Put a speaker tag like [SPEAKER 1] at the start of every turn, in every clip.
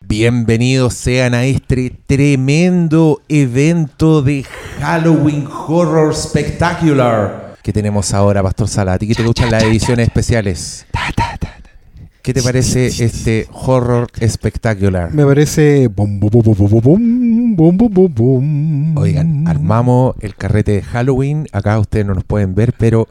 [SPEAKER 1] Bienvenidos sean a este tremendo evento de Halloween Horror Spectacular que tenemos ahora, Pastor Sala. A ti que te gustan las ediciones especiales. ¿Qué te parece este horror espectacular?
[SPEAKER 2] Me parece.
[SPEAKER 1] Oigan, armamos el carrete de Halloween. Acá ustedes no nos pueden ver, pero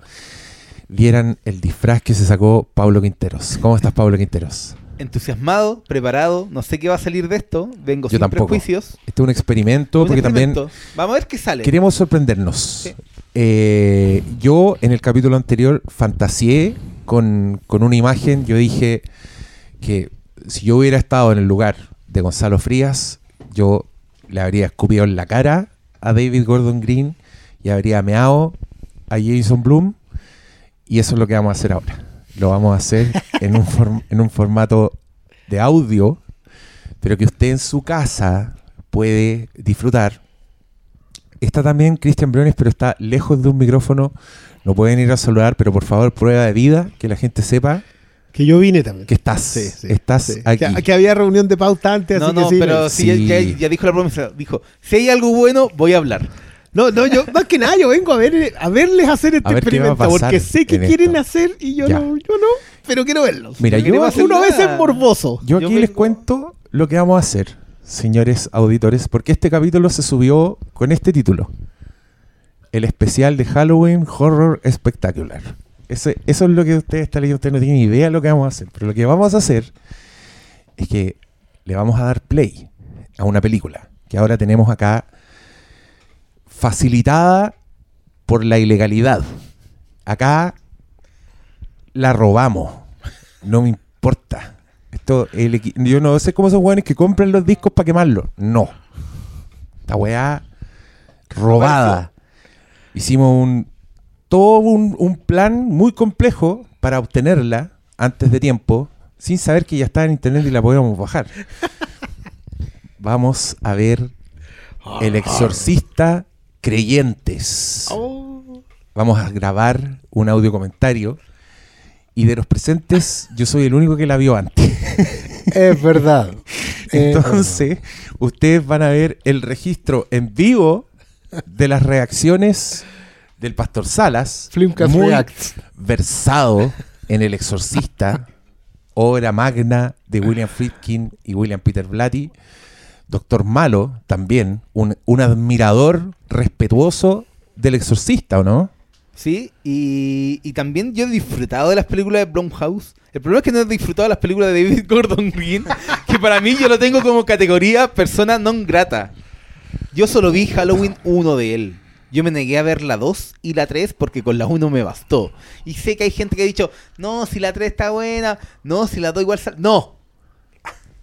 [SPEAKER 1] vieran el disfraz que se sacó Pablo Quinteros. ¿Cómo estás, Pablo Quinteros?
[SPEAKER 3] Entusiasmado, preparado, no sé qué va a salir de esto. Vengo
[SPEAKER 1] Yo
[SPEAKER 3] sin prejuicios.
[SPEAKER 1] Este es un experimento, porque también.
[SPEAKER 3] Vamos a ver qué sale.
[SPEAKER 1] Queremos sorprendernos. Eh, yo en el capítulo anterior fantaseé con, con una imagen. Yo dije que si yo hubiera estado en el lugar de Gonzalo Frías, yo le habría escupido en la cara a David Gordon Green y habría meado a Jason Bloom. Y eso es lo que vamos a hacer ahora. Lo vamos a hacer en un, form- en un formato de audio, pero que usted en su casa puede disfrutar. Está también Cristian Briones, pero está lejos de un micrófono. No pueden ir a saludar, pero por favor, prueba de vida, que la gente sepa
[SPEAKER 2] Que yo vine también.
[SPEAKER 1] que estás.
[SPEAKER 2] Sí, sí,
[SPEAKER 1] estás
[SPEAKER 2] sí.
[SPEAKER 1] aquí.
[SPEAKER 2] Que, que había reunión de pauta antes,
[SPEAKER 3] no,
[SPEAKER 2] así
[SPEAKER 3] no,
[SPEAKER 2] que sí.
[SPEAKER 3] pero
[SPEAKER 1] sí.
[SPEAKER 3] sí, ya, ya dijo la promesa. Dijo, si hay algo bueno, voy a hablar.
[SPEAKER 2] No, no, yo, más que nada, yo vengo a ver a verles hacer este
[SPEAKER 1] A ver qué va a
[SPEAKER 2] experimento, porque sé que
[SPEAKER 1] en
[SPEAKER 2] quieren
[SPEAKER 1] esto.
[SPEAKER 2] hacer y yo
[SPEAKER 1] Ya.
[SPEAKER 2] no, yo no, pero quiero verlos.
[SPEAKER 1] Mira, yo,
[SPEAKER 2] Uno a veces morboso.
[SPEAKER 1] yo
[SPEAKER 3] yo
[SPEAKER 1] aquí les cuento lo que vamos a hacer, señores auditores, porque este capítulo se subió con este título. El especial de Halloween Horror Spectacular. Ese- eso es lo que ustedes están leyendo. Ustedes no tienen idea de lo que vamos a hacer. Pero lo que vamos a hacer es que le vamos a dar play a una película que ahora tenemos acá facilitada por la ilegalidad. Acá la robamos. No me importa. Esto, el yo no sé cómo son hueones que compran los discos para quemarlos. No. Esta weá robada. Hicimos un todo un, un plan muy complejo para obtenerla antes de tiempo, sin saber que ya estaba en internet y la podíamos bajar. Vamos a ver El Exorcista Creyentes.
[SPEAKER 2] Oh.
[SPEAKER 1] Vamos a grabar un audio comentario. Y de los presentes, yo soy el único que la vio antes.
[SPEAKER 2] Es verdad. Es
[SPEAKER 1] Entonces, ustedes van a ver el registro en vivo de las reacciones del Pastor Salas,
[SPEAKER 2] Flimcast
[SPEAKER 1] muy
[SPEAKER 2] Reacts.
[SPEAKER 1] versado en El Exorcista, obra magna de William Friedkin y William Peter Blatty. Doctor Malo, también, un, un admirador respetuoso del Exorcista, ¿o no?
[SPEAKER 3] Sí, y, y también yo he disfrutado de las películas de Blumhouse. El problema es que no he disfrutado de las películas de David Gordon Green, que para mí yo lo tengo como categoría persona non grata. Yo solo vi Halloween 1 de él. Yo me negué a ver la 2 y la 3 porque con la 1 me bastó. Y sé que hay gente que ha dicho, no, si la 3 está buena, no, si la 2 igual sal... No.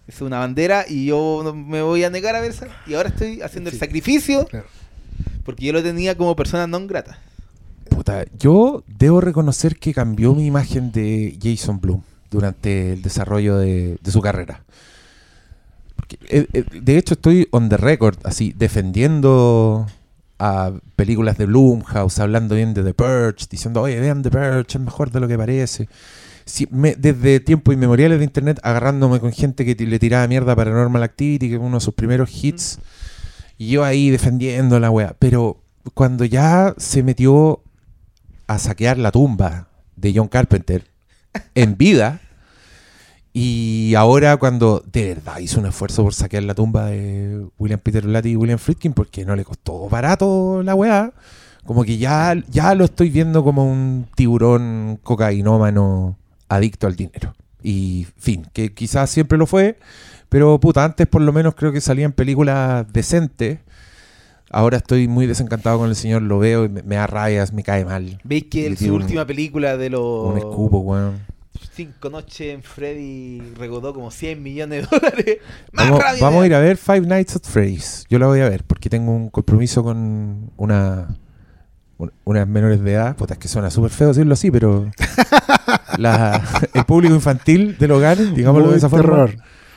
[SPEAKER 3] Es una bandera y yo me voy a negar a ver esa. Y ahora estoy haciendo el sacrificio
[SPEAKER 2] Claro.
[SPEAKER 3] porque yo lo tenía como persona non grata.
[SPEAKER 1] Puta, yo debo reconocer que cambió mi imagen de Jason Bloom durante el desarrollo de, de su carrera. Eh, eh, de hecho, estoy on the record, así, defendiendo a películas de Blumhouse, hablando bien de The Purge, diciendo, oye, vean The Purge, es mejor de lo que parece. Desde tiempos inmemoriales de internet, agarrándome con gente que le tiraba mierda a Paranormal Activity, que es uno de sus primeros hits, y yo ahí defendiendo la wea. Pero cuando ya se metió a saquear la tumba de John Carpenter en vida, y ahora cuando de verdad hizo un esfuerzo por saquear la tumba de William Peter Blatty y William Friedkin, porque no le costó barato la weá, como que ya, ya lo estoy viendo como un tiburón cocainómano adicto al dinero. Y fin, que quizás siempre lo fue, pero puta, antes por lo menos creo que salían películas decentes. Ahora estoy muy desencantado con el señor, lo veo y me, me da rayas, me cae mal.
[SPEAKER 3] ¿Veis que su última película de los
[SPEAKER 1] Un escupo, weón.
[SPEAKER 3] Cinco noches en Freddy recaudó como 100 millones de dólares? ¡Más
[SPEAKER 1] Vamos, a ir a ver Five Nights at Freddy's. Yo la voy a ver porque tengo un compromiso con una un- unas menores de edad. Puta, es que suena súper feo decirlo así, pero la- el público infantil del hogar, digámoslo de esa forma.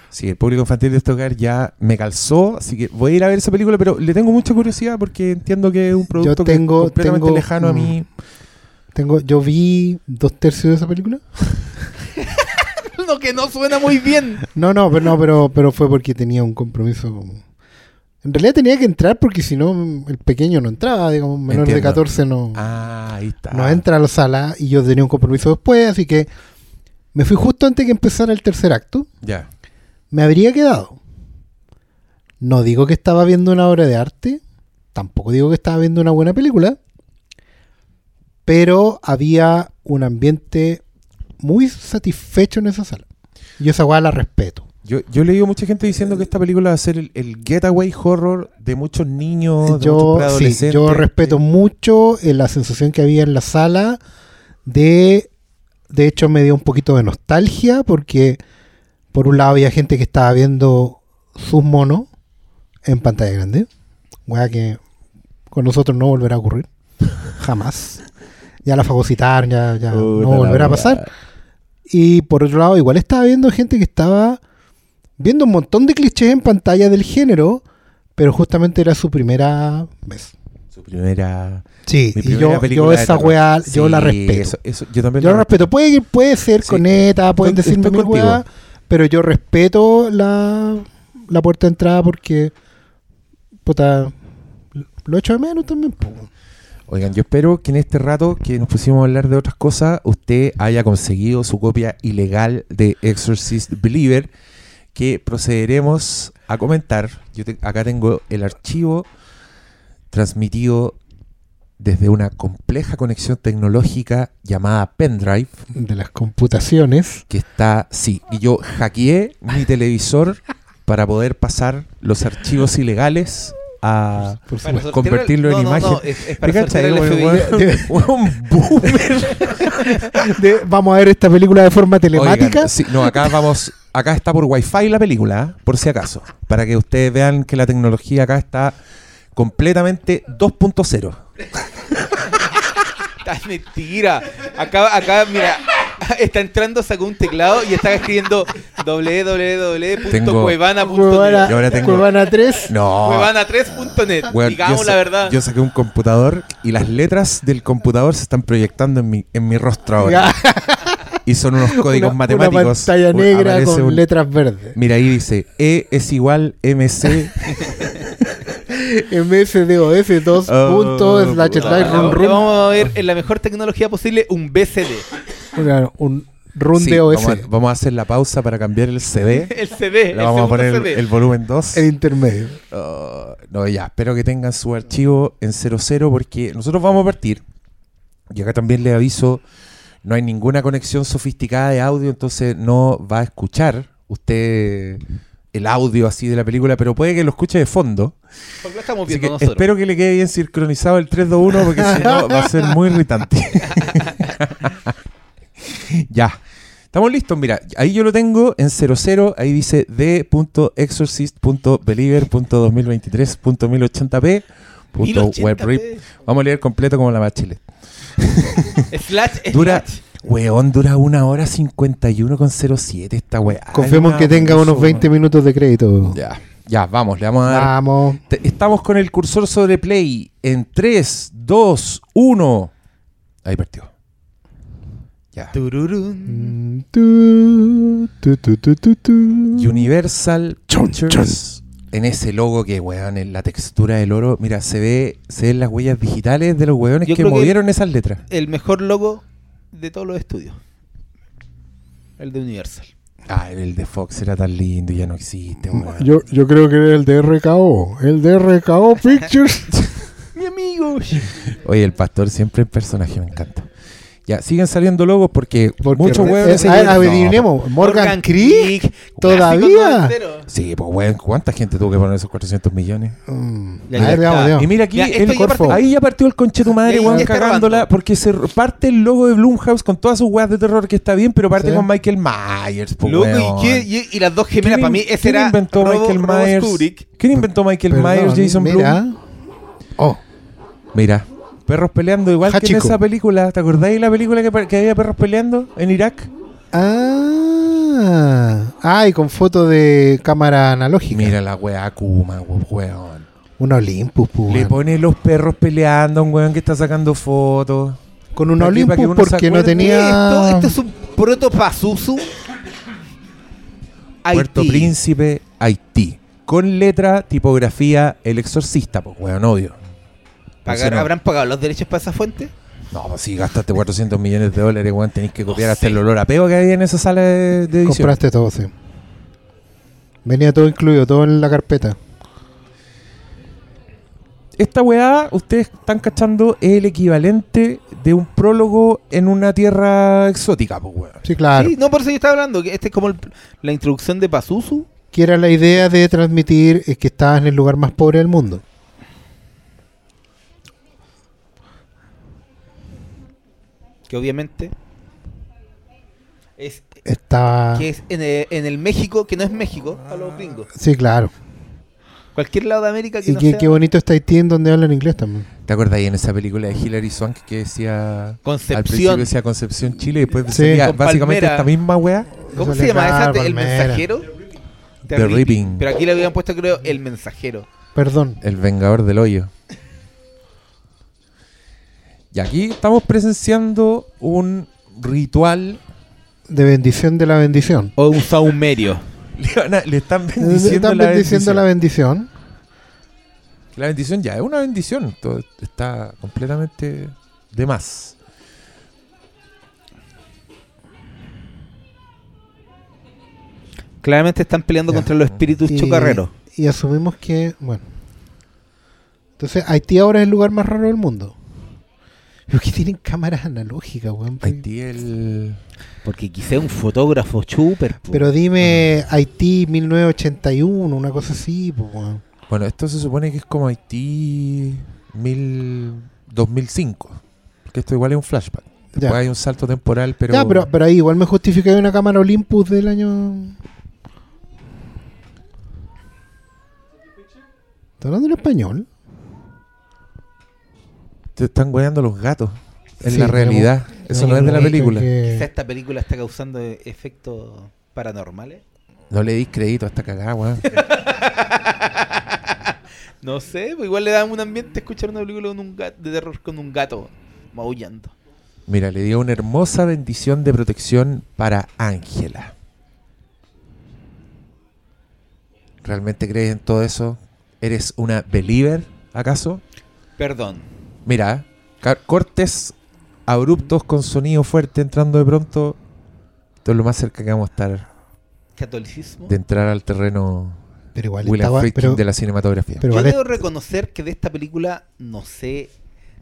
[SPEAKER 1] Sí, el público infantil de este hogar ya me calzó, así que voy a ir a ver esa película, pero le tengo mucha curiosidad porque entiendo que es un producto que es
[SPEAKER 2] tengo-
[SPEAKER 1] completamente
[SPEAKER 2] tengo,
[SPEAKER 1] lejano a mí.
[SPEAKER 2] Tengo, yo vi dos tercios de esa película.
[SPEAKER 3] Lo que no suena muy bien.
[SPEAKER 2] No, no, pero no, pero, pero fue porque tenía un compromiso. como- En realidad tenía que entrar porque si no el pequeño no entraba, digamos, menor de
[SPEAKER 1] Entiendo.
[SPEAKER 2] 14 no,
[SPEAKER 1] Ah, ahí está.
[SPEAKER 2] no entra a la sala y yo tenía un compromiso después, así que me fui justo antes que empezara el tercer acto.
[SPEAKER 1] Ya.
[SPEAKER 2] Me habría quedado. No digo que estaba viendo una obra de arte, tampoco digo que estaba viendo una buena película, pero había un ambiente muy satisfecho en esa sala. Y esa weá la respeto.
[SPEAKER 1] Yo, yo he leído mucha gente diciendo que esta película va a ser el, el getaway horror de muchos niños, de muchos
[SPEAKER 2] Yo, sí, yo respeto mucho eh, la sensación que había en la sala de... De hecho, me dio un poquito de nostalgia porque por un lado había gente que estaba viendo sus monos en pantalla grande. Weá que con nosotros no volverá a ocurrir. Jamás. Ya la fagocitaron, ya, ya no volverá a pasar. Y por otro lado, igual estaba viendo gente que estaba viendo un montón de clichés en pantalla del género, pero justamente era su primera vez.
[SPEAKER 1] Su primera.
[SPEAKER 2] Sí,
[SPEAKER 1] mi
[SPEAKER 2] y
[SPEAKER 1] primera
[SPEAKER 2] yo, yo
[SPEAKER 1] película
[SPEAKER 2] esa weá, yo la respeto.
[SPEAKER 1] eso- eso- yo también
[SPEAKER 2] yo la respeto. Puede, puede ser
[SPEAKER 1] Sí.
[SPEAKER 2] coneta, pueden
[SPEAKER 1] Estoy-
[SPEAKER 2] decirme
[SPEAKER 1] contigo.
[SPEAKER 2] weá, pero yo respeto la, la puerta de entrada porque puta, lo echo de menos también. po.
[SPEAKER 1] Oigan, yo espero que en este rato que nos pusimos a hablar de otras cosas, usted haya conseguido su copia ilegal de Exorcist Believer, que procederemos a comentar. Yo te- acá tengo el archivo transmitido desde una compleja conexión tecnológica llamada pendrive,
[SPEAKER 2] De las computaciones.
[SPEAKER 1] que está, sí, y yo hackeé mi televisor para poder pasar los archivos ilegales a convertirlo en
[SPEAKER 3] no,
[SPEAKER 1] imagen.
[SPEAKER 3] no, es, es para
[SPEAKER 1] ¿Te
[SPEAKER 3] sortear
[SPEAKER 1] cachai,
[SPEAKER 3] el
[SPEAKER 1] weón?
[SPEAKER 3] FBI.
[SPEAKER 1] Weón, boomer.
[SPEAKER 2] De- vamos a ver esta película de forma telemática.
[SPEAKER 1] Oigan, sí, no, acá vamos, acá está por wifi la película, ¿eh? por si acaso, para que ustedes vean que la tecnología acá está completamente 2.0.
[SPEAKER 3] Está mentira. Acá, acá, mira, está entrando, sacó un teclado y está escribiendo www.cuevana.net.
[SPEAKER 1] Ahora tengo-
[SPEAKER 2] Cuevana 3.
[SPEAKER 1] No.
[SPEAKER 3] Cuevana3.net.
[SPEAKER 1] Weón,
[SPEAKER 3] Digamos
[SPEAKER 1] yo
[SPEAKER 3] la verdad.
[SPEAKER 1] Yo saqué un computador y las letras del computador se están proyectando en mi, en mi rostro ahora. Y son unos códigos
[SPEAKER 2] Una-
[SPEAKER 1] matemáticos.
[SPEAKER 2] Una pantalla negra con
[SPEAKER 1] un-
[SPEAKER 2] letras verdes.
[SPEAKER 1] Mira, ahí dice E es igual MC.
[SPEAKER 2] MSDOS 2
[SPEAKER 1] Oh,
[SPEAKER 2] punto slash slash run run.
[SPEAKER 3] vamos a ver en la mejor tecnología posible un BCD.
[SPEAKER 2] Una- un run
[SPEAKER 1] Sí,
[SPEAKER 2] de OS.
[SPEAKER 1] vamos, a, vamos a hacer la pausa para cambiar el CD.
[SPEAKER 3] El CD.
[SPEAKER 1] Le
[SPEAKER 3] el
[SPEAKER 1] vamos a poner el,
[SPEAKER 3] CD.
[SPEAKER 1] el volumen 2.
[SPEAKER 2] El intermedio.
[SPEAKER 1] Oh, no, ya, espero que tengan su archivo en 00 porque nosotros vamos a partir. Y acá también le aviso, no hay ninguna conexión sofisticada de audio, entonces no va a escuchar usted el audio así de la película, pero puede que lo escuche de fondo.
[SPEAKER 3] Porque lo estamos
[SPEAKER 1] Así
[SPEAKER 3] viendo
[SPEAKER 1] que
[SPEAKER 3] nosotros.
[SPEAKER 1] espero que le quede bien sincronizado el 321 porque si no va a ser muy irritante. ya. Estamos listos, mira, ahí yo lo tengo en 00, ahí dice d.exorcist.believer.2023.1080p. Punto
[SPEAKER 3] 1080p.
[SPEAKER 1] webrip. Vamos a leer completo como la Bachelet.
[SPEAKER 3] Slash,
[SPEAKER 1] Dura,
[SPEAKER 3] slash.
[SPEAKER 1] weón, dura una hora 51 con 07 esta weá.
[SPEAKER 2] Confiemos que tenga unos
[SPEAKER 1] abuso.
[SPEAKER 2] 20 minutos de crédito.
[SPEAKER 1] Ya, ya, vamos, le vamos a dar
[SPEAKER 2] Vamos.
[SPEAKER 1] Te- Estamos con el cursor sobre play en 3, 2, 1. Ahí partió. Ya.
[SPEAKER 2] Tu, tu, tu.
[SPEAKER 1] Universal
[SPEAKER 2] Chon,
[SPEAKER 1] Pictures. En ese logo que, weón, en la textura del oro. Mira, se ve, se ven las huellas digitales de los weones
[SPEAKER 3] Yo
[SPEAKER 1] que
[SPEAKER 3] creo que-
[SPEAKER 1] movieron esas letras.
[SPEAKER 3] El mejor logo de todos los estudios. El de Universal.
[SPEAKER 1] Ah, el de Fox era tan lindo y ya no existe, weón.
[SPEAKER 2] Yo, yo creo que era el de RKO. El de RKO Pictures.
[SPEAKER 3] Mi amigo.
[SPEAKER 1] Oye, el pastor siempre en personaje, me encanta. Ya, siguen saliendo logos porque,
[SPEAKER 2] Porque
[SPEAKER 1] muchos
[SPEAKER 2] ver,
[SPEAKER 1] No,
[SPEAKER 2] adivinemos. Morgan, Creek.
[SPEAKER 3] Creek.
[SPEAKER 2] ¿Todavía?
[SPEAKER 1] Sí, pues weón, ¿cuánta gente tuvo que poner esos 400 millones?
[SPEAKER 2] Mm,
[SPEAKER 3] Ya,
[SPEAKER 2] a
[SPEAKER 3] ya
[SPEAKER 2] ver,
[SPEAKER 3] está.
[SPEAKER 2] veamos, veamos.
[SPEAKER 1] Y mira aquí,
[SPEAKER 3] Ya,
[SPEAKER 1] el-
[SPEAKER 3] ya partió.
[SPEAKER 1] ahí ya partió el conche tu madre, weón, cagándola,
[SPEAKER 3] robando.
[SPEAKER 1] porque se parte el logo de Blumhouse con todas sus weas de terror que está bien, pero parte
[SPEAKER 2] Sí.
[SPEAKER 1] con Michael Myers, po,
[SPEAKER 3] Loco. ¿y, qué- y- y las dos
[SPEAKER 1] ¿Quién
[SPEAKER 3] gemelas, para mí, ese
[SPEAKER 1] quién
[SPEAKER 3] era
[SPEAKER 1] inventó
[SPEAKER 3] Robo-
[SPEAKER 1] Michael
[SPEAKER 3] Robo
[SPEAKER 1] Myers?
[SPEAKER 3] Kubrick.
[SPEAKER 1] ¿Quién inventó Michael
[SPEAKER 2] Perdón,
[SPEAKER 1] Myers, Jason
[SPEAKER 2] mira.
[SPEAKER 1] Blum?
[SPEAKER 2] Oh,
[SPEAKER 1] Mira, perros peleando igual que en
[SPEAKER 2] Hachiko.
[SPEAKER 1] esa película. ¿Te acordáis de la película que, había perros peleando en Irak?
[SPEAKER 2] ah. Ah, y con foto de cámara analógica.
[SPEAKER 1] Mira la weá Kuma, weón.
[SPEAKER 2] Un Olympus, pues,
[SPEAKER 1] Le
[SPEAKER 2] weón.
[SPEAKER 1] pone los perros peleando a un weón que está sacando fotos.
[SPEAKER 2] Con un
[SPEAKER 1] ¿Para qué? ¿Para que
[SPEAKER 2] Olympus porque no tenía.
[SPEAKER 3] Esto, esto es un proto Pazuzu.
[SPEAKER 1] Puerto. Príncipe, Haití. Con letra, tipografía, el exorcista, pues weón, obvio.
[SPEAKER 3] Pagar-
[SPEAKER 1] Ese no.
[SPEAKER 3] ¿Habrán pagado los derechos para esa fuente?
[SPEAKER 1] No, pues si gastaste 400 millones de dólares, weón, tenéis que copiar
[SPEAKER 3] No
[SPEAKER 1] hasta
[SPEAKER 3] sé.
[SPEAKER 1] el olor a peo que hay en esa sala de, de edición.
[SPEAKER 2] Compraste todo, sí. Venía todo incluido, todo en la carpeta.
[SPEAKER 1] Esta weá, ustedes están cachando, es el equivalente de un prólogo en una tierra exótica, pues weón.
[SPEAKER 2] Sí, claro.
[SPEAKER 3] Sí, no, por eso yo estaba hablando. que Este es como el- la introducción de Pazuzu.
[SPEAKER 2] Que era la idea de transmitir es que estabas en el lugar más pobre del mundo.
[SPEAKER 3] Que obviamente es,
[SPEAKER 2] Estaba.
[SPEAKER 3] que es en, el, en el México, que no es México, a los gringos.
[SPEAKER 2] Sí, claro.
[SPEAKER 3] Cualquier lado de América que
[SPEAKER 2] Y
[SPEAKER 3] no
[SPEAKER 2] qué,
[SPEAKER 3] sea
[SPEAKER 2] qué bonito está Haití en donde hablan inglés también.
[SPEAKER 1] ¿Te acuerdas ahí en esa película de Hilary Swank que decía... Al principio
[SPEAKER 3] Concepción.
[SPEAKER 1] decía Concepción Chile y después
[SPEAKER 2] Sí.
[SPEAKER 1] decía básicamente
[SPEAKER 3] Palmera.
[SPEAKER 1] esta misma weá.
[SPEAKER 3] ¿Cómo se llama esa? ¿El mensajero?
[SPEAKER 1] The Ripping.
[SPEAKER 3] Pero aquí le habían puesto, creo, el mensajero.
[SPEAKER 2] Perdón.
[SPEAKER 1] El Vengador del Hoyo. Y aquí estamos presenciando un ritual.
[SPEAKER 2] De bendición de la bendición.
[SPEAKER 3] O un saumerio.
[SPEAKER 1] Le, van a- le están bendiciendo,
[SPEAKER 2] Están
[SPEAKER 1] la,
[SPEAKER 2] bendiciendo
[SPEAKER 1] bendición.
[SPEAKER 2] la bendición.
[SPEAKER 1] La bendición ya es una bendición. Todo está completamente de más.
[SPEAKER 3] Claramente están peleando
[SPEAKER 2] Ya.
[SPEAKER 3] contra los espíritus
[SPEAKER 2] Y-
[SPEAKER 3] chocarreros.
[SPEAKER 2] Y asumimos que, bueno. Entonces, Haití ahora es el lugar más raro del mundo. Pero que tienen cámaras analógicas, weón.
[SPEAKER 1] Haití el.
[SPEAKER 3] Porque quizá un fotógrafo po.
[SPEAKER 2] Pero dime Haití 1981, una cosa así, pues, weón.
[SPEAKER 1] Bueno, esto se supone que es como Haití mil, 2005. Porque esto igual es un flashback. Después
[SPEAKER 2] Ya.
[SPEAKER 1] hay un salto temporal, pero.
[SPEAKER 2] Ya, pero, pero ahí igual me justifica una cámara Olympus del año. ¿Está hablando en español?
[SPEAKER 1] Te están weando los gatos. En
[SPEAKER 2] Sí,
[SPEAKER 1] la
[SPEAKER 2] tenemos-
[SPEAKER 1] realidad. Eso no es de la película.
[SPEAKER 2] que-
[SPEAKER 3] Quizá esta película está causando efectos paranormales.
[SPEAKER 1] No le dis crédito a esta cagada.
[SPEAKER 3] No sé, pues igual le da un ambiente escuchar una película con un gato, de terror con un gato maullando.
[SPEAKER 1] Mira, le dio una hermosa bendición de protección para Ángela. ¿Realmente crees en todo eso? ¿Eres una believer, acaso?
[SPEAKER 3] Perdón.
[SPEAKER 1] Mira, cortes abruptos con sonido fuerte entrando de pronto. Esto es lo más cerca que vamos a estar
[SPEAKER 3] Catolicismo.
[SPEAKER 1] de entrar al terreno
[SPEAKER 2] Pero igual
[SPEAKER 1] William
[SPEAKER 2] estaba.
[SPEAKER 1] Friedkin
[SPEAKER 2] Pero,
[SPEAKER 1] de la cinematografía.
[SPEAKER 2] pero
[SPEAKER 3] Yo debo reconocer que de esta película no sé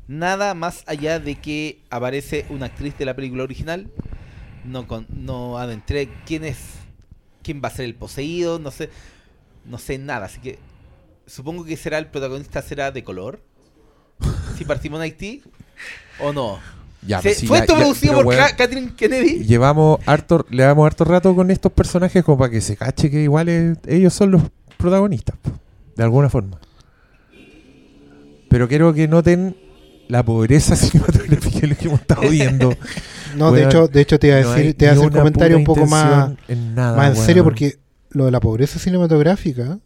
[SPEAKER 3] nada más allá de que aparece una actriz de la película original. No con, no adentré quién es, quién va a ser el poseído, no sé, no sé nada. Así que supongo que será el protagonista será de color. Si partimos en Haití o no.
[SPEAKER 1] Ya,
[SPEAKER 3] Se-
[SPEAKER 1] pues sí,
[SPEAKER 3] ¿Fue
[SPEAKER 1] ya-
[SPEAKER 3] esto
[SPEAKER 1] ya,
[SPEAKER 3] producido por
[SPEAKER 1] weón,
[SPEAKER 3] Catherine Kennedy?
[SPEAKER 1] Llevamos harto, le damos harto rato con estos personajes como para que se cache que igual es- ellos son los protagonistas, de alguna forma. Pero quiero que noten la pobreza cinematográfica de lo que hemos estado viendo.
[SPEAKER 2] No, de hecho, de hecho te iba a decir, te iba a hacer un comentario un poco más,
[SPEAKER 1] en nada,
[SPEAKER 2] más en
[SPEAKER 1] weón.
[SPEAKER 2] serio porque lo de la pobreza cinematográfica.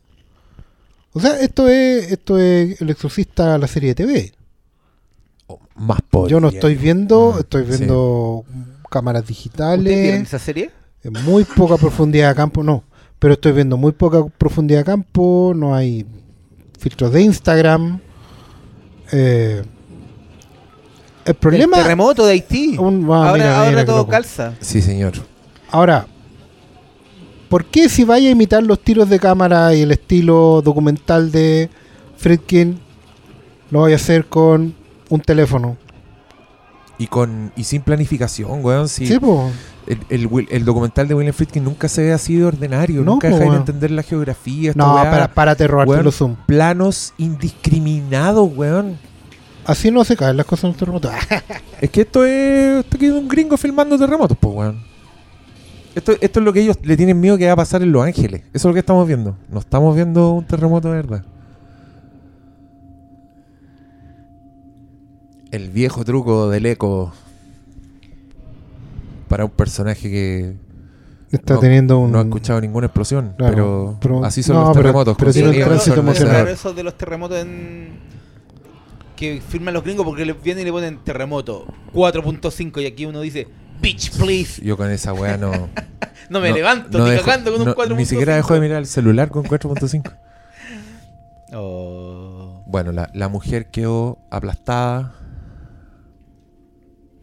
[SPEAKER 2] O sea, esto es esto es El Exorcista, la serie de TV.
[SPEAKER 1] Más pobre.
[SPEAKER 2] Yo no estoy viendo,
[SPEAKER 1] Mm,
[SPEAKER 2] estoy
[SPEAKER 1] sí.
[SPEAKER 2] viendo cámaras
[SPEAKER 3] ¿Ustedes vieron
[SPEAKER 2] digitales,
[SPEAKER 3] esa serie?
[SPEAKER 2] en muy poca profundidad de campo, no, pero estoy viendo muy poca profundidad de campo, no hay filtros de Instagram. eh, el problema,
[SPEAKER 3] el terremoto de Haití.
[SPEAKER 2] un- ah,
[SPEAKER 3] ahora
[SPEAKER 2] mira,
[SPEAKER 3] ahora
[SPEAKER 2] mira
[SPEAKER 3] todo
[SPEAKER 2] loco.
[SPEAKER 3] calza.
[SPEAKER 1] Sí, señor.
[SPEAKER 2] Ahora, ¿por qué si vaya a imitar los tiros de cámara y el estilo documental de Friedkin, lo vaya a hacer con un teléfono?
[SPEAKER 1] Y con y sin planificación, weón. Sí,
[SPEAKER 2] Sí, po.
[SPEAKER 1] el, el documental de William Friedkin nunca se ve así de ordinario.
[SPEAKER 2] No,
[SPEAKER 1] nunca deja de entender la geografía.
[SPEAKER 2] No,
[SPEAKER 1] weá.
[SPEAKER 2] para, párate a robarte
[SPEAKER 1] weón.
[SPEAKER 2] los zoom.
[SPEAKER 1] Planos indiscriminados, weón.
[SPEAKER 2] Así no se caen las cosas en el terremoto.
[SPEAKER 1] Es que esto es. Esto es un gringo filmando terremotos, pues, weón. Esto, esto es lo que ellos le tienen miedo que va a pasar en Los Ángeles. Eso es lo que estamos viendo. No estamos viendo un terremoto de verdad. El viejo truco del eco. Para un personaje que
[SPEAKER 2] Está
[SPEAKER 1] no,
[SPEAKER 2] teniendo un.
[SPEAKER 1] no he escuchado ninguna explosión,
[SPEAKER 2] Claro,
[SPEAKER 1] pero,
[SPEAKER 2] pero-
[SPEAKER 1] así son
[SPEAKER 2] no,
[SPEAKER 1] los
[SPEAKER 2] pero-
[SPEAKER 1] terremotos.
[SPEAKER 2] pero
[SPEAKER 1] con
[SPEAKER 2] tiene un tránsito emocional.
[SPEAKER 3] Claro, eso de los terremotos en... que firman los gringos porque les vienen y le ponen terremoto 4.5 y aquí uno dice bitch please
[SPEAKER 1] Yo con esa weá no.
[SPEAKER 3] no me
[SPEAKER 1] no-
[SPEAKER 3] levanto
[SPEAKER 1] no
[SPEAKER 3] ni
[SPEAKER 1] dejo-
[SPEAKER 3] cagando con un
[SPEAKER 1] no-
[SPEAKER 3] 4.5
[SPEAKER 1] Ni siquiera dejo de mirar el celular con 4.5.
[SPEAKER 3] Oh.
[SPEAKER 1] Bueno, la, la mujer quedó aplastada.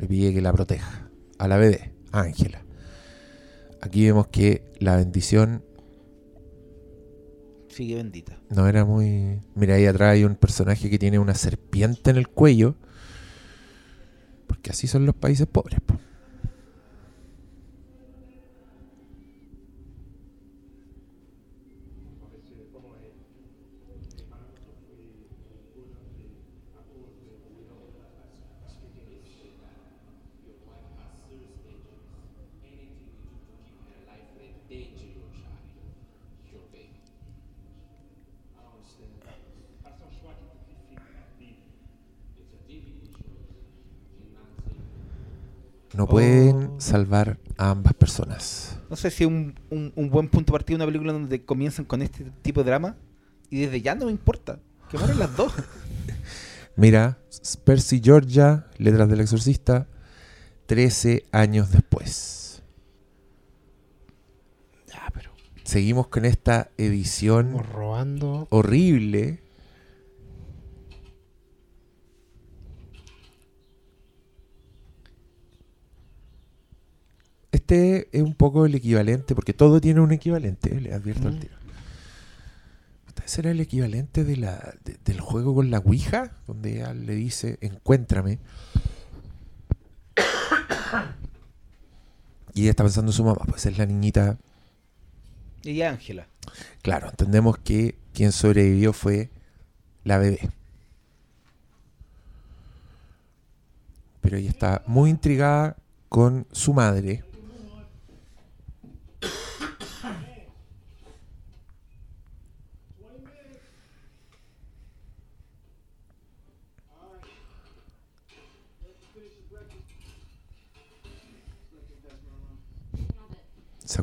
[SPEAKER 1] Le pide que la proteja. A la BD, a Ángela. Aquí vemos que la bendición
[SPEAKER 3] sigue bendita
[SPEAKER 1] no era muy. Mira, ahí atrás hay un personaje que tiene una serpiente en el cuello. Porque así son los países pobres. po. No pueden
[SPEAKER 3] Oh.
[SPEAKER 1] salvar a ambas personas.
[SPEAKER 3] no sé si es un, un, un buen punto de partida una película donde comienzan con este tipo de drama y desde ya no me importa que mueran las dos
[SPEAKER 1] Mira, Percy Georgia, Letras del Exorcista, 13 años después.
[SPEAKER 2] Ya, pero.
[SPEAKER 1] Seguimos con esta edición
[SPEAKER 2] robando.
[SPEAKER 1] horrible. Este es un poco el equivalente, porque todo tiene un equivalente, le advierto al
[SPEAKER 2] Mm.
[SPEAKER 1] tiro. ¿Este será el equivalente de la, de- del juego con la Ouija? Donde ella le dice, encuéntrame. Y ella está pensando en su mamá, pues es la niñita
[SPEAKER 3] y Ángela
[SPEAKER 1] Claro, entendemos que quien sobrevivió fue la bebé. Pero ella está muy intrigada con su madre.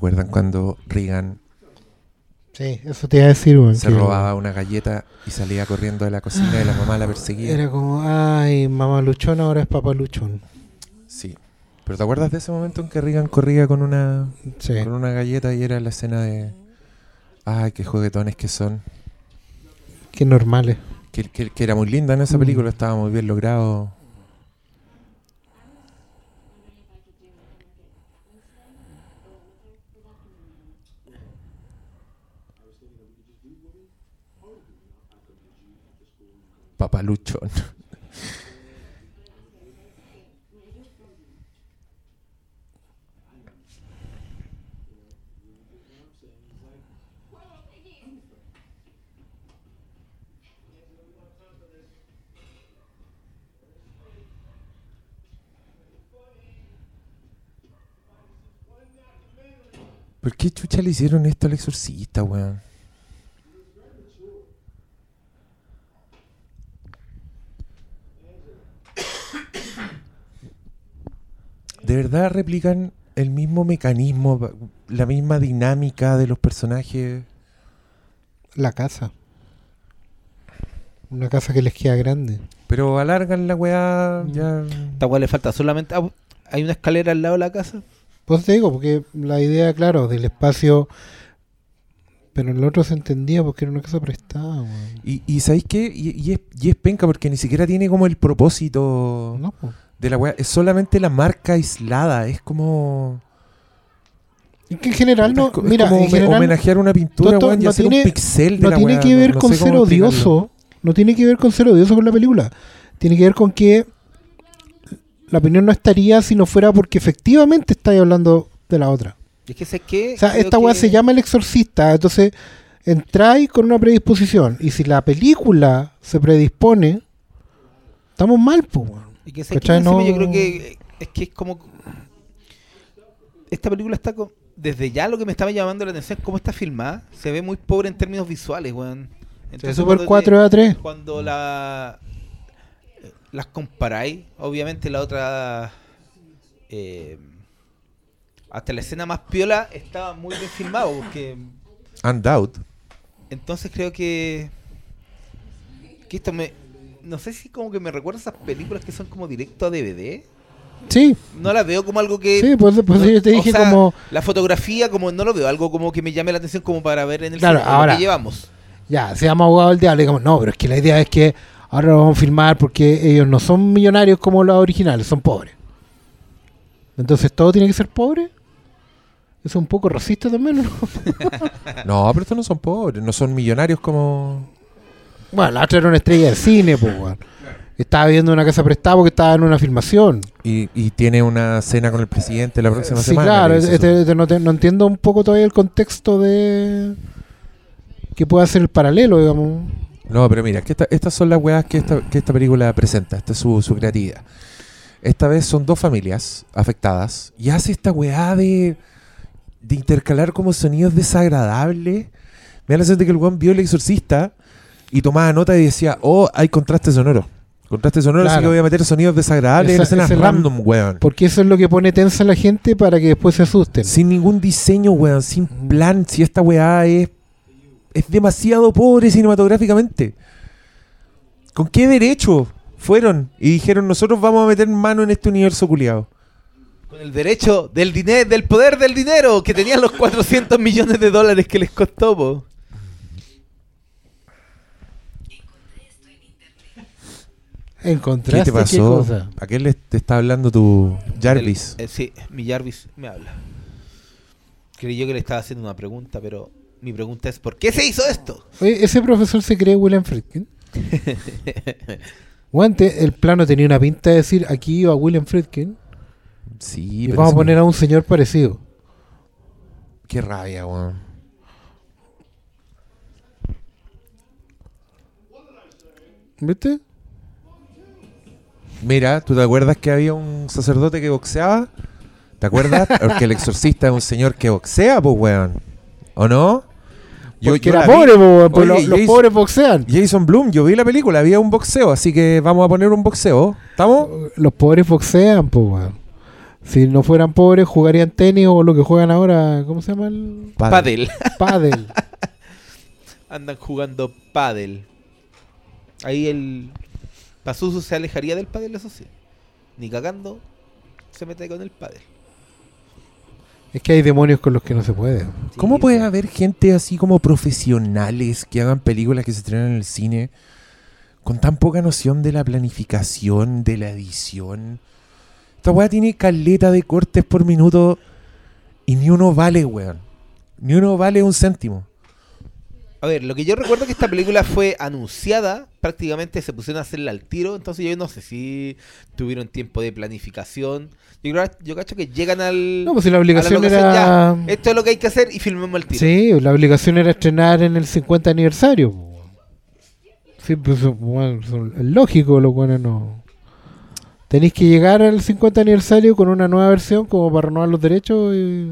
[SPEAKER 1] ¿Se acuerdan cuando Reagan
[SPEAKER 2] Sí, eso te iba a decir,
[SPEAKER 1] se
[SPEAKER 2] que
[SPEAKER 1] robaba una galleta y salía corriendo de la cocina y la mamá la perseguía?
[SPEAKER 2] Era como, ay, mamá luchón, ahora es papá luchón.
[SPEAKER 1] Sí. ¿Pero te acuerdas de ese momento en que Reagan corría con una,
[SPEAKER 2] Sí.
[SPEAKER 1] con una galleta y era la escena de... Ay, qué juguetones que son.
[SPEAKER 2] Qué normales.
[SPEAKER 1] Que, que- que era muy linda en esa
[SPEAKER 2] Mm.
[SPEAKER 1] película, estaba muy bien logrado. Papaluchón. ¿Por qué chucha le hicieron esto al exorcista, weón? ¿De verdad replican el mismo mecanismo, la misma dinámica de los personajes?
[SPEAKER 2] La casa. Una casa que les queda grande.
[SPEAKER 1] Pero alargan la weá ya...
[SPEAKER 3] esta weá le falta solamente ah, hay una escalera al lado de la casa
[SPEAKER 2] Pues te digo, porque la idea, claro, del espacio. Pero en el otro se entendía porque era una casa prestada, weón.
[SPEAKER 1] Y, y ¿sabéis qué? Y, y es, y es penca porque ni siquiera tiene como el propósito
[SPEAKER 2] No, po.
[SPEAKER 1] De la weá. Es solamente la marca aislada. Es como...
[SPEAKER 2] Es que en general no.
[SPEAKER 1] es co- es
[SPEAKER 2] mira,
[SPEAKER 1] como
[SPEAKER 2] en general
[SPEAKER 1] homenajear una pintura, weón, y
[SPEAKER 2] no
[SPEAKER 1] hacer un
[SPEAKER 2] tiene-
[SPEAKER 1] pixel de
[SPEAKER 2] no
[SPEAKER 1] la
[SPEAKER 2] tiene
[SPEAKER 1] weá.
[SPEAKER 2] que ver
[SPEAKER 1] no
[SPEAKER 2] con
[SPEAKER 1] sé
[SPEAKER 2] ser odioso. No tiene que ver con ser odioso con la película. Tiene que ver con que la opinión no estaría si no fuera porque efectivamente estáis hablando de la otra.
[SPEAKER 3] es que sé que
[SPEAKER 2] O sea, esta weá se llama El Exorcista, entonces entráis con una predisposición. Y si la película se predispone, estamos mal, pues, weón.
[SPEAKER 3] Y que sé que
[SPEAKER 2] No-
[SPEAKER 3] yo creo que es que es como esta película está con desde ya lo que me estaba llamando la atención es cómo está filmada. Se ve muy pobre en términos visuales, weón.
[SPEAKER 2] Es
[SPEAKER 3] Entonces,
[SPEAKER 2] Super
[SPEAKER 3] cuando
[SPEAKER 2] 4 a 3.
[SPEAKER 3] te- Cuando la las comparáis, obviamente la otra eh, hasta la escena más piola estaba muy bien filmado. Porque
[SPEAKER 1] Undoubt.
[SPEAKER 3] entonces creo que. Que esto me. No sé si como que me recuerda a esas películas que son como directo a DVD.
[SPEAKER 2] Sí,
[SPEAKER 3] No las veo como algo que.
[SPEAKER 2] sí, pues, pues
[SPEAKER 3] no-
[SPEAKER 2] yo te
[SPEAKER 3] o
[SPEAKER 2] dije
[SPEAKER 3] sea,
[SPEAKER 2] como,
[SPEAKER 3] La fotografía, como no lo veo, algo como que me llame la atención como para ver en el
[SPEAKER 2] Claro,
[SPEAKER 3] cine,
[SPEAKER 2] ahora-
[SPEAKER 3] que llevamos.
[SPEAKER 2] ya, seamos abogados del diablo, digamos, no, pero es que la idea es que ahora lo vamos a filmar porque ellos no son millonarios como los originales, son pobres. Entonces todo tiene que ser pobre. Eso es un poco racista también, ¿no?
[SPEAKER 1] No, pero estos no son pobres, no son millonarios como.
[SPEAKER 2] Bueno, la otra era una estrella de cine, pues, weón. Estaba viendo una casa prestada porque estaba en una filmación.
[SPEAKER 1] Y, y tiene una cena con el presidente la próxima
[SPEAKER 2] Sí,
[SPEAKER 1] semana.
[SPEAKER 2] claro, este- este no, te- no entiendo un poco todavía el contexto de que pueda ser el paralelo, digamos.
[SPEAKER 1] No, pero mira, que esta- estas son las weas que esta, que esta película presenta. Esta es su, su creatividad. Esta vez son dos familias afectadas y hace esta weá de, de intercalar como sonidos desagradables. Me da la sensación de que el weón vio el exorcista y tomaba nota y decía, oh, hay contraste sonoro. Contraste sonoro, así que voy a meter sonidos desagradables en escenas random, weón.
[SPEAKER 2] Porque eso es lo que pone tensa a la gente para que después se asusten.
[SPEAKER 1] Sin ningún diseño, weón, sin plan, si esta weá es, es demasiado pobre cinematográficamente. ¿Con qué derecho fueron y dijeron nosotros vamos a meter mano en este universo culiado?
[SPEAKER 3] Con el derecho del dinero, del poder del dinero, que tenían los 400 millones de dólares que les costó, po.
[SPEAKER 1] ¿Qué
[SPEAKER 2] ¿Encontraste
[SPEAKER 1] te pasó?
[SPEAKER 2] cosa?
[SPEAKER 1] ¿A qué le te está hablando tu Jarvis?
[SPEAKER 3] El- eh, sí, mi Jarvis me habla. Creyó que le estaba haciendo una pregunta, pero mi pregunta es ¿por qué se hizo esto?
[SPEAKER 2] Oye, ese profesor se cree William Friedkin. Guante, el plano tenía una pinta de decir aquí iba William Friedkin
[SPEAKER 1] sí,
[SPEAKER 2] y
[SPEAKER 1] pero
[SPEAKER 2] vamos a poner a un señor parecido.
[SPEAKER 1] Qué rabia, weón.
[SPEAKER 2] ¿Viste?
[SPEAKER 1] Mira, ¿tú te acuerdas que había un sacerdote que boxeaba? ¿Te acuerdas? Porque el exorcista es un señor que boxea, pues, weón. ¿O no?
[SPEAKER 2] Porque
[SPEAKER 1] yo
[SPEAKER 2] era
[SPEAKER 1] la vi.
[SPEAKER 2] pobre, po, pues
[SPEAKER 1] Oye,
[SPEAKER 2] los, los
[SPEAKER 1] Jason-
[SPEAKER 2] pobres boxean.
[SPEAKER 1] Jason Bloom, yo vi la película, había un boxeo, así que vamos a poner un boxeo. ¿Estamos?
[SPEAKER 2] Los pobres boxean, pues, weón. Si no fueran pobres, jugarían tenis o lo que juegan ahora, ¿cómo se llama el?
[SPEAKER 3] Padel.
[SPEAKER 2] Pádel.
[SPEAKER 3] Andan jugando pádel. Ahí el Pazuzu se alejaría del pádel, eso sí. Ni cagando se mete con el pádel.
[SPEAKER 2] es que hay demonios con los que no se puede.
[SPEAKER 1] ¿Cómo
[SPEAKER 3] Sí,
[SPEAKER 1] puede haber gente así como profesionales que hagan películas que se estrenan en el cine con tan poca noción de la planificación, de la edición? Esta weá tiene caleta de cortes por minuto y ni uno vale, weón. Ni uno vale un céntimo.
[SPEAKER 3] A ver, lo que yo recuerdo que esta película fue anunciada, prácticamente se pusieron a hacerla al tiro, entonces yo no sé si tuvieron tiempo de planificación. Yo creo, yo cacho que llegan al
[SPEAKER 2] No, pues si la obligación era.
[SPEAKER 3] ya, esto es lo que hay que hacer y filmemos el tiro.
[SPEAKER 2] Sí, la obligación era estrenar en el 50 aniversario. Sí, pues bueno, es lógico, lo bueno no. Tenéis que llegar al 50 aniversario con una nueva versión como para renovar los derechos. y-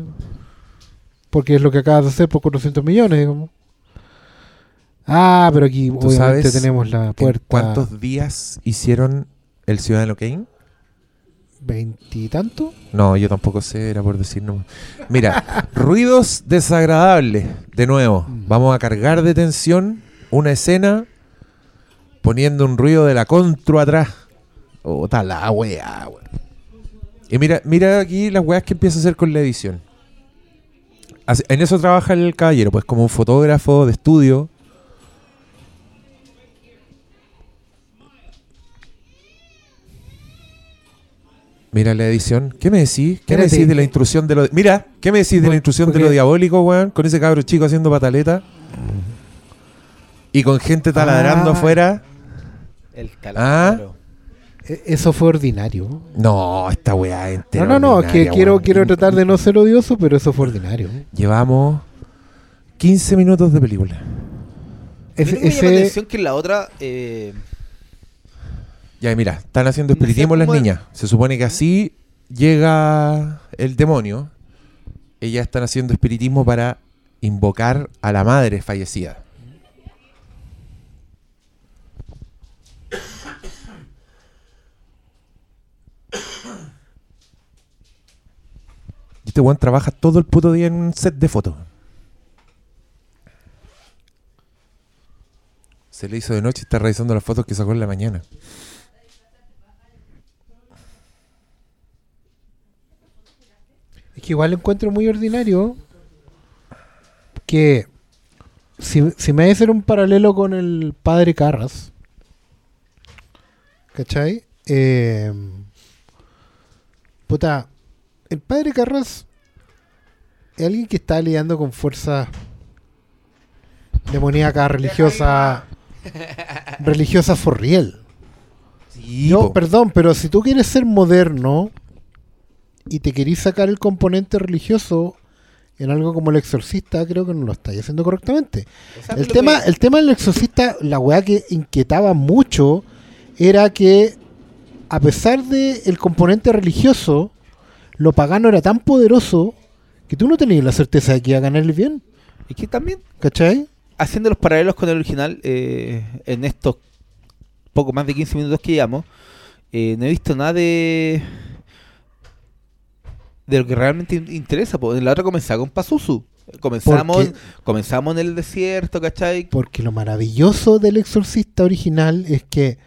[SPEAKER 2] Porque es lo que acabas de hacer por 400 millones, digamos. Ah, pero aquí
[SPEAKER 1] ¿Tú
[SPEAKER 2] obviamente
[SPEAKER 1] sabes
[SPEAKER 2] tenemos la
[SPEAKER 1] ¿En
[SPEAKER 2] puerta.
[SPEAKER 1] ¿Cuántos días hicieron El Ciudadano Kane?
[SPEAKER 2] ¿Veintitanto?
[SPEAKER 1] No, yo tampoco sé, era por decir no. Mira, ruidos desagradables. De nuevo, vamos a cargar de tensión una escena poniendo un ruido de la contro atrás. Oh, la weá. Y mira, mira aquí las weas que empieza a hacer con la edición. En eso trabaja el caballero, pues como un fotógrafo de estudio. Mira la edición. ¿Qué me decís? ¿Qué me decís de la intrusión de lo... Mira, ¿qué me decís de la intrusión de lo diabólico, weón? Con ese cabro chico haciendo pataleta. Y con gente taladrando
[SPEAKER 2] Ah.
[SPEAKER 1] afuera.
[SPEAKER 3] El
[SPEAKER 1] Ah.
[SPEAKER 3] taladro.
[SPEAKER 2] E- Eso fue ordinario.
[SPEAKER 1] No, esta weá es
[SPEAKER 2] No, no, no, es que
[SPEAKER 1] ordinaria,
[SPEAKER 2] quiero,
[SPEAKER 1] weón.
[SPEAKER 2] quiero tratar de no ser odioso, pero eso fue ordinario.
[SPEAKER 1] Llevamos 15 minutos de película.
[SPEAKER 3] Mí
[SPEAKER 2] Ese,
[SPEAKER 3] que la
[SPEAKER 2] ese-
[SPEAKER 3] atención que en la otra eh,
[SPEAKER 1] Ya, mira, están haciendo
[SPEAKER 3] No sé
[SPEAKER 1] espiritismo las niñas. Se supone que así llega el demonio. Ellas están haciendo espiritismo para invocar a la madre fallecida. Este weón trabaja todo el puto día en un set de fotos. Se le hizo de noche y está revisando las fotos que sacó en la mañana.
[SPEAKER 2] Es que igual encuentro muy ordinario que si, si me hacer un paralelo con el padre Carras, ¿cachai? Eh, puta, el padre Carras es alguien que está lidiando con fuerzas demoníacas, religiosas, religiosas for real.
[SPEAKER 1] Sí,
[SPEAKER 2] Yo, perdón, pero si tú quieres ser moderno y te querís sacar el componente religioso en algo como el exorcista, creo que no lo estáis haciendo correctamente.
[SPEAKER 3] O sea,
[SPEAKER 2] El tema,
[SPEAKER 3] que-
[SPEAKER 2] el tema del exorcista, la weá que inquietaba mucho era que a pesar del el componente religioso, lo pagano era tan poderoso que tú no tenías la certeza de que iba a ganar el bien.
[SPEAKER 3] Es que también,
[SPEAKER 2] ¿Cachai?
[SPEAKER 3] haciendo los paralelos con el original, eh, en estos poco más de 15 minutos que llevamos, eh, no he visto nada de de lo que realmente in- interesa. po. En la otra comenzaba con Pazuzu. Comenzamos,
[SPEAKER 2] Porque-
[SPEAKER 3] comenzamos en el desierto, ¿cachai?
[SPEAKER 2] Porque lo maravilloso del exorcista original es que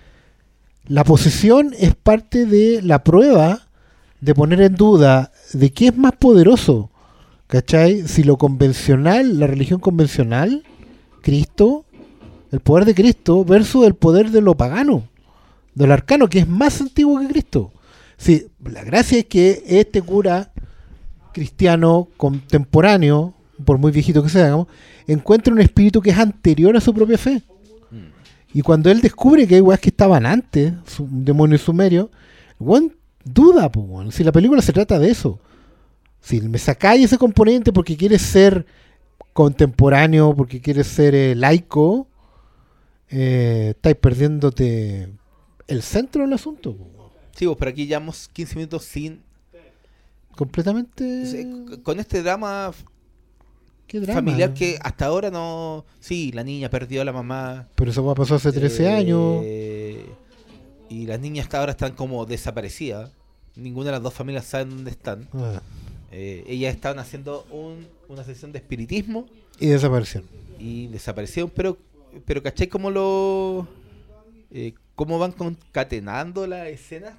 [SPEAKER 2] la posesión es parte de la prueba de poner en duda de qué es más poderoso. ¿Cachai? Si lo convencional, la religión convencional, Cristo, el poder de Cristo, versus el poder de lo pagano, del arcano, que es más antiguo que Cristo. Sí, la gracia es que este cura cristiano contemporáneo, por muy viejito que sea, digamos, encuentra un espíritu que es anterior a su propia fe.
[SPEAKER 3] Mm.
[SPEAKER 2] Y cuando él descubre que hay weas que estaban antes, su- demonio sumerio, weón duda, po, weón. si la película se trata de eso. Si me sacáis ese componente porque quieres ser contemporáneo, porque quieres ser eh, laico, eh, estáis perdiéndote el centro del asunto. po.
[SPEAKER 3] Sí, pues, pero aquí llevamos 15 minutos sin...
[SPEAKER 2] Completamente...
[SPEAKER 3] Con este drama familiar que hasta ahora no... Sí, la niña perdió a la mamá.
[SPEAKER 2] Pero eso pasó hace 13
[SPEAKER 3] Eh,
[SPEAKER 2] años.
[SPEAKER 3] Y las niñas hasta ahora están como desaparecidas. Ninguna de las dos familias sabe dónde están.
[SPEAKER 2] Ah,
[SPEAKER 3] Eh, ellas estaban haciendo un- una sesión de espiritismo
[SPEAKER 2] y desaparecieron.
[SPEAKER 3] y desaparecieron, pero, pero ¿cachai cómo lo... eh, cómo van concatenando las escenas?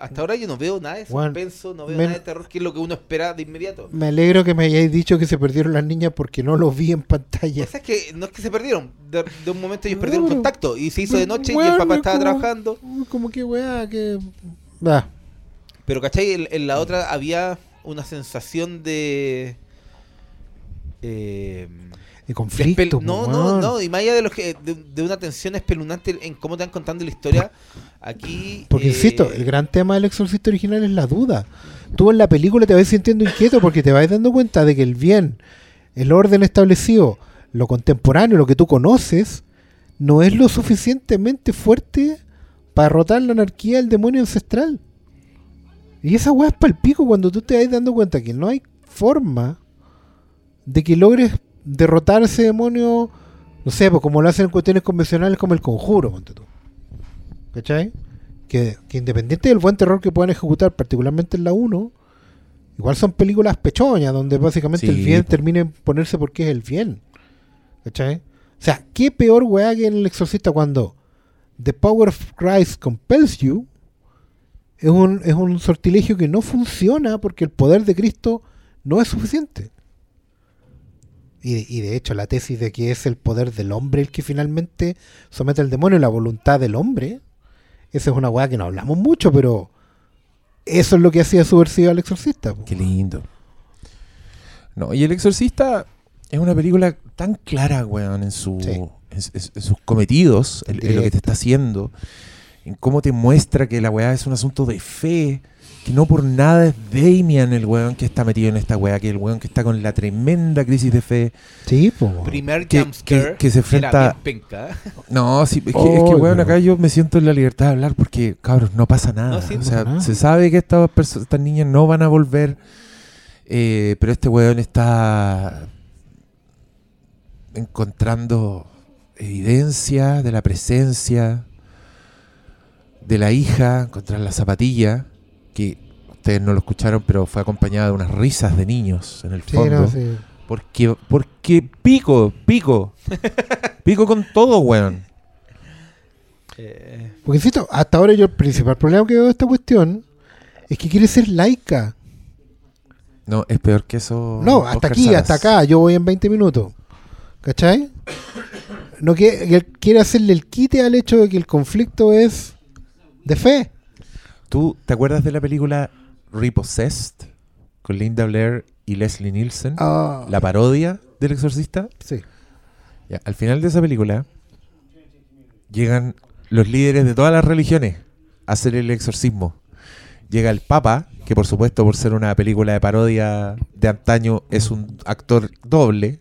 [SPEAKER 3] Hasta ahora yo no veo nada de
[SPEAKER 2] Bueno,
[SPEAKER 3] suspenso, no veo nada de terror, que es lo que uno espera de inmediato.
[SPEAKER 2] Me alegro que me hayáis dicho que se perdieron las niñas porque no lo vi en pantalla.
[SPEAKER 3] O sea, es que no es que se perdieron, de, de un momento ellos perdieron contacto y se hizo de noche y el papá
[SPEAKER 2] es
[SPEAKER 3] estaba
[SPEAKER 2] como-
[SPEAKER 3] trabajando.
[SPEAKER 2] Como que weá, que. Ah,
[SPEAKER 3] Pero, ¿cachai? En, en la otra había una sensación de... eh,
[SPEAKER 2] de conflicto.
[SPEAKER 3] no, no, no, y más allá de, los que, de, de una tensión espeluznante en cómo te van contando la historia, aquí...
[SPEAKER 2] Porque
[SPEAKER 3] eh,
[SPEAKER 2] insisto, el gran tema del exorcista original es la duda. Tú en la película te vas sintiendo inquieto porque te vas dando cuenta de que el bien, el orden establecido, lo contemporáneo, lo que tú conoces, no es lo suficientemente fuerte para derrotar la anarquía del demonio ancestral. Y esa weá es palpico cuando tú te vas dando cuenta que no hay forma de que logres derrotar a ese demonio, no sé, pues como lo hacen en cuestiones convencionales como el conjuro, ponte tú. ¿Cachai? Que, que independiente del buen terror que puedan ejecutar, particularmente en la 1, igual son películas pechoñas, donde básicamente el bien termina en ponerse porque es el bien. ¿Cachai? O sea, qué peor weá que en el exorcista cuando The Power of Christ compels you es un, es un sortilegio que no funciona porque el poder de Cristo no es suficiente. Y de, y de hecho la tesis de que es el poder del hombre el que finalmente somete al demonio, la voluntad del hombre, esa es una weá que no hablamos mucho, pero eso es lo que hacía subversivo al exorcista.
[SPEAKER 1] Qué lindo. No, y El Exorcista es una película tan clara, weón, en, su,
[SPEAKER 2] Sí.
[SPEAKER 1] en, en- en sus cometidos, en, en lo que te está haciendo, en cómo te muestra que la weá es un asunto de fe, que no por nada es Damian el weón que está metido en esta weá, que el weón que está con la tremenda crisis de fe.
[SPEAKER 2] Sí, po.
[SPEAKER 3] Primer
[SPEAKER 1] Que-
[SPEAKER 3] jumpscare
[SPEAKER 1] que- que se enfrenta-. No, sí, es que, es que,
[SPEAKER 2] Oh,
[SPEAKER 1] weón, acá yo me siento en la libertad de hablar porque, cabros, no pasa nada.
[SPEAKER 3] No, sí,
[SPEAKER 1] o sea,
[SPEAKER 2] nada.
[SPEAKER 1] se sabe que estas, estas niñas no van a volver, eh, pero este weón está encontrando evidencia de la presencia de la hija contra la zapatilla, que ustedes no lo escucharon, pero fue acompañada de unas risas de niños en el
[SPEAKER 2] Sí,
[SPEAKER 1] fondo.
[SPEAKER 2] no, sí.
[SPEAKER 1] Porque, porque pico, pico. pico con todo, weón.
[SPEAKER 3] Eh,
[SPEAKER 2] Porque insisto, hasta ahora yo el principal problema que veo de esta cuestión es que quiere ser laica.
[SPEAKER 1] No, es peor que eso.
[SPEAKER 2] No, hasta
[SPEAKER 1] Oscar
[SPEAKER 2] aquí,
[SPEAKER 1] Salas.
[SPEAKER 2] hasta acá, yo voy en 20 minutos. ¿Cachai? No él quiere hacerle el quite al hecho de que el conflicto es de fe.
[SPEAKER 1] ¿Tú te acuerdas de la película Repossessed? Con Linda Blair y Leslie Nielsen.
[SPEAKER 2] Ah,
[SPEAKER 1] La parodia del exorcista.
[SPEAKER 2] sí.
[SPEAKER 1] Ya, al final de esa película llegan los líderes de todas las religiones a hacer el exorcismo. Llega el Papa, que por supuesto por ser una película de parodia de antaño es un actor doble,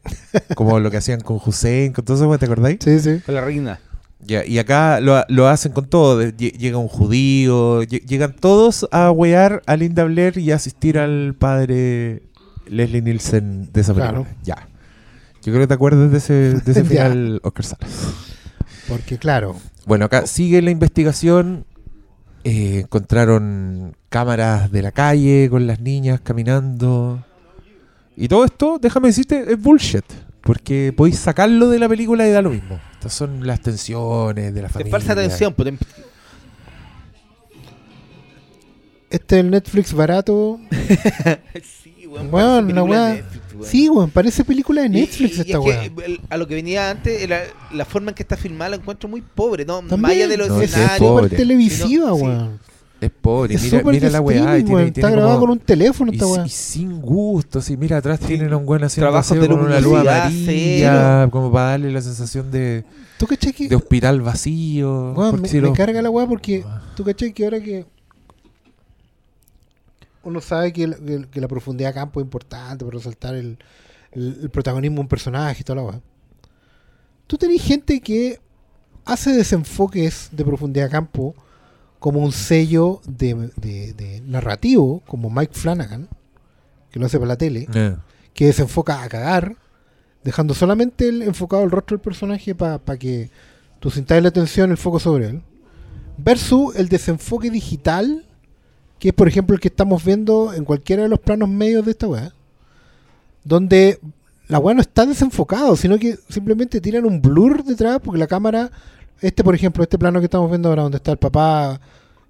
[SPEAKER 1] como lo que hacían con Hussein, con todo eso, ¿te acordáis?
[SPEAKER 2] Sí, sí.
[SPEAKER 3] con la reina.
[SPEAKER 1] Ya, y acá lo, lo hacen con todo. llega un judío, lle- llegan todos a wear a Linda Blair y a asistir al padre Leslie Nielsen de esa película.
[SPEAKER 2] Claro.
[SPEAKER 1] Ya. Yo creo que te acuerdas de ese, de ese final, Oscar Salas.
[SPEAKER 2] Porque claro,
[SPEAKER 1] Bueno, acá sigue la investigación. Eh, encontraron cámaras de la calle con las niñas caminando. Y todo esto, déjame decirte, es bullshit. Porque podéis sacarlo de la película y da lo mismo. Estas son las tensiones de la
[SPEAKER 3] Te
[SPEAKER 1] familia.
[SPEAKER 3] falsa atención, pues,
[SPEAKER 2] este es el Netflix barato.
[SPEAKER 3] sí, weón. Netflix.
[SPEAKER 2] Sí, weón, parece película de
[SPEAKER 3] Y-
[SPEAKER 2] Netflix
[SPEAKER 3] y- y
[SPEAKER 2] esta
[SPEAKER 3] es que, el- a lo que venía antes, la, la forma en que está filmada la encuentro muy pobre, ¿no?
[SPEAKER 2] También,
[SPEAKER 3] de los
[SPEAKER 1] No, es
[SPEAKER 3] escenarios.
[SPEAKER 1] pobre.
[SPEAKER 2] súper televisiva,
[SPEAKER 3] Sí, no, sí.
[SPEAKER 1] Es pobre.
[SPEAKER 2] Es
[SPEAKER 1] mira la weá. y tiene-
[SPEAKER 2] Está grabado
[SPEAKER 1] como-
[SPEAKER 2] con un teléfono esta weá.
[SPEAKER 1] y sin gusto, sí, mira, atrás tienen a un buen haciendo
[SPEAKER 3] Trabajos
[SPEAKER 1] aseo
[SPEAKER 3] de
[SPEAKER 1] con una luz amarilla, como para darle la sensación de,
[SPEAKER 2] ¿Tú cachai que
[SPEAKER 1] de hospital vacío. Porque
[SPEAKER 2] me,
[SPEAKER 1] si
[SPEAKER 2] me carga la weá porque
[SPEAKER 1] Ah.
[SPEAKER 2] tú cachai que ahora que uno sabe que, la- que- que la profundidad de campo es importante para resaltar el, el- el protagonismo de un personaje y toda la weá. Tú tenés gente que hace desenfoques de profundidad de campo como un sello de, de- de narrativo, como Mike Flanagan, que lo hace para la tele,
[SPEAKER 1] Eh.
[SPEAKER 2] que desenfoca a cagar, dejando solamente el, enfocado el rostro del personaje para que tú sintáis la atención, el foco sobre él. Versus el desenfoque digital, que es por ejemplo el que estamos viendo en cualquiera de los planos medios de esta weá. Donde la weá no está desenfocado, sino que simplemente tiran un blur detrás, porque la cámara, este por ejemplo, este plano que estamos viendo ahora, donde está el papá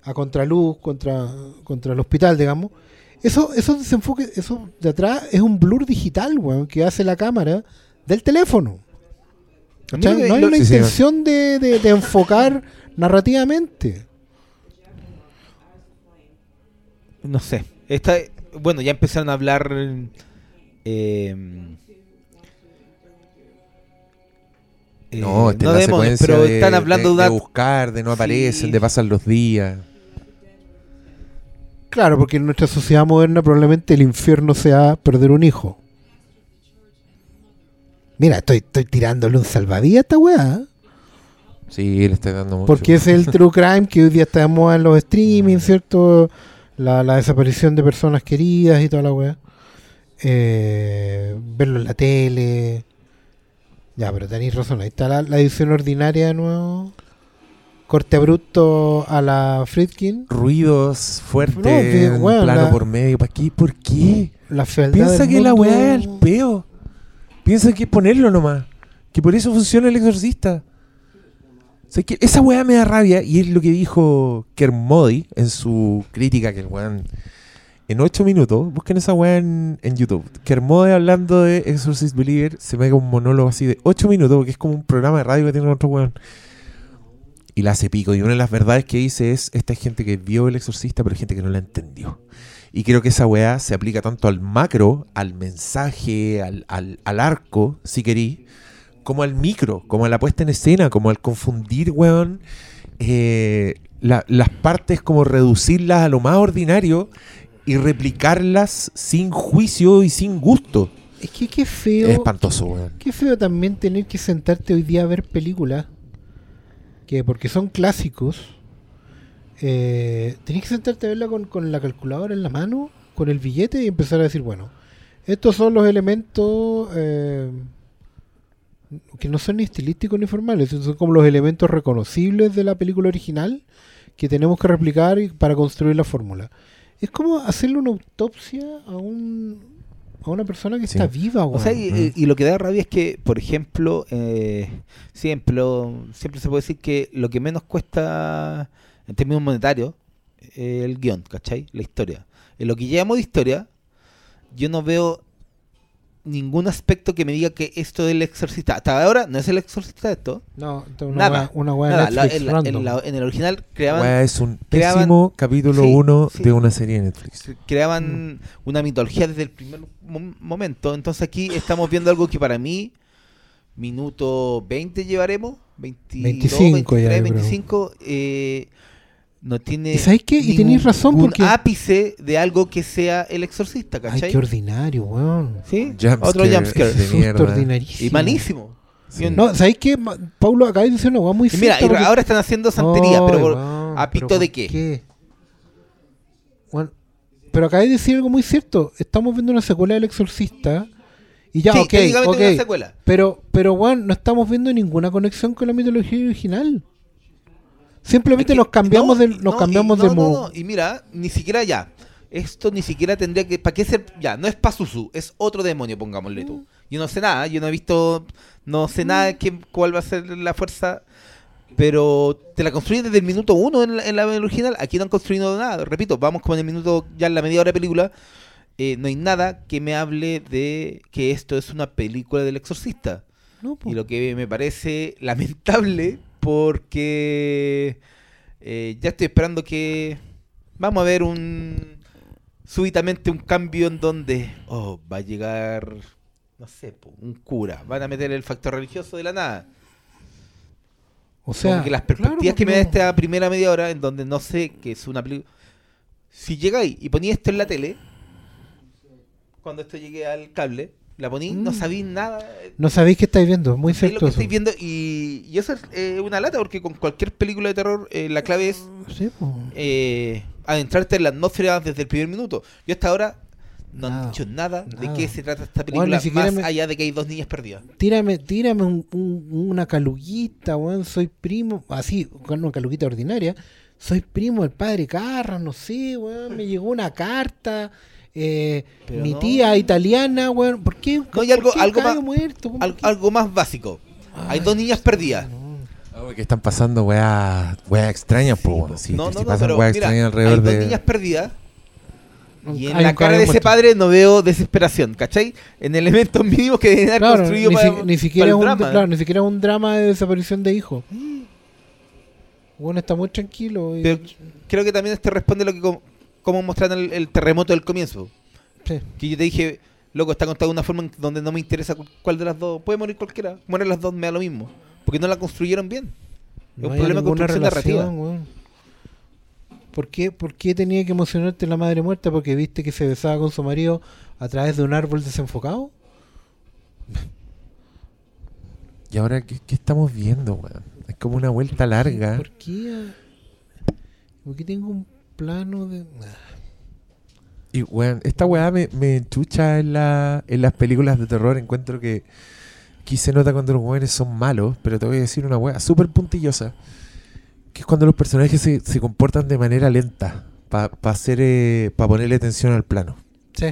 [SPEAKER 2] a contraluz, contra, contra el hospital, digamos, eso, esos desenfoques, eso de atrás es un blur digital, weón, que hace la cámara del teléfono.
[SPEAKER 3] A mí
[SPEAKER 2] ¿Cachai?
[SPEAKER 3] lo que-
[SPEAKER 2] No hay una
[SPEAKER 1] Sí, sí,
[SPEAKER 2] intención de, de- de enfocar narrativamente.
[SPEAKER 3] No sé. Esta, bueno, ya empezaron a hablar. eh, eh,
[SPEAKER 1] No, esta es
[SPEAKER 3] no
[SPEAKER 1] la
[SPEAKER 3] demonios,
[SPEAKER 1] secuencia
[SPEAKER 3] pero
[SPEAKER 1] de,
[SPEAKER 3] están hablando
[SPEAKER 1] de-
[SPEAKER 3] de,
[SPEAKER 1] de
[SPEAKER 3] una.
[SPEAKER 1] buscar, de no
[SPEAKER 3] Sí.
[SPEAKER 1] aparecen, de pasan los días.
[SPEAKER 2] Claro, porque en nuestra sociedad moderna probablemente el infierno sea perder un hijo. Mira, estoy, estoy tirándole un salvavidas a esta weá.
[SPEAKER 1] Sí, le estoy dando mucho.
[SPEAKER 2] Porque es el true crime que hoy día está de moda en los streaming, ¿cierto? La, la desaparición de personas queridas y toda la weá. Eh, verlo en la tele. Ya, pero tenéis razón. Ahí está la, la edición ordinaria de nuevo. Corte abrupto a la Friedkin.
[SPEAKER 1] Ruidos fuertes,
[SPEAKER 2] No, weón,
[SPEAKER 1] plano
[SPEAKER 2] la-
[SPEAKER 1] por medio. ¿Para qué? ¿Por qué?
[SPEAKER 2] La fealdad
[SPEAKER 1] Piensa
[SPEAKER 2] del
[SPEAKER 1] que la weá es el peo. Piensa que es ponerlo nomás. Que por eso funciona el exorcista. O sea, que esa weá me da rabia y es lo que dijo Kermody en su crítica que el weón en 8 minutos, busquen esa weá en, en YouTube. Kermode hablando de Exorcist Believer se me haga un monólogo así de 8 minutos porque es como un programa de radio que tiene otro weón. Y la hace pico. Y una de las verdades que dice es, esta es gente que vio el exorcista pero gente que no la entendió. Y creo que esa weá se aplica tanto al macro, al mensaje, al, al, al arco, si querí, como al micro, como a la puesta en escena, como al confundir, weón, eh, la- las partes, como reducirlas a lo más ordinario y replicarlas sin juicio y sin gusto.
[SPEAKER 2] Es que qué feo.
[SPEAKER 1] Es espantoso, weón.
[SPEAKER 2] Qué feo también tener que sentarte hoy día a ver películas que porque son clásicos eh, tenés que sentarte a verla con, con la calculadora en la mano, con el billete y empezar a decir, bueno, estos son los elementos eh, que no son ni estilísticos ni formales, son como los elementos reconocibles de la película original que tenemos que replicar para construir la fórmula. Es como hacerle una autopsia a un a una persona que
[SPEAKER 1] Sí.
[SPEAKER 2] está viva,
[SPEAKER 3] O sea, y, y- y lo que da rabia es que, por ejemplo, eh, siempre, lo- siempre se puede decir que lo que menos cuesta en términos monetarios es el guion, ¿cachai? La historia. En lo que llevamos de historia, yo no veo ningún aspecto que me diga que esto es el exorcista. Hasta ahora no es el exorcista esto.
[SPEAKER 2] no, esto es una
[SPEAKER 3] Nada,
[SPEAKER 2] una de
[SPEAKER 3] Nada,
[SPEAKER 2] Netflix
[SPEAKER 3] en, la- en la- en el original creaban
[SPEAKER 1] Weá, es un
[SPEAKER 3] creaban-
[SPEAKER 1] pésimo capítulo
[SPEAKER 3] Sí,
[SPEAKER 1] 1
[SPEAKER 3] sí.
[SPEAKER 1] de una serie de Netflix.
[SPEAKER 3] creaban una mitología desde el primer mom- momento. Entonces aquí estamos viendo algo que para mí, minuto 20 llevaremos, 22,
[SPEAKER 2] 25 ya,
[SPEAKER 3] 23,
[SPEAKER 2] yo creo.
[SPEAKER 3] 25, eh, no tiene
[SPEAKER 2] ¿Y sabes qué? Y tenéis razón, porque-
[SPEAKER 3] ápice de algo que sea el exorcista,
[SPEAKER 2] Ay,
[SPEAKER 3] ¿cachai?
[SPEAKER 2] qué ordinario, weón.
[SPEAKER 3] ¿Sí?
[SPEAKER 1] Jumpscare,
[SPEAKER 3] Otro jumpscare.
[SPEAKER 2] Susto ordinarísimo.
[SPEAKER 3] Y malísimo.
[SPEAKER 1] Sí.
[SPEAKER 2] No, ¿sabéis qué? Paulo acaba de decir una weá muy
[SPEAKER 3] Y mira,
[SPEAKER 2] cierta
[SPEAKER 3] y
[SPEAKER 2] porque-
[SPEAKER 3] ahora están haciendo santería,
[SPEAKER 2] Ay,
[SPEAKER 3] pero por-
[SPEAKER 2] weón,
[SPEAKER 3] ¿a
[SPEAKER 2] pero
[SPEAKER 3] pito de
[SPEAKER 2] ¿por
[SPEAKER 3] qué?
[SPEAKER 2] Bueno, pero acabé de decir algo muy cierto. Estamos viendo una secuela del Exorcista. Y ya,
[SPEAKER 3] Sí,
[SPEAKER 2] ok,
[SPEAKER 3] técnicamente
[SPEAKER 2] ok.
[SPEAKER 3] una secuela.
[SPEAKER 2] Pero, pero, weón, no estamos viendo ninguna conexión con la mitología original. Simplemente
[SPEAKER 3] Es que-
[SPEAKER 2] nos cambiamos
[SPEAKER 3] no,
[SPEAKER 2] de, nos
[SPEAKER 3] no,
[SPEAKER 2] cambiamos
[SPEAKER 3] y,
[SPEAKER 2] de
[SPEAKER 3] no, no,
[SPEAKER 2] mo-
[SPEAKER 3] no, Y mira, ni siquiera ya. Esto ni siquiera tendría que. ¿Para qué ser.? Ya, no es Pazuzu, es otro demonio, pongámosle
[SPEAKER 2] Mm.
[SPEAKER 3] tú. Yo no sé nada, yo no he visto. No sé nada de qué, cuál va a ser la fuerza. Pero te la construyen desde el minuto uno en la, en la original. Aquí no han construido nada. Repito, vamos como en el minuto. Ya en la media hora de película. eh, no hay nada que me hable de que esto es una película del exorcista.
[SPEAKER 2] No.
[SPEAKER 3] Y lo que me parece lamentable porque eh, ya estoy esperando que vamos a ver un súbitamente un cambio en donde oh, va a llegar no sé, un cura, van a meter el factor religioso de la nada.
[SPEAKER 2] O sea,
[SPEAKER 3] Como que las perspectivas
[SPEAKER 2] claro,
[SPEAKER 3] que me da esta primera media hora en donde no sé que es una película. Si llegáis y ponía esto en la tele, cuando esto llegue al cable, la poní, no
[SPEAKER 2] Mm.
[SPEAKER 3] sabéis nada.
[SPEAKER 2] No sabéis qué estáis viendo, muy
[SPEAKER 3] Es lo que estáis viendo y, y eso es eh, una lata porque con cualquier película de terror eh, la clave es
[SPEAKER 2] Sí,
[SPEAKER 3] eh, adentrarte en la atmósfera desde el primer minuto. Yo hasta ahora no han
[SPEAKER 2] Nada,
[SPEAKER 3] dicho nada, de qué se trata esta
[SPEAKER 2] Bueno,
[SPEAKER 3] película más
[SPEAKER 2] me-
[SPEAKER 3] allá de que hay dos niñas perdidas.
[SPEAKER 2] Tírame, tírame un- un- una caluguita, weón. Soy primo, así, con una caluguita ordinaria. Soy primo del padre Carra, no sé, weón. Me llegó una carta. Eh, mi
[SPEAKER 3] no.
[SPEAKER 2] tía italiana, weón. ¿Por qué?
[SPEAKER 3] No, y
[SPEAKER 2] por
[SPEAKER 3] algo-
[SPEAKER 2] qué
[SPEAKER 3] algo más-
[SPEAKER 2] muerto, weón?
[SPEAKER 3] Al-
[SPEAKER 2] ¿Por qué?
[SPEAKER 3] algo más básico. hay
[SPEAKER 2] Ay,
[SPEAKER 3] dos niñas perdidas.
[SPEAKER 1] Ah, que están pasando weas, weas extrañas, po. Sí,
[SPEAKER 3] no,
[SPEAKER 1] sí,
[SPEAKER 3] no, no,
[SPEAKER 1] pasan weas
[SPEAKER 3] mira,
[SPEAKER 1] extrañas
[SPEAKER 3] hay dos
[SPEAKER 1] de.
[SPEAKER 3] niñas perdidas y en
[SPEAKER 2] Hay
[SPEAKER 3] la cara de ese
[SPEAKER 2] muerto.
[SPEAKER 3] padre no veo desesperación, ¿cachai? En elementos mínimos que deben haber
[SPEAKER 2] Claro, ni,
[SPEAKER 3] construido
[SPEAKER 2] si-
[SPEAKER 3] para,
[SPEAKER 2] ni siquiera
[SPEAKER 3] para
[SPEAKER 2] es
[SPEAKER 3] el
[SPEAKER 2] un,
[SPEAKER 3] drama.
[SPEAKER 2] claro, ni siquiera es un drama de desaparición de hijo. Bueno, está muy tranquilo. y-
[SPEAKER 3] Pero creo que también esto responde lo que como mostraron el, el terremoto del comienzo.
[SPEAKER 2] sí.
[SPEAKER 3] Que yo te dije, loco, está contado de una forma en donde no me interesa cu- cuál de las dos. Puede morir cualquiera. Mueren las dos, me da lo mismo. Porque no la construyeron bien. Es un problema de construcción narrativa.
[SPEAKER 2] weón. ¿Por qué, ¿Por qué tenía que emocionarte la madre muerta? ¿Porque viste que se besaba con su marido a través de un árbol desenfocado?
[SPEAKER 1] ¿Y ahora qué, qué estamos viendo, weón? Es como una vuelta larga.
[SPEAKER 2] ¿Por qué? ¿Por qué tengo un plano de.?
[SPEAKER 1] Y, weón, esta weá me, me enchucha en, la, en las películas de terror. Encuentro que aquí se nota cuando los weones son malos, pero te voy a decir una weá súper puntillosa. Que es cuando los personajes se, se comportan de manera lenta. Para hacer eh, para ponerle atención al plano.
[SPEAKER 2] Sí.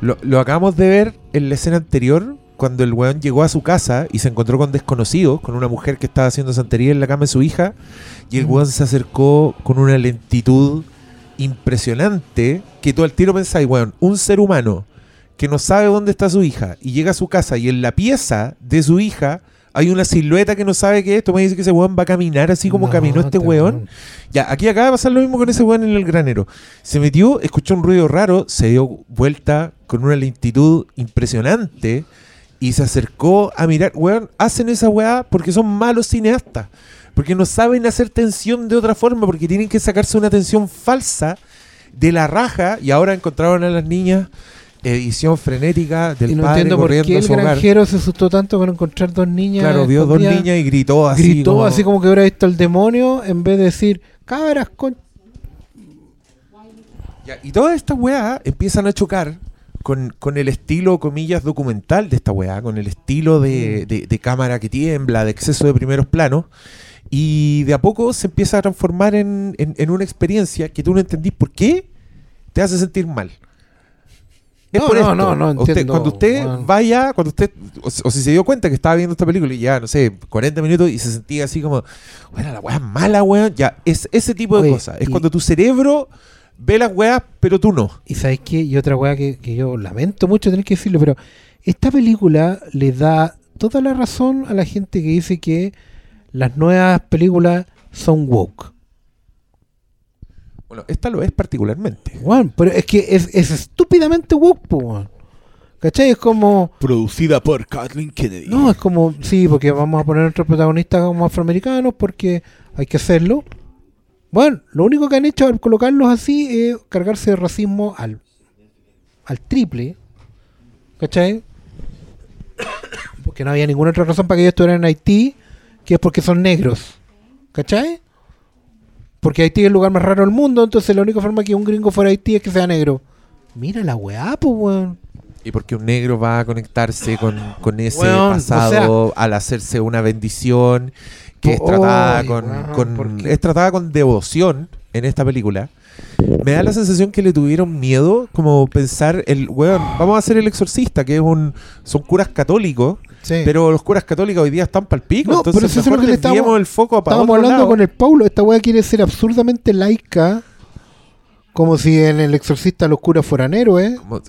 [SPEAKER 1] Lo, lo acabamos de ver en la escena anterior, cuando el weón llegó a su casa y se encontró con desconocidos, con una mujer que estaba haciendo santería en la cama de su hija, y el weón se acercó con una lentitud impresionante, que tú al tiro pensáis, weón, un ser humano que no sabe dónde está su hija y llega a su casa y en la pieza de su hija hay una silueta que no sabe qué es, tú me dices que ese weón va a caminar así como
[SPEAKER 2] No,
[SPEAKER 1] caminó este
[SPEAKER 2] te-
[SPEAKER 1] weón. Ya, aquí acaba de pasar lo mismo con ese weón en el granero. Se metió, escuchó un ruido raro, se dio vuelta con una lentitud impresionante y se acercó a mirar. Weón, hacen esa weá porque son malos cineastas. Porque no saben hacer tensión de otra forma, porque tienen que sacarse una tensión falsa de la raja y ahora encontraron a las niñas edición frenética del
[SPEAKER 2] Y no
[SPEAKER 1] padre
[SPEAKER 2] entiendo por
[SPEAKER 1] corriendo
[SPEAKER 2] qué
[SPEAKER 1] a
[SPEAKER 2] el
[SPEAKER 1] su hogar.
[SPEAKER 2] granjero se asustó tanto con encontrar dos niñas.
[SPEAKER 1] Claro, vio dos niñas y gritó así.
[SPEAKER 2] Gritó
[SPEAKER 1] como-
[SPEAKER 2] así como que hubiera visto al demonio en vez de decir, cabras con.
[SPEAKER 1] Ya, y todas estas weá empiezan a chocar con, con el estilo, comillas, documental de esta weá, con el estilo de, de- de cámara que tiembla, de exceso de primeros planos. Y de a poco se empieza a transformar en, en- en una experiencia que tú no entendís por qué te hace sentir mal. Es
[SPEAKER 2] No,
[SPEAKER 1] por
[SPEAKER 2] no,
[SPEAKER 1] esto.
[SPEAKER 2] no, no
[SPEAKER 1] Usted- cuando usted vaya, cuando usted, o, o si se dio cuenta que estaba viendo esta película y ya, no sé, 40 minutos y se sentía así como, bueno, la weá es mala, weón, ya, es ese tipo de cosas. Es
[SPEAKER 2] y-
[SPEAKER 1] cuando tu cerebro ve las weas, pero tú no.
[SPEAKER 2] Y sabes qué, y otra weá que, que yo lamento mucho tener que decirlo, pero esta película le da toda la razón a la gente que dice que las nuevas películas son woke.
[SPEAKER 1] Bueno, esta lo es particularmente.
[SPEAKER 2] Weón, pero es que es, es estúpidamente woke, weón. ¿Cachai? Es como.
[SPEAKER 3] Producida por Kathleen Kennedy.
[SPEAKER 2] No, es como. Sí, porque vamos a poner a nuestros protagonistas como afroamericanos porque hay que hacerlo. Bueno, lo único que han hecho al colocarlos así es cargarse de racismo al, al triple. ¿Cachai? Porque no había ninguna otra razón para que ellos estuvieran en Haití que es porque son negros. ¿Cachai? Porque Haití es el lugar más raro del mundo, entonces la única forma que un gringo fuera a Haití es que sea negro. Mira la weá, pues, weón.
[SPEAKER 1] Y porque un negro va a conectarse con, con ese
[SPEAKER 2] Weón, o
[SPEAKER 1] pasado al hacerse una bendición que es tratada con,
[SPEAKER 2] weón,
[SPEAKER 1] con- es tratada con devoción en esta película. Me da la sensación que le tuvieron miedo, como pensar el weón, vamos a hacer el exorcista, que es un son curas católicos,
[SPEAKER 2] Sí.
[SPEAKER 1] pero los curas católicos hoy día están pal pico,
[SPEAKER 2] No,
[SPEAKER 1] entonces
[SPEAKER 2] pero eso es
[SPEAKER 1] mejor
[SPEAKER 2] lo que le estamos-
[SPEAKER 1] el foco para
[SPEAKER 2] Estábamos hablando con el Paulo, esta weá quiere ser absurdamente laica, como si en el exorcista los curas fueran héroes.
[SPEAKER 1] como,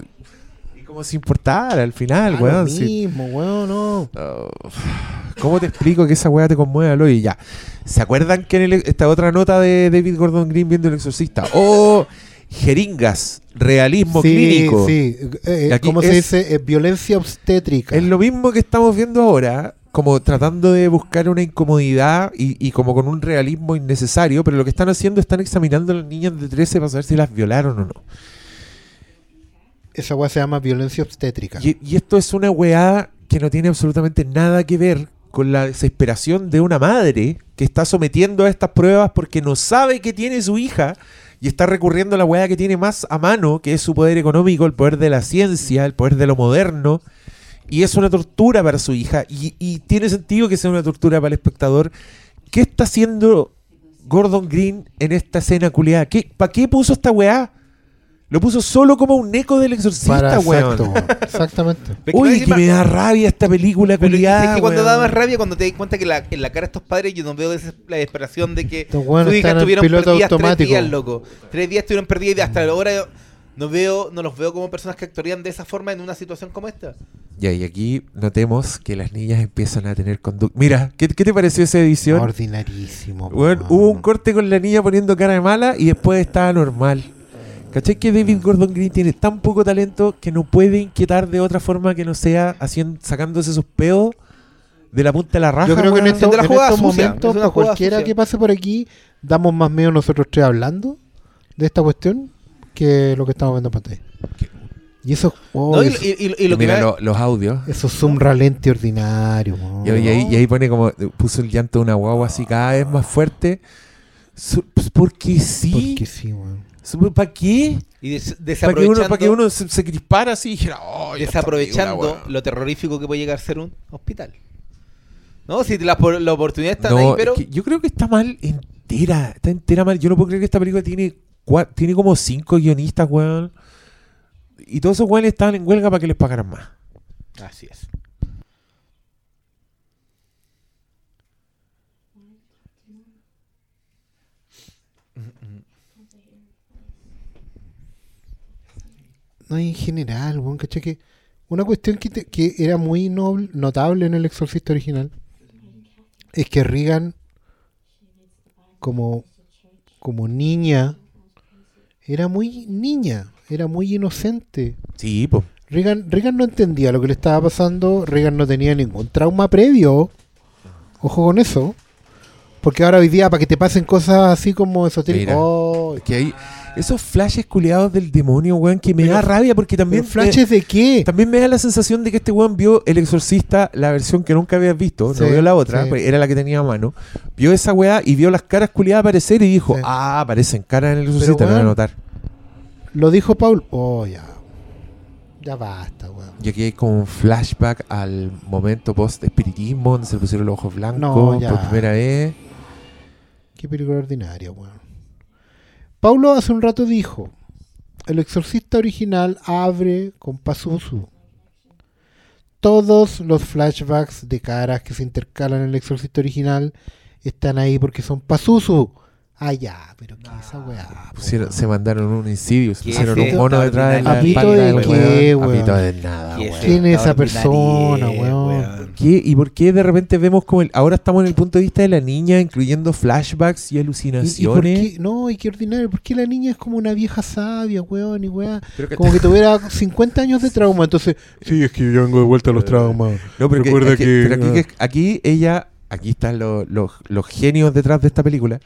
[SPEAKER 1] y como si importara al final,
[SPEAKER 2] lo
[SPEAKER 1] weón.
[SPEAKER 2] mismo, weón, no.
[SPEAKER 1] Oh, ¿Cómo te explico que esa weá te conmueve al oído? Y ya. ¿Se acuerdan que en el- esta otra nota de David Gordon Green viendo el exorcista? ¡Oh! Jeringas, realismo
[SPEAKER 2] sí,
[SPEAKER 1] clínico.
[SPEAKER 2] sí. Eh,
[SPEAKER 1] aquí
[SPEAKER 2] ¿Cómo se dice? Es violencia obstétrica.
[SPEAKER 1] Es lo mismo que estamos viendo ahora, como tratando de buscar una incomodidad y, y como con un realismo innecesario, pero lo que están haciendo están examinando a las niñas de 13 para saber si las violaron o no.
[SPEAKER 2] Esa weá se llama violencia obstétrica.
[SPEAKER 1] Y, y esto es una weá que no tiene absolutamente nada que ver con la desesperación de una madre que está sometiendo a estas pruebas porque no sabe que tiene su hija y está recurriendo a la weá que tiene más a mano, que es su poder económico, el poder de la ciencia, el poder de lo moderno. Y es una tortura para su hija. Y, tiene sentido que sea una tortura para el espectador. ¿Qué está haciendo Gordon Green en esta escena culiada? ¿Qué, ¿Para qué puso esta weá? Lo puso solo como un eco del exorcista,
[SPEAKER 2] Para,
[SPEAKER 1] weón.
[SPEAKER 2] exacto, weón. Exactamente.
[SPEAKER 1] Uy, que me da rabia esta película
[SPEAKER 3] Pero
[SPEAKER 1] culiada.
[SPEAKER 3] es que cuando
[SPEAKER 1] weón.
[SPEAKER 3] da más rabia, cuando te das cuenta que la- en la cara de estos padres yo no veo la desesperación de que
[SPEAKER 2] Estos weones
[SPEAKER 3] sus hijas estuvieron
[SPEAKER 2] piloto
[SPEAKER 3] perdidas
[SPEAKER 2] automático.
[SPEAKER 3] tres días, loco. Tres días estuvieron perdidas y hasta ahora no veo, no los veo como personas que actuarían de esa forma en una situación como esta.
[SPEAKER 1] Ya, y aquí notemos que las niñas empiezan a tener conducta. Mira, ¿qué, qué te pareció esa edición?
[SPEAKER 2] Ordinarísimo.
[SPEAKER 1] weón. hubo un corte con la niña poniendo cara de mala y después estaba normal. ¿Cachai que David Gordon Green tiene tan poco talento que no puede inquietar de otra forma que no sea haciendo, sacándose sus peos de la punta de la raja?
[SPEAKER 2] Yo creo que en,
[SPEAKER 3] la
[SPEAKER 2] en
[SPEAKER 3] jugada
[SPEAKER 2] estos
[SPEAKER 3] sucia,
[SPEAKER 2] momentos, cualquiera
[SPEAKER 3] sucia.
[SPEAKER 2] que pase por aquí, damos más miedo nosotros tres hablando de esta cuestión que lo que estamos viendo en pantalla. Y eso, oh,
[SPEAKER 3] ¿No? Y,
[SPEAKER 2] eso,
[SPEAKER 3] y- y- y lo
[SPEAKER 1] Y
[SPEAKER 3] que
[SPEAKER 1] mira lo- los audios.
[SPEAKER 2] eso es un ralente ordinario.
[SPEAKER 1] Y, y ahí, y ahí pone como, puso el llanto de una guagua así cada vez más fuerte. Pues, porque sí.
[SPEAKER 2] Porque sí, weón.
[SPEAKER 1] ¿Para qué?
[SPEAKER 3] y des-
[SPEAKER 1] Para que
[SPEAKER 3] desaprovechando,
[SPEAKER 1] uno, para que uno se, se crispara así y dijera, "Oh,
[SPEAKER 3] desaprovechando
[SPEAKER 1] película, weón".
[SPEAKER 3] lo terrorífico que puede llegar a ser un hospital. No, si la, la oportunidad está
[SPEAKER 1] No,
[SPEAKER 3] ahí,
[SPEAKER 1] es
[SPEAKER 3] pero
[SPEAKER 1] que yo creo que está mal entera. Está entera mal. Yo no puedo creer que esta película tiene, tiene como cinco guionistas, weón. Y todos esos weones estaban en huelga para que les pagaran más.
[SPEAKER 3] así es.
[SPEAKER 2] No, y en general, weón, ¿cachai? Que una cuestión que, te- que era muy noble- notable en el exorcista original es que Regan, como, como niña, era muy niña, era muy inocente.
[SPEAKER 1] Sí, pues.
[SPEAKER 2] Regan, Regan no entendía lo que le estaba pasando, Regan no tenía ningún trauma previo. Ojo con eso. Porque ahora hoy día, para que te pasen cosas así como esotéricas, oh,
[SPEAKER 1] Que hay esos flashes culiados del demonio, weón, que me
[SPEAKER 2] Pero-
[SPEAKER 1] da rabia porque también.
[SPEAKER 2] ¿pero flashes de qué?
[SPEAKER 1] también me da la sensación de que este weón vio El Exorcista, la versión que nunca habías visto,
[SPEAKER 2] Sí,
[SPEAKER 1] no vio la otra,
[SPEAKER 2] sí.
[SPEAKER 1] era la que tenía a mano. Vio esa weá y vio las caras culiadas aparecer y dijo,
[SPEAKER 2] Sí.
[SPEAKER 1] ah, aparecen caras en El Exorcista, me voy a notar.
[SPEAKER 2] Lo dijo Paul. Oh, ya. Ya basta, weón.
[SPEAKER 1] Y aquí hay como un flashback al momento post-espiritismo, donde se le pusieron los ojos blancos
[SPEAKER 2] No, ya.
[SPEAKER 1] por primera vez.
[SPEAKER 2] Qué película ordinaria, weón. Paulo hace un rato dijo el exorcista original abre con Pazuzu. Todos los flashbacks de caras que se intercalan en el exorcista original están ahí porque son Pazuzu. Ah, ya, pero ¿qué es esa weá?
[SPEAKER 1] Pusieron- se mandaron un incidio, se
[SPEAKER 3] ¿Qué
[SPEAKER 1] pusieron un mono detrás de la
[SPEAKER 2] ¿Apito de qué,
[SPEAKER 1] weón. Apito de nada,
[SPEAKER 3] ¿Qué
[SPEAKER 1] weón.
[SPEAKER 2] ¿Quién es esa persona, weón?
[SPEAKER 1] ¿Qué? ¿Y por qué de repente vemos como el, ahora estamos en el punto de vista de la niña, incluyendo flashbacks y
[SPEAKER 2] ¿Y, y por
[SPEAKER 1] alucinaciones?
[SPEAKER 2] qué? No, y qué ordinario. ¿Por qué la niña es como una vieja sabia, weón? Y weá. Como que tuviera 50 años de trauma. Entonces, sí, es que yo vengo de vuelta a los traumas.
[SPEAKER 1] No, pero,
[SPEAKER 2] Recuerda
[SPEAKER 1] que-
[SPEAKER 2] que-
[SPEAKER 1] pero aquí, que- aquí ella, aquí están los, los, los genios detrás de esta película.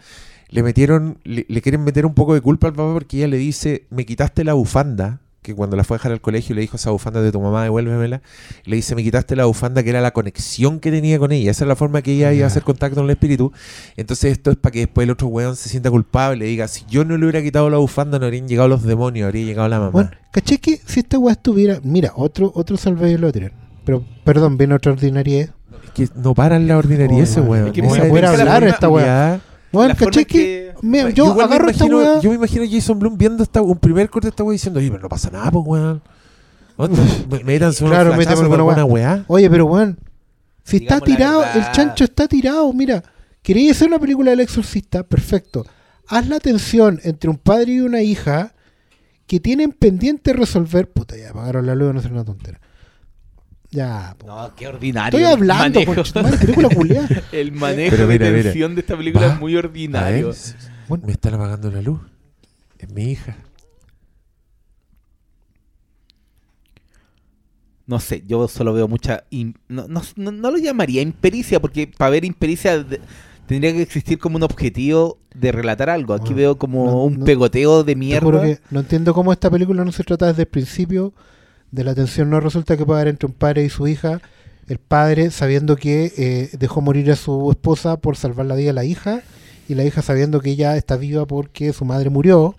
[SPEAKER 1] Le metieron, le, le quieren meter un poco de culpa al papá porque ella le dice, me quitaste la bufanda, que cuando la fue a dejar al colegio le dijo esa bufanda de tu mamá, devuélvemela. Le dice, me quitaste la bufanda que era la conexión que tenía con ella. Esa es la forma que ella iba a hacer contacto con el espíritu. Entonces esto es para que después el otro weón se sienta culpable y diga, si yo no le hubiera quitado la bufanda no habrían llegado los demonios, habría llegado la mamá.
[SPEAKER 2] Bueno, ¿caché que si esta weá estuviera. Mira, otro, otro salve el otro. Pero, perdón, viene otra ordinaria.
[SPEAKER 1] Es que no paran la ordinariedad,
[SPEAKER 2] Oh,
[SPEAKER 1] weón.
[SPEAKER 3] Es que
[SPEAKER 2] no voy a poder hablar esta weá. Bueno, ¿caché que.?
[SPEAKER 3] que-
[SPEAKER 2] me-
[SPEAKER 1] Yo
[SPEAKER 2] yo
[SPEAKER 1] igual me
[SPEAKER 2] agarro esta
[SPEAKER 1] imagino-
[SPEAKER 2] weá.
[SPEAKER 1] Yo me imagino a Jason Blum viendo esta, un primer corte de esta weá diciendo, oye, pero no pasa nada, pues weón. Otro, me- Métanse unos
[SPEAKER 2] Claro, alguna
[SPEAKER 1] alguna weá.
[SPEAKER 2] Oye, pero weón. Si está
[SPEAKER 3] Digamos
[SPEAKER 2] tirado, el chancho está tirado. Mira, ¿queréis hacer una película del exorcista? Perfecto. Haz la tensión entre un padre y una hija que tienen pendiente resolver. Puta, ya apagaron la luz, no ser una tontera. Ya, po.
[SPEAKER 3] No, qué ordinario.
[SPEAKER 2] Estoy
[SPEAKER 3] el
[SPEAKER 2] hablando, película culiada.
[SPEAKER 3] El manejo
[SPEAKER 1] Pero mira,
[SPEAKER 3] de
[SPEAKER 1] mira.
[SPEAKER 3] tensión de esta película
[SPEAKER 1] Va.
[SPEAKER 3] es muy ordinario.
[SPEAKER 2] Bueno.
[SPEAKER 1] me están apagando la luz. Es mi hija.
[SPEAKER 3] No sé, yo solo veo mucha... No, no, no- no lo llamaría impericia, porque para ver impericia de- tendría que existir como un objetivo de relatar algo. Aquí
[SPEAKER 2] Bueno,
[SPEAKER 3] veo como
[SPEAKER 2] no-
[SPEAKER 3] un
[SPEAKER 2] no-
[SPEAKER 3] pegoteo de
[SPEAKER 2] Te
[SPEAKER 3] mierda.
[SPEAKER 2] juro que no entiendo cómo esta película no se trata desde el principio de la tensión no resulta que puede haber entre un padre y su hija. El padre sabiendo que eh, dejó morir a su esposa por salvar la vida de la hija y la hija sabiendo que ella está viva porque su madre murió.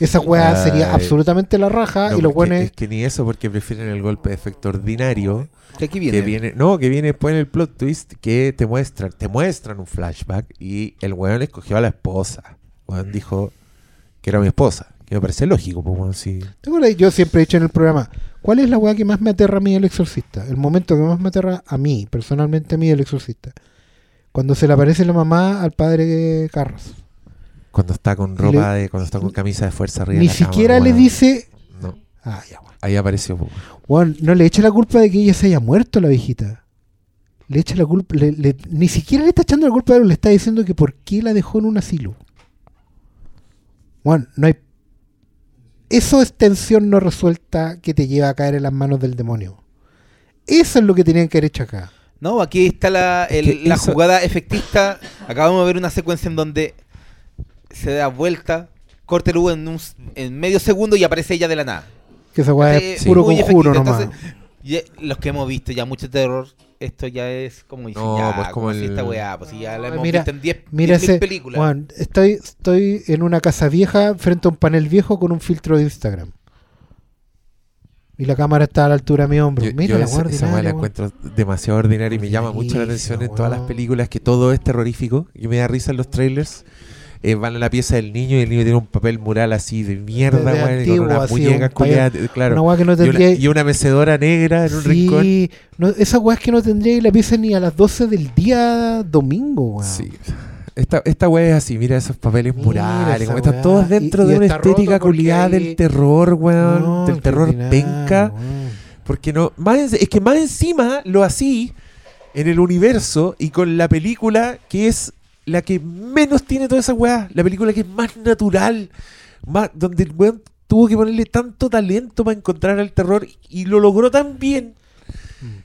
[SPEAKER 2] Esa weá sería absolutamente la raja
[SPEAKER 1] No,
[SPEAKER 2] y los buenos...
[SPEAKER 1] Es que ni eso, porque prefieren el golpe de efecto ordinario.
[SPEAKER 3] Que aquí viene.
[SPEAKER 1] Que viene, no, que viene después en el plot twist que te muestran, te muestran un flashback y el weón escogió a la esposa. El weón dijo que era mi esposa. Que me parece lógico, pues weón, sí.
[SPEAKER 2] ¿Te acuerdas? Yo siempre he dicho en el programa, ¿cuál es la weá que más me aterra a mí del exorcista? El momento que más me aterra a mí, personalmente a mí del exorcista. Cuando se le aparece la mamá al padre Carras.
[SPEAKER 1] Cuando está con ropa
[SPEAKER 2] le-
[SPEAKER 1] de, cuando está con camisa de fuerza arriba.
[SPEAKER 2] Ni
[SPEAKER 1] de la cama,
[SPEAKER 2] siquiera le dice...
[SPEAKER 1] No,
[SPEAKER 2] Ah, ya, weón.
[SPEAKER 1] ahí apareció. Weón,
[SPEAKER 2] no le echa la culpa de que ella se haya muerto la viejita. Le echa la culpa, le- le- ni siquiera le está echando la culpa, pero le está diciendo que por qué la dejó en un asilo. Weón, no hay. Eso es tensión no resuelta que te lleva a caer en las manos del demonio. Eso es lo que tenían que haber hecho acá.
[SPEAKER 3] No, aquí está la, el-
[SPEAKER 1] que
[SPEAKER 3] la
[SPEAKER 1] eso-
[SPEAKER 3] jugada efectista. Acabamos de ver una secuencia en donde se da vuelta, corta el en, un en medio segundo y aparece ella de la nada.
[SPEAKER 2] Que esa weá
[SPEAKER 3] Eh,
[SPEAKER 2] es puro
[SPEAKER 3] muy
[SPEAKER 2] conjuro nomás.
[SPEAKER 3] Entonces, los que hemos visto ya mucho terror, esto ya es como dicen,
[SPEAKER 1] No,
[SPEAKER 3] ya,
[SPEAKER 1] pues como el-
[SPEAKER 3] esta weá, pues si ya la
[SPEAKER 2] Ay,
[SPEAKER 3] hemos
[SPEAKER 2] mira,
[SPEAKER 3] visto en 10
[SPEAKER 2] Mira
[SPEAKER 3] 10.000
[SPEAKER 2] ese.
[SPEAKER 3] películas.
[SPEAKER 2] weón, estoy, estoy en una casa vieja frente a un panel viejo con un filtro de Instagram. Y la cámara está a la altura de mi hombro.
[SPEAKER 1] Yo,
[SPEAKER 2] Mira
[SPEAKER 1] yo
[SPEAKER 2] la
[SPEAKER 1] esa,
[SPEAKER 2] weá
[SPEAKER 1] esa weá la encuentro demasiado ordinaria y me llama mucho la atención en todas las películas que todo es terrorífico y me da risa en los trailers. Eh, van a la pieza del niño y el niño tiene un papel mural así de mierda,
[SPEAKER 2] De- de
[SPEAKER 1] weón, y
[SPEAKER 2] antiguo,
[SPEAKER 1] con unas
[SPEAKER 2] así,
[SPEAKER 1] muñecas
[SPEAKER 2] un
[SPEAKER 1] culiadas, eh, claro.
[SPEAKER 2] Una weá que no
[SPEAKER 1] y, una, y una mecedora negra en un rincón.
[SPEAKER 2] No, esa weá es que no tendría la pieza ni a las 12 del día domingo, weón.
[SPEAKER 1] Sí. Esta, esta weá es así, mira esos papeles
[SPEAKER 2] Mira
[SPEAKER 1] murales, como están todos dentro
[SPEAKER 2] Y- y
[SPEAKER 1] de una estética culiada
[SPEAKER 2] hay-
[SPEAKER 1] del terror, weón,
[SPEAKER 2] No,
[SPEAKER 1] del terror
[SPEAKER 2] ordinario,
[SPEAKER 1] penca.
[SPEAKER 2] weón.
[SPEAKER 1] Porque no, más, es que más encima lo así en el universo y con la película que es la que menos tiene toda esa weá. La película que es más natural, más, donde el weón tuvo que ponerle tanto talento para encontrar el terror y lo logró tan bien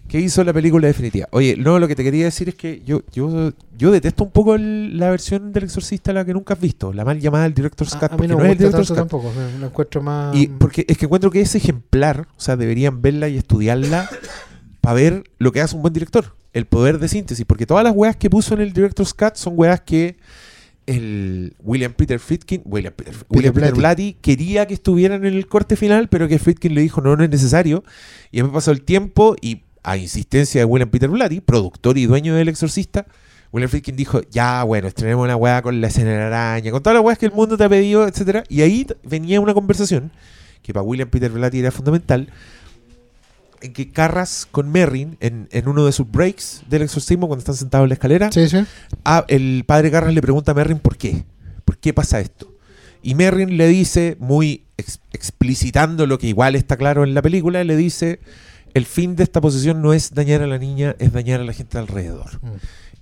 [SPEAKER 1] que hizo la película definitiva. Oye, no, lo que te quería decir es que yo, yo, yo detesto un poco el- la versión del exorcista, la que nunca has visto, la mal llamada del Director's Cut,
[SPEAKER 2] a mí no
[SPEAKER 1] no
[SPEAKER 2] me
[SPEAKER 1] es el
[SPEAKER 2] tanto tampoco. me- encuentro más.
[SPEAKER 1] Y porque es que encuentro que es ejemplar, o sea, deberían verla y estudiarla para ver lo que hace un buen director, el poder de síntesis, porque todas las weas que puso en el Director's Cut son weas que el William Peter Friedkin, William Peter, William Peter
[SPEAKER 2] Blatty.
[SPEAKER 1] Blatty quería que estuvieran en el corte final, pero que Friedkin le dijo no, no es necesario, y me pasó el tiempo y a insistencia de William Peter Blatty, productor y dueño del Exorcista, William Friedkin dijo, ya, bueno, estrenemos una weá con la escena de la araña, con todas las weas que el mundo te ha pedido, etcétera Y ahí venía una conversación que para William Peter Blatty era fundamental, en que Carras con Merrin, en, en uno de sus breaks del exorcismo, cuando están sentados en la escalera,
[SPEAKER 2] Sí, sí.
[SPEAKER 1] El padre Carras le pregunta a Merrin por qué. ¿Por qué pasa esto? Y Merrin le dice, muy ex- explicitando lo que igual está claro en la película, le dice, el fin de esta posesión no es dañar a la niña, es dañar a la gente alrededor.
[SPEAKER 2] Mm.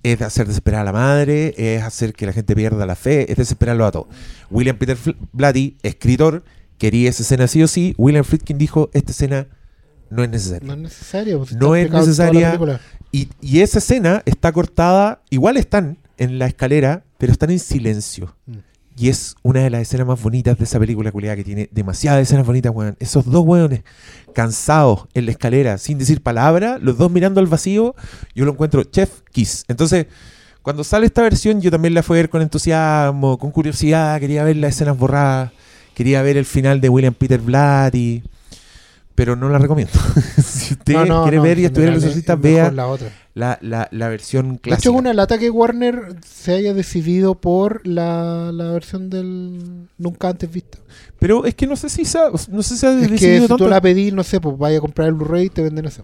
[SPEAKER 1] Es hacer desesperar a la madre, es hacer que la gente pierda la fe, es desesperarlo a todos. William Peter Blatty, escritor, quería esa escena sí o sí. William Friedkin dijo, esta escena no es necesaria.
[SPEAKER 2] No es necesario. pues,
[SPEAKER 1] No es necesaria. Y, y esa escena está cortada, igual están en la escalera, pero están en silencio.
[SPEAKER 2] Mm.
[SPEAKER 1] Y es una de las escenas más bonitas de esa película culiada que tiene demasiadas escenas bonitas, weón. Esos dos weones cansados en la escalera, sin decir palabra, los dos mirando al vacío, yo lo encuentro chef kiss. Entonces, cuando sale esta versión, yo también la fui a ver con entusiasmo, con curiosidad, quería ver las escenas borradas, quería ver el final de William Peter Blatty, pero no la recomiendo. si usted
[SPEAKER 2] No, no,
[SPEAKER 1] quiere
[SPEAKER 2] no,
[SPEAKER 1] ver y
[SPEAKER 2] en
[SPEAKER 1] estudiar el
[SPEAKER 2] es-
[SPEAKER 1] exorcista,
[SPEAKER 2] es
[SPEAKER 1] vea
[SPEAKER 2] la otra.
[SPEAKER 1] la, la, la versión
[SPEAKER 2] De
[SPEAKER 1] clásica.
[SPEAKER 2] hecho, es una lata que Warner se haya decidido por la, la versión del nunca antes vista.
[SPEAKER 1] Pero es que no sé si se ha, no sé si ha
[SPEAKER 2] Es que
[SPEAKER 1] decidido
[SPEAKER 2] si
[SPEAKER 1] tanto.
[SPEAKER 2] tú la pedís, no sé, pues vaya a comprar el Blu-ray y te venden eso.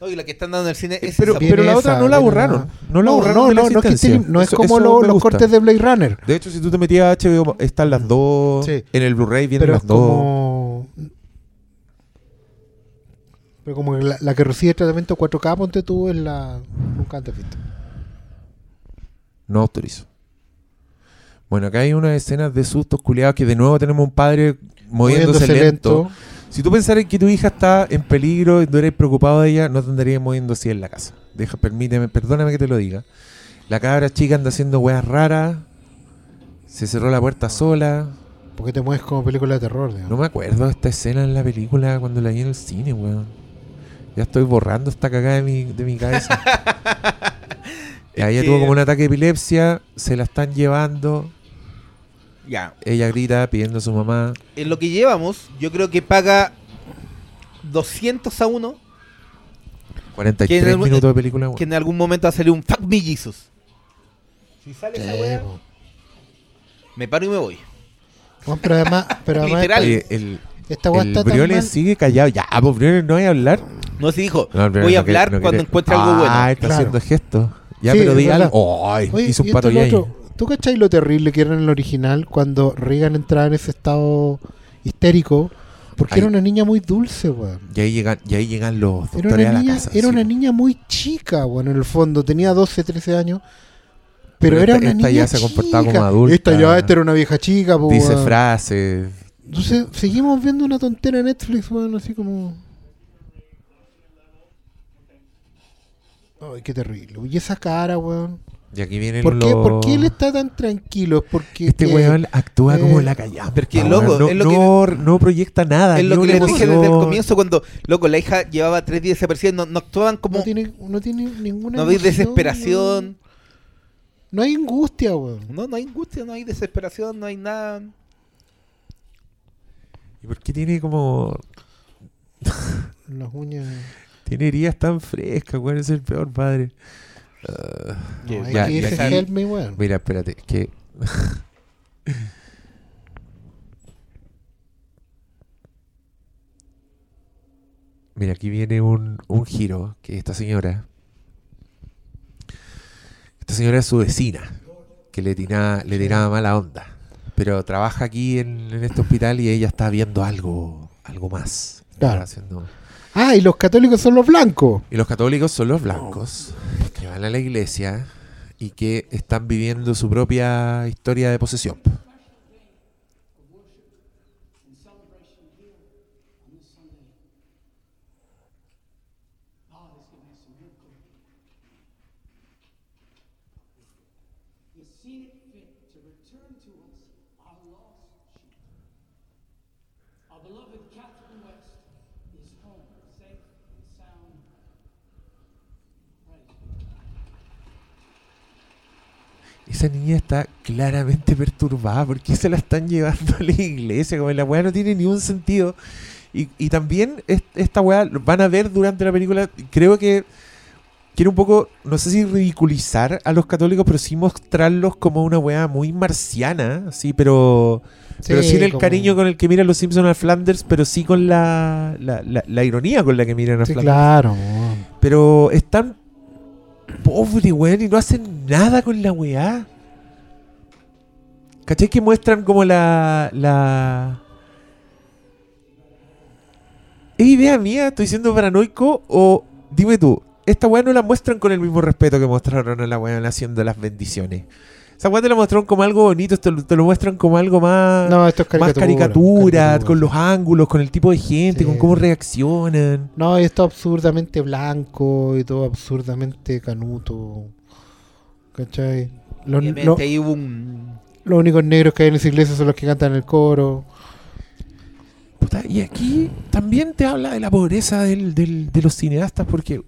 [SPEAKER 3] No, y la que están dando en el cine es
[SPEAKER 1] pero,
[SPEAKER 3] esa.
[SPEAKER 1] Pero la
[SPEAKER 2] esa,
[SPEAKER 1] otra no la borraron. No la borraron
[SPEAKER 2] no,
[SPEAKER 1] de la
[SPEAKER 2] no, no, es que no es
[SPEAKER 1] Eso-
[SPEAKER 2] como
[SPEAKER 1] eso
[SPEAKER 2] lo- los cortes de Blade Runner.
[SPEAKER 1] De hecho, si tú te metías a HBO, están las dos.
[SPEAKER 2] Sí.
[SPEAKER 1] En el Blu-ray vienen
[SPEAKER 2] Pero
[SPEAKER 1] las
[SPEAKER 2] es
[SPEAKER 1] dos.
[SPEAKER 2] como. Pero como la, la que recibe tratamiento 4K, ponte tú, es la nunca antes vista.
[SPEAKER 1] No autorizo. Bueno, acá hay unas escenas de sustos culiados que de nuevo tenemos un padre moviéndose, lento. Si tú pensaras que tu hija está en peligro y tú eres preocupado de ella, no te andarías moviendo así en la casa. Deja, permíteme, perdóname que te lo diga. La cabra chica anda haciendo weas raras. Se cerró la puerta sola.
[SPEAKER 2] Porque te mueves como película de terror, digamos.
[SPEAKER 1] No me acuerdo de esta escena en la película cuando la vi en el cine, weón. Ya estoy borrando esta cagada de mi, de mi cabeza. y ella
[SPEAKER 3] que-
[SPEAKER 1] tuvo como un ataque de epilepsia, se la están llevando.
[SPEAKER 3] Ya.
[SPEAKER 1] Ella grita pidiendo a su mamá.
[SPEAKER 3] En lo que llevamos, yo creo que paga 200 a 1
[SPEAKER 1] 43
[SPEAKER 3] Que en el-
[SPEAKER 1] minutos de película, weón.
[SPEAKER 3] que en algún momento va a salir un Fuck Me Jesus. Si sale esa wea, me paro y me voy.
[SPEAKER 2] Bueno, pero además, pero además
[SPEAKER 3] Literal.
[SPEAKER 1] Oye, el,
[SPEAKER 2] esta
[SPEAKER 1] el
[SPEAKER 2] está tan
[SPEAKER 1] Briones
[SPEAKER 2] mal.
[SPEAKER 1] sigue callado. Ya, pues Briones no voy a hablar.
[SPEAKER 3] No, si dijo,
[SPEAKER 1] No,
[SPEAKER 3] voy a hablar
[SPEAKER 1] no
[SPEAKER 3] cuando encuentre algo
[SPEAKER 1] Ah,
[SPEAKER 3] bueno.
[SPEAKER 1] está
[SPEAKER 2] Claro.
[SPEAKER 1] haciendo gestos. Ya,
[SPEAKER 2] Sí,
[SPEAKER 1] pero di algo. Ay,
[SPEAKER 2] Oye,
[SPEAKER 1] hizo
[SPEAKER 2] y
[SPEAKER 1] un pato
[SPEAKER 2] otro. ¿Tú cachai lo terrible que era en el original cuando Reagan entraba en ese estado histérico? Porque era una niña muy dulce, weón.
[SPEAKER 1] Y ahí llegan, y ahí llegan los
[SPEAKER 2] Era
[SPEAKER 1] doctores
[SPEAKER 2] una,
[SPEAKER 1] a la
[SPEAKER 2] niña,
[SPEAKER 1] casa.
[SPEAKER 2] era
[SPEAKER 1] sí,
[SPEAKER 2] una niña muy chica, bueno, en el fondo. Tenía 12, 13 años. Pero,
[SPEAKER 1] Pero
[SPEAKER 2] era
[SPEAKER 1] esta-
[SPEAKER 2] una
[SPEAKER 1] esta
[SPEAKER 2] niña
[SPEAKER 1] ya se comportaba como adulta.
[SPEAKER 2] Esta ya, esta era una vieja chica, po,
[SPEAKER 1] Dice
[SPEAKER 2] weón.
[SPEAKER 1] frases.
[SPEAKER 2] Entonces, seguimos viendo una tontera en Netflix, weón, así como... Ay, qué terrible. Y esa cara, weón.
[SPEAKER 1] Y aquí vienen
[SPEAKER 2] ¿Por qué. ¿Por qué él está tan tranquilo? Es porque...
[SPEAKER 1] Este weón actúa como
[SPEAKER 2] eh,
[SPEAKER 1] la callada.
[SPEAKER 3] porque, loco,
[SPEAKER 1] no,
[SPEAKER 3] es lo
[SPEAKER 1] no, no proyecta nada.
[SPEAKER 3] Es lo que les dije desde el comienzo cuando, loco, la hija llevaba tres días desaparecida, no, no actuaban como...
[SPEAKER 2] No tiene, no tiene ninguna
[SPEAKER 3] No hay desesperación.
[SPEAKER 2] No hay angustia, weón.
[SPEAKER 3] No, no hay angustia, no hay desesperación, no hay nada.
[SPEAKER 1] ¿Y por qué tiene como...
[SPEAKER 2] Las uñas...
[SPEAKER 1] Tiene heridas tan frescas, weón? Es el peor padre.
[SPEAKER 2] No, hay
[SPEAKER 1] ya,
[SPEAKER 2] que
[SPEAKER 1] y
[SPEAKER 2] ese
[SPEAKER 1] aquí-
[SPEAKER 2] help me, weón.
[SPEAKER 1] Mira, espérate, que... Mira, aquí viene un, un giro, que esta señora... Esta señora es su vecina, que le tiraba, le tiraba mala onda. Pero trabaja aquí en, en este hospital y ella está viendo algo, algo más. Está
[SPEAKER 2] Claro.
[SPEAKER 1] haciendo-
[SPEAKER 2] Ah, y los católicos son los blancos.
[SPEAKER 1] y los católicos son los blancos, que van a la iglesia y que están viviendo su propia historia de posesión. Esa niña está claramente perturbada porque se la están llevando a la iglesia, como la weá no tiene ni un sentido. Y, y también es- esta weá van a ver durante la película, creo que quiere un poco, no sé si ridiculizar a los católicos, pero sí mostrarlos como una weá muy marciana, sí, pero, pero sin el
[SPEAKER 2] como-
[SPEAKER 1] cariño con el que miran los Simpsons a Flanders, pero sí con la, la, la- la ironía con la que miran a
[SPEAKER 2] Sí,
[SPEAKER 1] Flanders.
[SPEAKER 2] claro.
[SPEAKER 1] Pero es tan pobre, weón, y no hacen nada con la weá. ¿Cachai que muestran como la. la. ¿Es idea mía? ¿Estoy siendo paranoico? O dime tú, esta weá no la muestran con el mismo respeto que mostraron a la weá haciendo las bendiciones. Esa weá te la mostraron como algo bonito, lo- te lo muestran como algo más,
[SPEAKER 2] No, esto es
[SPEAKER 1] más
[SPEAKER 2] caricatura.
[SPEAKER 1] caricatura,
[SPEAKER 2] caricatura,
[SPEAKER 1] con los ángulos, con el tipo de gente,
[SPEAKER 2] Sí.
[SPEAKER 1] con cómo reaccionan.
[SPEAKER 2] No, y esto absurdamente blanco y todo absurdamente canuto. ¿Cachai? Los, lo-
[SPEAKER 3] ahí hubo un...
[SPEAKER 2] los únicos negros que hay en esa iglesia son los que cantan el coro.
[SPEAKER 1] Puta, y aquí también te habla de la pobreza del, del- de los cineastas porque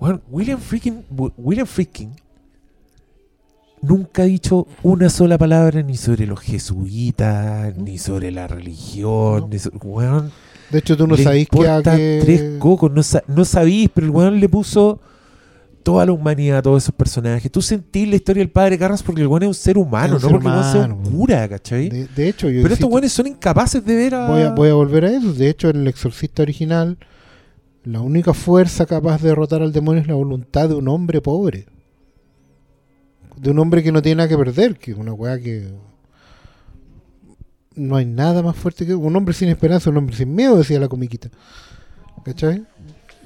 [SPEAKER 1] bueno, William Freaking William Freaking nunca ha dicho una sola palabra ni sobre los jesuitas, ni sobre la religión,
[SPEAKER 2] No.
[SPEAKER 1] ni so- weón,
[SPEAKER 2] De hecho, tú no sabís que, a que-
[SPEAKER 1] tres cocos, no, sa- no sabís, pero el weón le puso toda la humanidad a todos esos personajes. Tú sentís la historia del padre Carras porque el weón es un ser humano, no porque el weón sea un
[SPEAKER 2] humano,
[SPEAKER 1] cura, ¿cachai?
[SPEAKER 2] de, de hecho, yo
[SPEAKER 1] pero estos weones son incapaces de ver a...
[SPEAKER 2] voy, a, voy a volver a eso. De hecho, en el exorcista original, la única fuerza capaz de derrotar al demonio es la voluntad de un hombre pobre. De un hombre que no tiene nada que perder, que es una weá que. No hay nada más fuerte que un hombre sin esperanza, un hombre sin miedo, decía la comiquita. ¿Cachai?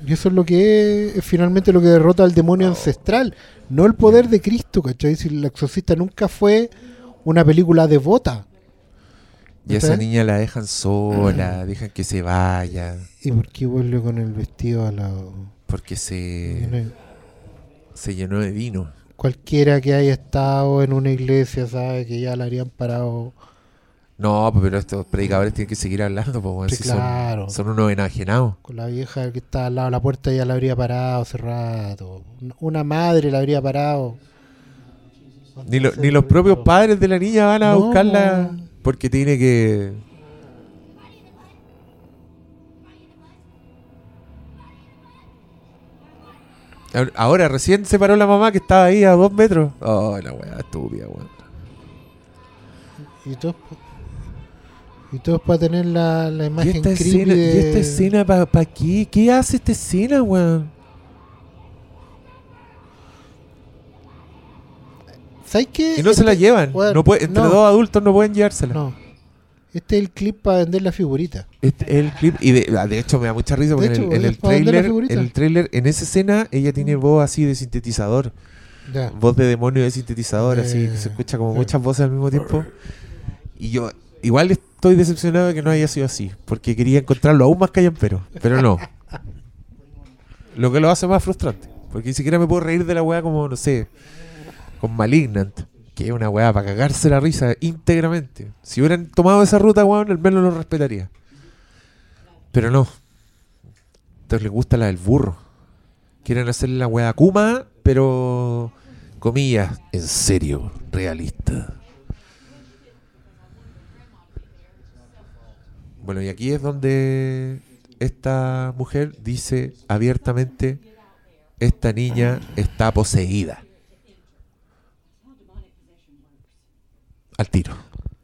[SPEAKER 2] Y eso es lo que es, es finalmente lo que derrota al demonio ancestral, no el poder de Cristo, ¿cachai? Si el exorcista nunca fue una película devota.
[SPEAKER 1] Y a esa niña la dejan sola, dejan que se vaya,
[SPEAKER 2] ¿Y por qué vuelve con el vestido al lado?
[SPEAKER 1] porque se, se llenó de vino.
[SPEAKER 2] Cualquiera que haya estado en una iglesia sabe que ya la habrían parado.
[SPEAKER 1] No, pues, pero estos predicadores tienen que seguir hablando, pues,
[SPEAKER 2] Sí,
[SPEAKER 1] si son-
[SPEAKER 2] claro.
[SPEAKER 1] son, unos enajenados.
[SPEAKER 2] Con la vieja que está al lado de la puerta ya la habría parado hace rato. Una madre la habría parado.
[SPEAKER 1] Ni, lo- ni los propios padres de la niña van a
[SPEAKER 2] No.
[SPEAKER 1] buscarla porque tiene que... Ahora- recién se paró la mamá que estaba ahí a dos metros. Oh, la weá estúpida, weón.
[SPEAKER 2] Y todo, y todo es para tener la, la
[SPEAKER 1] ¿Y
[SPEAKER 2] imagen
[SPEAKER 1] esta
[SPEAKER 2] creepy
[SPEAKER 1] escena,
[SPEAKER 2] de-
[SPEAKER 1] ¿y esta escena para qué? ¿Qué hace esta escena, weón?
[SPEAKER 2] ¿Sabes qué?
[SPEAKER 1] Y no se la
[SPEAKER 2] Este-
[SPEAKER 1] llevan. no puede- entre
[SPEAKER 2] no.
[SPEAKER 1] dos adultos no pueden llevársela.
[SPEAKER 2] No. Este es el clip para vender la figurita.
[SPEAKER 1] Este es el clip. Y de, ah, de hecho me da mucha risa porque en, el, en trailer, en el trailer, en esa escena, ella tiene voz así de sintetizador.
[SPEAKER 2] Ya.
[SPEAKER 1] Voz de demonio de sintetizador, así,
[SPEAKER 2] Eh,
[SPEAKER 1] que se escucha como
[SPEAKER 2] sí.
[SPEAKER 1] muchas voces al mismo tiempo. Y yo igual estoy decepcionado de que no haya sido así, porque quería encontrarlo aún más callampero, pero no. Lo que lo hace más frustrante, porque ni siquiera me puedo reír de la weá como, no sé, con Malignant, que es una weá para cagarse la risa íntegramente. Si hubieran tomado esa ruta, weón, al menos lo respetaría. Pero no. Entonces les gusta la del burro. Quieren hacer la weá Kuma, pero comillas, en serio, realista. Bueno, y aquí es donde esta mujer dice abiertamente, esta niña está poseída. Al tiro.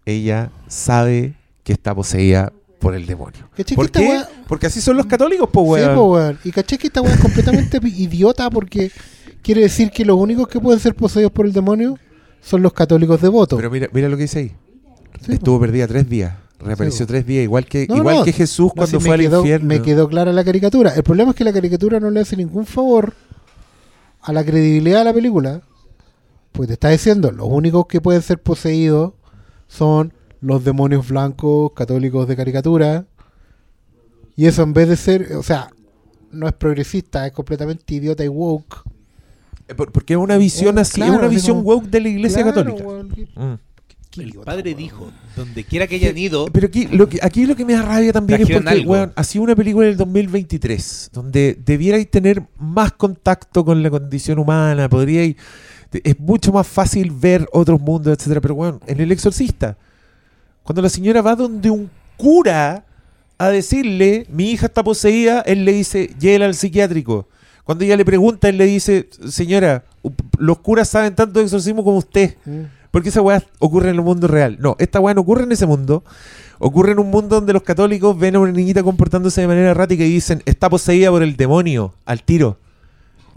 [SPEAKER 1] Ella sabe que está poseída por el demonio.
[SPEAKER 2] ¿Cachai
[SPEAKER 1] ¿Por qué? Porque así son los católicos, po,
[SPEAKER 2] Sí,
[SPEAKER 1] weón.
[SPEAKER 2] po, weón. Y caché que esta weá es completamente idiota porque quiere decir que los únicos que pueden ser poseídos por el demonio son los católicos devotos.
[SPEAKER 1] Pero mira, mira lo que dice ahí.
[SPEAKER 2] Sí,
[SPEAKER 1] Estuvo perdida tres días. Reapareció
[SPEAKER 2] Sí,
[SPEAKER 1] tres días, igual que,
[SPEAKER 2] No,
[SPEAKER 1] igual
[SPEAKER 2] no.
[SPEAKER 1] que Jesús
[SPEAKER 2] No,
[SPEAKER 1] cuando
[SPEAKER 2] sí,
[SPEAKER 1] fue al
[SPEAKER 2] quedó,
[SPEAKER 1] infierno.
[SPEAKER 2] Me quedó clara la caricatura. El problema es que la caricatura no le hace ningún favor a la credibilidad de la película. Pues te está diciendo, los únicos que pueden ser poseídos son los demonios blancos católicos de caricatura. Y eso en vez de ser, o sea, no es progresista, es completamente idiota y woke.
[SPEAKER 1] Eh, por- Porque es una visión así,
[SPEAKER 2] claro,
[SPEAKER 1] es una visión
[SPEAKER 2] como-
[SPEAKER 1] woke de la iglesia
[SPEAKER 2] Claro,
[SPEAKER 1] católica.
[SPEAKER 2] weón, qué-
[SPEAKER 1] Mm.
[SPEAKER 2] qué
[SPEAKER 3] El padre
[SPEAKER 2] weón.
[SPEAKER 3] dijo, donde quiera que hayan ido,
[SPEAKER 1] Pero aquí lo, que, aquí lo que me da rabia también es porque,
[SPEAKER 3] algo.
[SPEAKER 1] weón, ha sido una película del 2023, donde debierais tener más contacto con la condición humana, podríais... Es mucho más fácil ver otros mundos, etcétera. Pero, bueno, en El Exorcista, cuando la señora va donde un cura a decirle, mi hija está poseída, él le dice, llévela al psiquiátrico. Cuando ella le pregunta, él le dice, señora, los curas saben tanto de exorcismo como usted.
[SPEAKER 2] Mm.
[SPEAKER 1] Porque esa weá ocurre en el mundo real. No, esta weá no ocurre en ese mundo. Ocurre en un mundo donde los católicos ven a una niñita comportándose de manera errática y dicen, está poseída por el demonio, al tiro.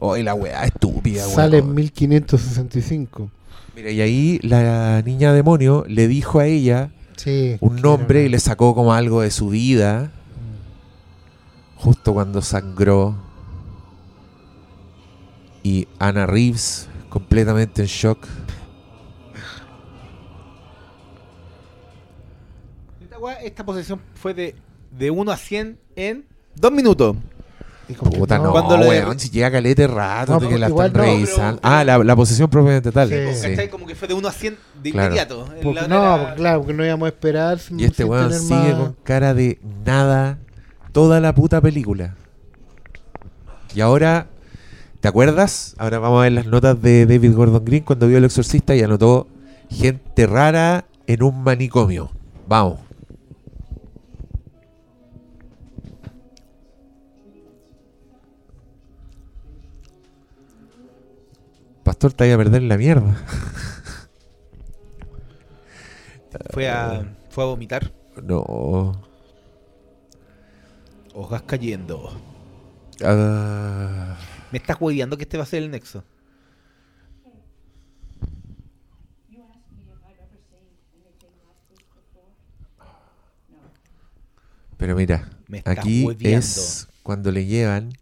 [SPEAKER 1] Oh, y la weá estúpida, weón.
[SPEAKER 2] Sale en 1565.
[SPEAKER 1] Mira, y ahí la niña demonio le dijo a ella
[SPEAKER 2] Sí.
[SPEAKER 1] un nombre
[SPEAKER 2] era-
[SPEAKER 1] y le sacó como algo de su vida. Justo cuando sangró. Y Anna Reeves, completamente en shock.
[SPEAKER 3] Esta, weá, esta posesión fue de, de 1 a 100 en 2 minutos.
[SPEAKER 2] Y como que
[SPEAKER 1] Puta, no,
[SPEAKER 3] Cuando
[SPEAKER 1] weón, si llega calete rato
[SPEAKER 2] No,
[SPEAKER 1] de que la
[SPEAKER 2] igual
[SPEAKER 1] están
[SPEAKER 2] no,
[SPEAKER 1] revisando.
[SPEAKER 3] pero-
[SPEAKER 1] ah, la, la posesión propiamente tal.
[SPEAKER 2] Sí.
[SPEAKER 3] Como que fue de 1 a 100 de
[SPEAKER 1] Claro.
[SPEAKER 3] inmediato. En
[SPEAKER 2] Porque-
[SPEAKER 3] la
[SPEAKER 2] no,
[SPEAKER 3] otra-
[SPEAKER 2] porque claro, porque no íbamos a esperar. sin-
[SPEAKER 1] Y este
[SPEAKER 2] sin
[SPEAKER 1] weón
[SPEAKER 2] tener
[SPEAKER 1] sigue
[SPEAKER 2] más-
[SPEAKER 1] con cara de nada toda la puta película. Y ahora, ¿te acuerdas? Ahora vamos a ver las notas de David Gordon Green cuando vio El Exorcista y anotó gente rara en un manicomio. Vamos. Pastor, te vaya a perder la mierda.
[SPEAKER 3] Fue a, fue a vomitar.
[SPEAKER 1] No.
[SPEAKER 3] Hojas cayendo.
[SPEAKER 1] Ah.
[SPEAKER 3] Me estás hueveando que este va a ser el nexo.
[SPEAKER 1] Pero mira,
[SPEAKER 3] Me estás
[SPEAKER 1] aquí es cuando le llevan,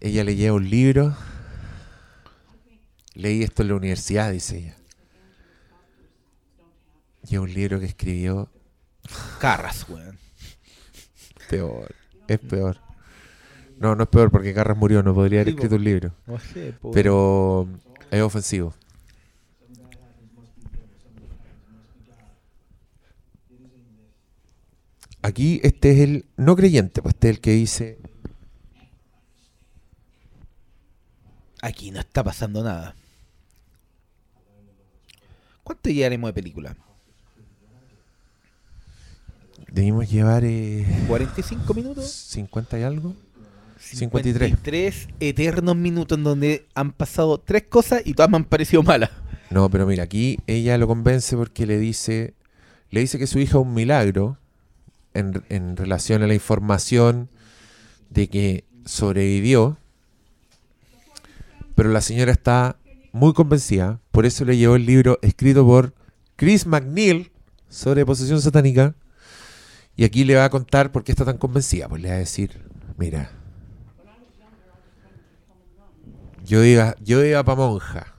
[SPEAKER 1] ella le lleva un libro. Leí esto en la universidad, dice ella. Y es un libro que escribió
[SPEAKER 3] Carras, weón.
[SPEAKER 1] peor. Es peor. No, no es peor porque Carras murió, no podría haber escrito un libro. Pero es ofensivo. Aquí este es el no creyente, pues este es el que dice,
[SPEAKER 3] Aquí no está pasando nada. ¿Cuánto llegaremos de película?
[SPEAKER 1] debimos llevar eh,
[SPEAKER 3] ¿45 minutos?
[SPEAKER 1] 50 y algo. 53.
[SPEAKER 3] 53 eternos minutos en donde han pasado tres cosas y todas me han parecido malas.
[SPEAKER 1] No, pero mira, aquí ella lo convence porque le dice, le dice que su hija es un milagro en, en relación a la información de que sobrevivió, pero la señora está muy convencida, por eso le llevó el libro escrito por Chris McNeil sobre posesión satánica, y aquí le va a contar por qué está tan convencida, pues le va a decir, mira, yo iba, yo iba para monja.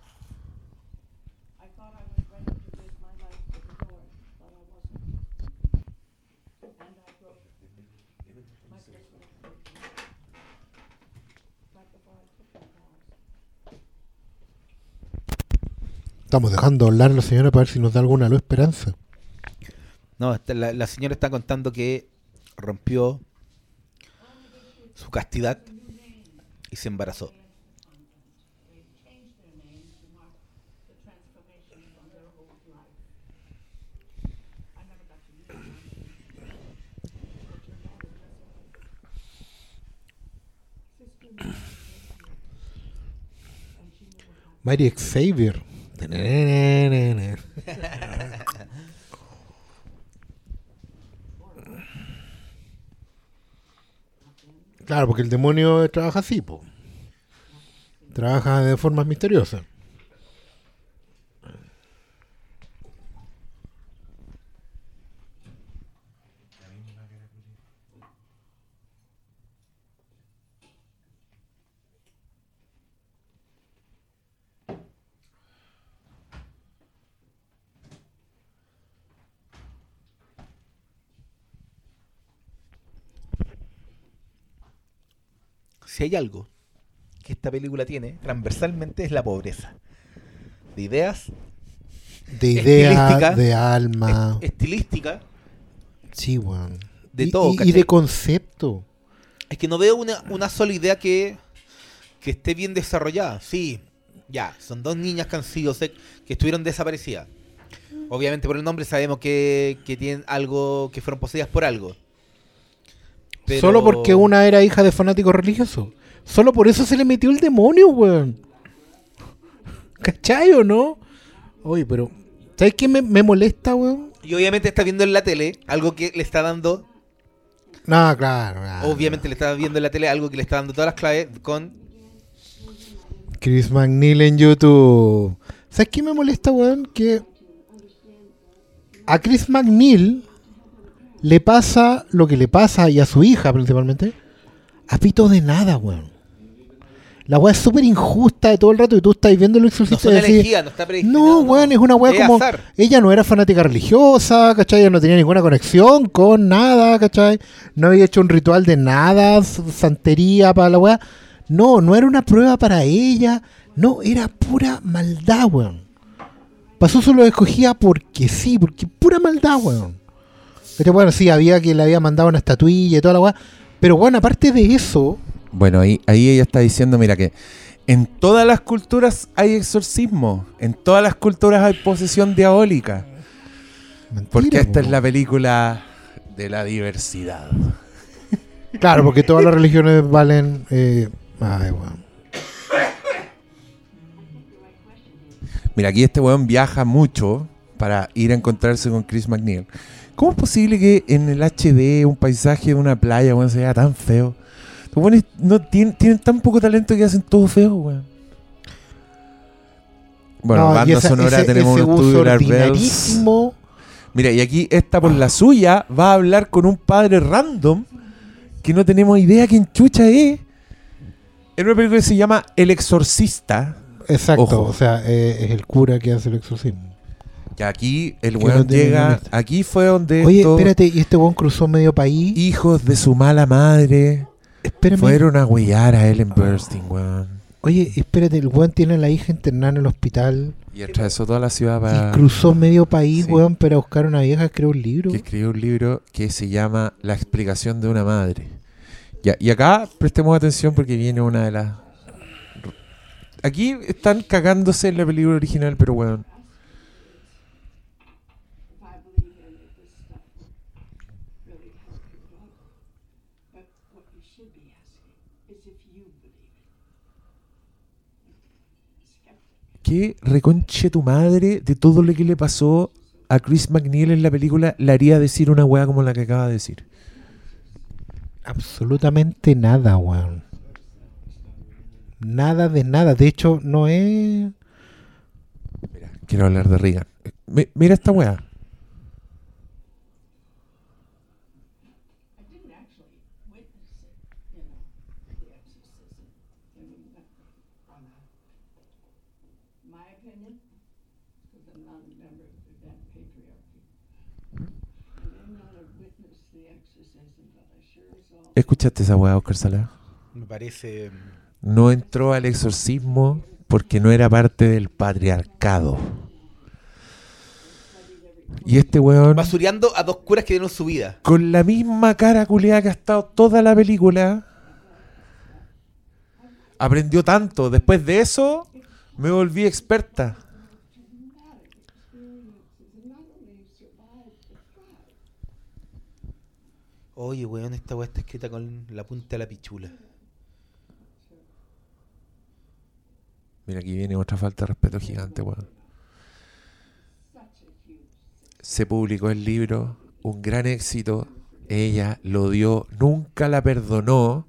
[SPEAKER 2] Estamos dejando hablar a la señora para ver si nos da alguna luz esperanza.
[SPEAKER 3] No, esta- la, la señora está contando que rompió su castidad y se embarazó.
[SPEAKER 2] Mary Xavier. Claro, porque el demonio trabaja así, po. Trabaja de formas misteriosas.
[SPEAKER 3] Si hay algo que esta película tiene transversalmente es la pobreza. De ideas,
[SPEAKER 2] De idea,
[SPEAKER 3] Estilística.
[SPEAKER 2] de alma.
[SPEAKER 3] est- estilística.
[SPEAKER 2] Sí, weón.
[SPEAKER 3] de
[SPEAKER 2] Y-
[SPEAKER 3] todo,
[SPEAKER 2] Y, y de concepto.
[SPEAKER 3] Es que no veo una, una sola idea que, que esté bien desarrollada. Sí, ya, son dos niñas que han sido que estuvieron desaparecidas. Obviamente por el nombre sabemos que, que tienen algo, que fueron poseídas por algo. Pero-
[SPEAKER 2] Solo porque una era hija de fanáticos religiosos. Solo por eso se le metió el demonio, weón. ¿Cachai o no? Oye, pero. ¿Sabes qué me, me molesta, weón?
[SPEAKER 3] Y obviamente está viendo en la tele algo que le está dando.
[SPEAKER 2] No, claro. claro.
[SPEAKER 3] Obviamente le está viendo en la tele algo que le está dando todas las claves con.
[SPEAKER 2] Chris McNeil en YouTube. ¿Sabes qué me molesta, weón? Que a Chris McNeil le pasa lo que le pasa y a su hija principalmente. A pito de nada, weón. La weá es súper injusta de todo el rato y tú estás viendo el
[SPEAKER 3] No
[SPEAKER 2] exorcista
[SPEAKER 3] son
[SPEAKER 2] y decís,
[SPEAKER 3] no está.
[SPEAKER 2] No, weón, es una weá como.
[SPEAKER 3] azar.
[SPEAKER 2] Ella no era fanática religiosa, ¿cachai? Ella no tenía ninguna conexión con nada, ¿cachai? No había hecho un ritual de nada, santería para la weá. No, no era una prueba para ella. No, era pura maldad, weón. Pasó solo escogía porque sí, porque pura maldad, weón. Pero bueno, sí, había que le había mandado una estatuilla y toda la weá. Pero bueno, aparte de eso,
[SPEAKER 1] Bueno, ahí, ahí ella está diciendo, mira que en todas las culturas hay exorcismo, en todas las culturas hay posesión diabólica,
[SPEAKER 2] mentira,
[SPEAKER 1] porque esta es la película de la diversidad.
[SPEAKER 2] Claro, porque todas las religiones valen. eh, ay, weón.
[SPEAKER 1] Mira, aquí este weón viaja mucho para ir a encontrarse con Chris McNeil. ¿Cómo es posible que en el HD un paisaje de una playa, weón, se vea tan feo? Los weones no tienen, tienen tan poco talento que hacen todo feo, weón. Bueno,
[SPEAKER 2] No,
[SPEAKER 1] banda
[SPEAKER 2] esa-
[SPEAKER 1] sonora
[SPEAKER 2] ese-
[SPEAKER 1] tenemos
[SPEAKER 2] ese
[SPEAKER 1] un estudio
[SPEAKER 2] ordinarísimo.
[SPEAKER 1] Mira, y aquí esta por la suya va a hablar con un padre random que no tenemos idea quién chucha es. En una película que se llama El Exorcista.
[SPEAKER 2] Exacto,
[SPEAKER 1] Ojo.
[SPEAKER 2] o sea, eh, es el cura que hace el exorcismo.
[SPEAKER 1] Que aquí el weón llega. Aquí fue donde
[SPEAKER 2] Oye, espérate, y este weón cruzó medio país.
[SPEAKER 1] hijos de su mala madre
[SPEAKER 2] Espérame.
[SPEAKER 1] fueron a huellar a Ellen Burstyn, weón.
[SPEAKER 2] Oye, espérate, el weón tiene a la hija internada en el hospital.
[SPEAKER 1] Y atravesó toda la ciudad para.
[SPEAKER 2] Y cruzó medio país,
[SPEAKER 1] Sí.
[SPEAKER 2] weón, para buscar una vieja que escribió un libro.
[SPEAKER 1] que escribió un libro que se llama La explicación de una madre. Ya, y acá prestemos atención porque viene una de las... Aquí están cagándose en la película original, pero bueno. ¿Qué reconche tu madre de todo lo que le pasó a Chris McNeil en la película le haría decir una weá como la que acaba de decir?
[SPEAKER 2] Absolutamente nada, weón. Nada de nada. De hecho, no es.
[SPEAKER 1] Mira, quiero hablar de Reagan. Mi- mira esta weá.
[SPEAKER 4] I didn't actually witness it, you know, the exorcism. I mean, nothing from a, my opinion, because I'm not a member of that patriarchy. I may not have witnessed the exorcism, but I sure saw.
[SPEAKER 1] ¿Escuchaste esa weá, Oscar Sala?
[SPEAKER 3] Me parece.
[SPEAKER 1] No entró al exorcismo porque no era parte del patriarcado. Y este weón,
[SPEAKER 3] Basureando a dos curas que dieron su vida.
[SPEAKER 1] con la misma cara culiada que ha estado toda la película, aprendió tanto. Después de eso, me volví experta.
[SPEAKER 3] Oye, weón, esta weá está escrita con la punta de la pichula.
[SPEAKER 1] Mira, aquí viene otra falta de respeto gigante, weón. Se publicó el libro, un gran éxito. Ella lo odió, nunca la perdonó.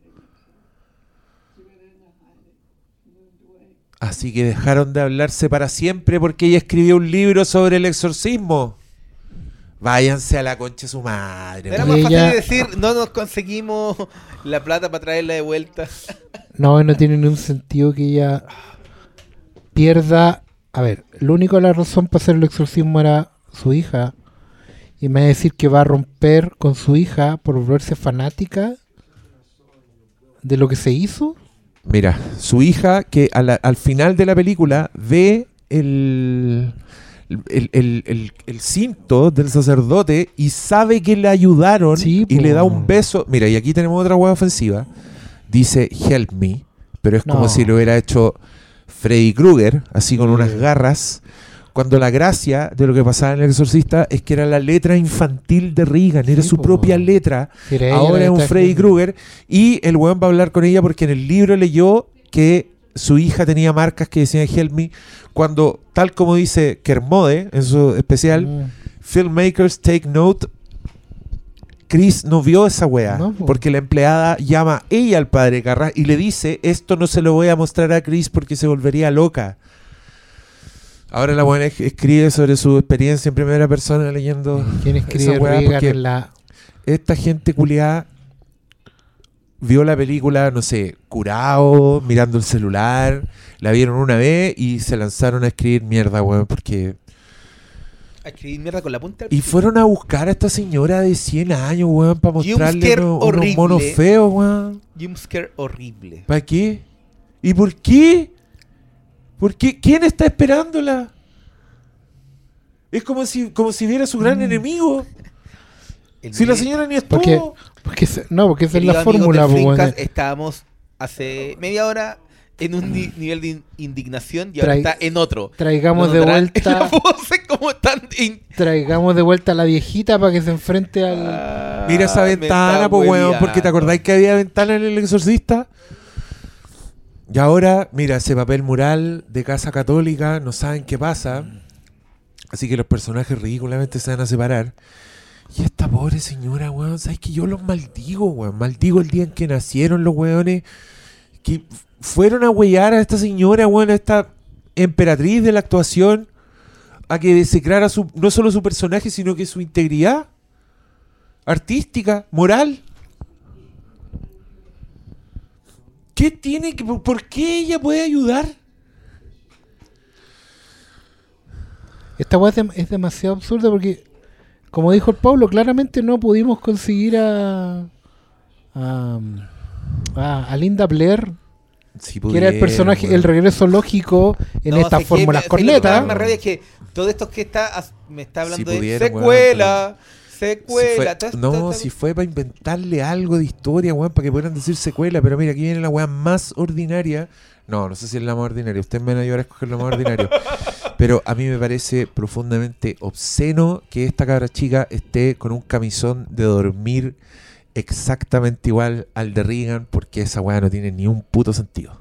[SPEAKER 1] Así que dejaron de hablarse para siempre porque ella escribió un libro sobre el exorcismo. Váyanse a la concha de su madre.
[SPEAKER 3] Era más
[SPEAKER 2] ella-
[SPEAKER 3] fácil decir, no nos conseguimos la plata para traerla de vuelta.
[SPEAKER 2] No, no tiene ningún sentido que ella pierda. A ver, lo único de la razón para hacer el exorcismo era su hija. Y me va a decir que va a romper con su hija por volverse fanática de lo que se hizo.
[SPEAKER 1] Mira, su hija que la- al final de la película ve el, el, el- el- el cinto del sacerdote y sabe que le ayudaron
[SPEAKER 2] Sí,
[SPEAKER 1] y le da un beso. Mira, y aquí tenemos otra hueá ofensiva. Dice help me, pero es como si lo hubiera hecho Freddy Krueger, así con unas garras, Cuando la gracia de lo que pasaba en El Exorcista es que era la letra infantil de Reagan, era su
[SPEAKER 2] po.
[SPEAKER 1] propia letra.
[SPEAKER 2] Era
[SPEAKER 1] Ahora es un Freddy. Krueger y el weón va a hablar con ella porque en el libro leyó que su hija tenía marcas que decían Help Me cuando, tal como dice Kermode en su especial,
[SPEAKER 2] Mm.
[SPEAKER 1] Filmmakers Take Note, Chris no vio esa wea
[SPEAKER 2] No, po.
[SPEAKER 1] porque la empleada llama ella al padre Carras y le dice, esto no se lo voy a mostrar a Chris porque se volvería loca. Ahora la buena escribe sobre su experiencia en primera persona leyendo
[SPEAKER 2] ¿Quién
[SPEAKER 1] esa
[SPEAKER 2] escribe
[SPEAKER 1] porque
[SPEAKER 2] en la
[SPEAKER 1] esta gente culiada vio la película, no sé, curado, mirando el celular, la vieron una vez y se lanzaron a escribir mierda, weón, porque...
[SPEAKER 3] A escribir mierda con la punta. del
[SPEAKER 1] Y fueron a buscar a esta señora de 100 años, weón, para mostrarle unos, monos feos, weón.
[SPEAKER 3] Jumpscare horrible.
[SPEAKER 1] ¿Para qué? ¿Y por qué? ¿Por qué? ¿Quién está esperándola? Es como si, como si viera a su gran
[SPEAKER 2] Mm.
[SPEAKER 1] enemigo.
[SPEAKER 3] El
[SPEAKER 1] Si la señora ni
[SPEAKER 2] Porque-
[SPEAKER 1] estuvo.
[SPEAKER 2] Porque no, porque esa es la fórmula, pues, bueno.
[SPEAKER 3] Estábamos hace media hora en un ni- nivel de in- indignación y ahora está en otro.
[SPEAKER 2] Traigamos
[SPEAKER 3] ¿No
[SPEAKER 2] de vuelta,
[SPEAKER 3] como in-
[SPEAKER 2] traigamos de vuelta a la viejita para que se enfrente al
[SPEAKER 3] Ah,
[SPEAKER 1] Mira esa ventana, pues weón,
[SPEAKER 3] hueveando.
[SPEAKER 1] porque te acordáis que había ventana en el exorcista. Y ahora, mira, ese papel mural de casa católica, no saben qué pasa. Así que los personajes ridículamente se van a separar. Y esta pobre señora, weón, ¿sabes que yo los maldigo, weón? Maldigo el día en que nacieron los weones. Que fueron a huellar a esta señora, weón, a esta emperatriz de la actuación. A que desecrara su, no solo su personaje, sino que su integridad artística, moral. ¿Qué tiene que por- qué ella puede ayudar?
[SPEAKER 2] Esta weá es demasiado absurda porque, como dijo el Pablo, claramente no pudimos conseguir a. a, a- a Linda Blair, que era el personaje, el regreso lógico en
[SPEAKER 3] No,
[SPEAKER 2] estas fórmulas
[SPEAKER 3] que Lo que me
[SPEAKER 2] cornetas.
[SPEAKER 3] da más rabia es que todo esto que está me está hablando
[SPEAKER 1] Si
[SPEAKER 3] de secuela,
[SPEAKER 1] Si
[SPEAKER 3] secuela.
[SPEAKER 1] fue-
[SPEAKER 3] esto-
[SPEAKER 1] no,
[SPEAKER 3] todo-
[SPEAKER 1] si fue para inventarle algo de historia, weón, para que pudieran decir secuela. Pero mira, aquí viene la weá más ordinaria. No, no sé si es la más ordinaria. Ustedes me van a ayudar a escoger lo más ordinario. Pero a mí me parece profundamente obsceno que esta cabra chica esté con un camisón de dormir exactamente igual al de Reagan, porque esa weá no tiene ni un puto sentido.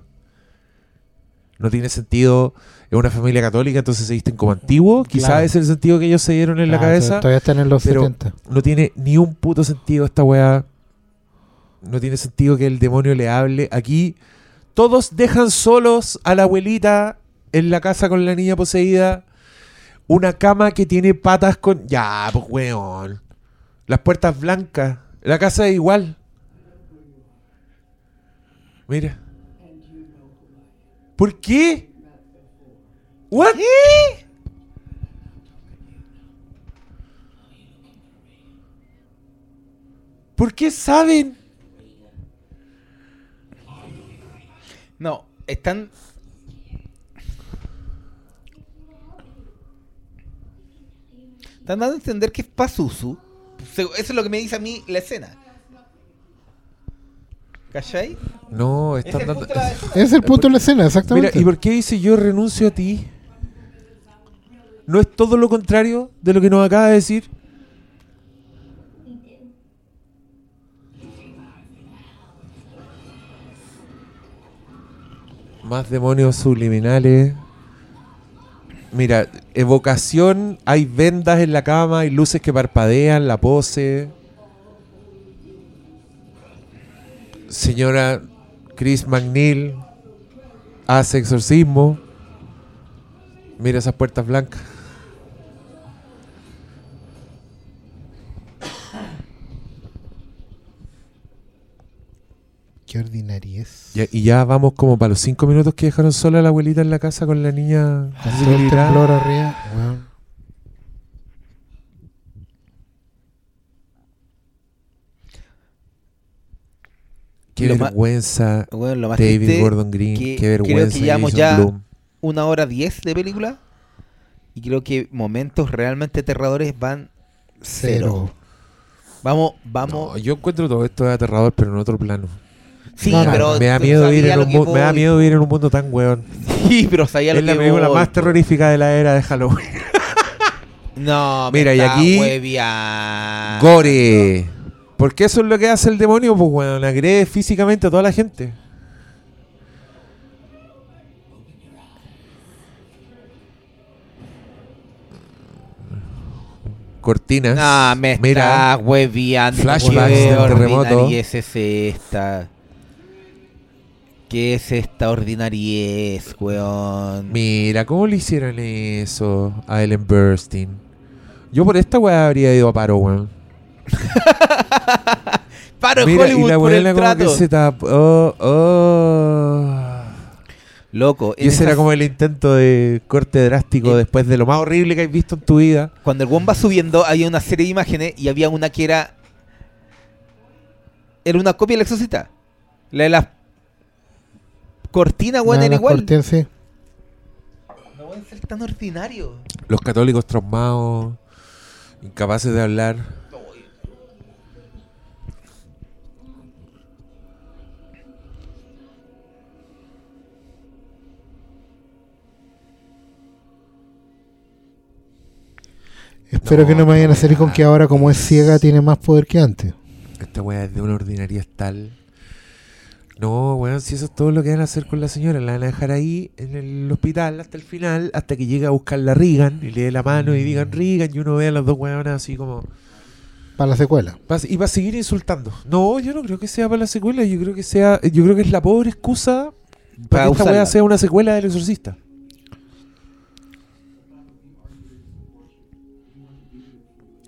[SPEAKER 1] No tiene sentido. Es una familia católica, entonces se visten como antiguos. Quizás
[SPEAKER 2] Claro.
[SPEAKER 1] es el sentido que ellos se dieron en la
[SPEAKER 2] Ah,
[SPEAKER 1] cabeza.
[SPEAKER 2] Todavía están en los
[SPEAKER 1] pero-
[SPEAKER 2] 70.
[SPEAKER 1] No tiene ni un puto sentido esta weá. No tiene sentido que el demonio le hable. Aquí todos dejan solos a la abuelita en la casa con la niña poseída. Una cama que tiene patas con... Ya, pues weón. Las puertas blancas. La casa es igual. Mira. ¿Por qué? ¿What? ¿Por qué saben?
[SPEAKER 3] No, están. Están dando a entender que es Pazuzu. Eso es lo que me dice a mí la escena. ¿Cachai?
[SPEAKER 1] No, están dando...
[SPEAKER 2] Es el punto de la escena,
[SPEAKER 1] Mira,
[SPEAKER 2] exactamente.
[SPEAKER 1] ¿y por qué dice yo renuncio a ti? ¿No es todo lo contrario de lo que nos acaba de decir? Más demonios subliminales. Mira, evocación, hay vendas en la cama, hay luces que parpadean, la pose. Señora Chris McNeil hace exorcismo. Mira esas puertas blancas.
[SPEAKER 2] Qué ordinariez.
[SPEAKER 1] Ya- y ya vamos como para los cinco minutos que dejaron sola a la abuelita en la casa con la niña.
[SPEAKER 2] Con todo el temblor arriba, weón.
[SPEAKER 1] Qué
[SPEAKER 3] Lo
[SPEAKER 1] vergüenza.
[SPEAKER 3] Bueno, lo más
[SPEAKER 1] David Gordon Green.
[SPEAKER 3] que
[SPEAKER 1] Qué
[SPEAKER 3] creo que
[SPEAKER 1] vergüenza.
[SPEAKER 3] llevamos ya- una hora diez de película. Y creo que momentos realmente aterradores van cero.
[SPEAKER 2] Cero.
[SPEAKER 3] Vamos, vamos.
[SPEAKER 1] No, yo encuentro todo esto aterrador, pero en otro plano.
[SPEAKER 3] Sí, pero.
[SPEAKER 1] me da miedo vivir en un
[SPEAKER 3] que
[SPEAKER 1] mu- me da
[SPEAKER 3] voy.
[SPEAKER 1] miedo vivir en un mundo tan weón.
[SPEAKER 3] Sí, pero sabía lo
[SPEAKER 1] Es la película
[SPEAKER 3] voy,
[SPEAKER 1] más terrorífica de la era de Halloween.
[SPEAKER 3] No,
[SPEAKER 1] Mira, y aquí-
[SPEAKER 3] hueveando.
[SPEAKER 1] Gore. Porque eso es lo que hace el demonio, pues weón, agrede físicamente a toda la gente. Cortinas.
[SPEAKER 3] No, me
[SPEAKER 1] Mira,
[SPEAKER 3] está hueveando.
[SPEAKER 1] Flashbacks
[SPEAKER 3] ¿Qué
[SPEAKER 1] del terremoto.
[SPEAKER 3] ordinariez es esta? ¿Qué es esta ordinariez, weón?
[SPEAKER 1] mira, ¿cómo le hicieron eso a Ellen Burstyn? Yo por esta weá habría ido a paro, weón.
[SPEAKER 3] Paro
[SPEAKER 1] Mira, y
[SPEAKER 3] Hollywood
[SPEAKER 1] la
[SPEAKER 3] por el
[SPEAKER 1] como que
[SPEAKER 3] trato.
[SPEAKER 1] se tapó. Oh, oh.
[SPEAKER 3] Loco,
[SPEAKER 1] Y ese era como el intento de corte drástico
[SPEAKER 3] Eh.
[SPEAKER 1] después de lo más horrible que has visto en tu vida.
[SPEAKER 3] cuando el bomba subiendo había una serie de imágenes y había una que era era una copia del exorcista. La de las cortinas, weón, era igual.
[SPEAKER 2] cortinas, sí.
[SPEAKER 3] No pueden ser tan ordinario.
[SPEAKER 1] Los católicos traumados, incapaces de hablar.
[SPEAKER 2] Espero
[SPEAKER 1] No,
[SPEAKER 2] que no me vayan a salir con que ahora como es ciega tiene más poder que antes.
[SPEAKER 1] Esta weá es de una ordinaria tal. No, weón, si eso es todo lo que van a hacer con la señora, la van a dejar ahí en el hospital hasta el final, hasta que llegue a buscarla Regan y le dé la mano y digan Regan y uno ve a las dos weonas así como...
[SPEAKER 2] Para la secuela.
[SPEAKER 1] Y va a seguir insultando. No, yo no creo que sea para la secuela, yo creo que sea, yo creo que es la pobre excusa para,
[SPEAKER 3] Para
[SPEAKER 1] que esta weá sea una secuela del exorcista.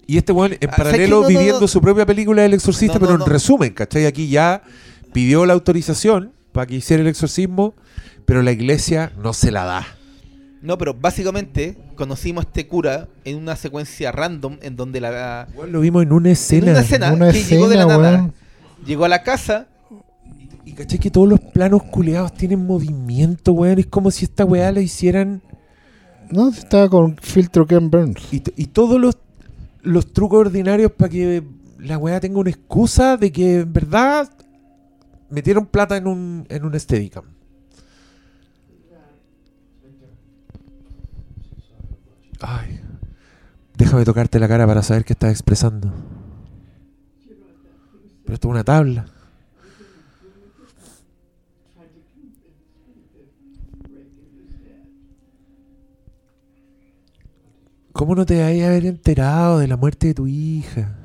[SPEAKER 1] Y este weón en
[SPEAKER 3] Ah, ¿sabes
[SPEAKER 1] paralelo
[SPEAKER 3] no,
[SPEAKER 1] viviendo
[SPEAKER 3] no.
[SPEAKER 1] su propia película del exorcista, pero en resumen, ¿cachai? Aquí ya pidió la autorización para que hiciera el exorcismo, pero la iglesia no se la da.
[SPEAKER 3] No, pero básicamente conocimos a este cura en una secuencia random en donde la
[SPEAKER 1] Weón, lo vimos en una
[SPEAKER 3] en
[SPEAKER 1] escena.
[SPEAKER 3] una escena
[SPEAKER 2] Una
[SPEAKER 3] que llegó de la
[SPEAKER 2] escena,
[SPEAKER 3] nada.
[SPEAKER 2] weón.
[SPEAKER 3] Llegó a la casa
[SPEAKER 1] Y cachai que todos los planos culeados tienen movimiento, weón. Es como si esta weá la hicieran
[SPEAKER 2] No, estaba con filtro Ken Burns.
[SPEAKER 1] Y todos los, los trucos ordinarios para que la weá tenga una excusa de que en verdad metieron plata en un, en un Steadicam. Ay. Déjame tocarte la cara para saber qué estás expresando. Pero esto es una tabla. ¿Cómo no te vas a haber enterado de la muerte de tu hija?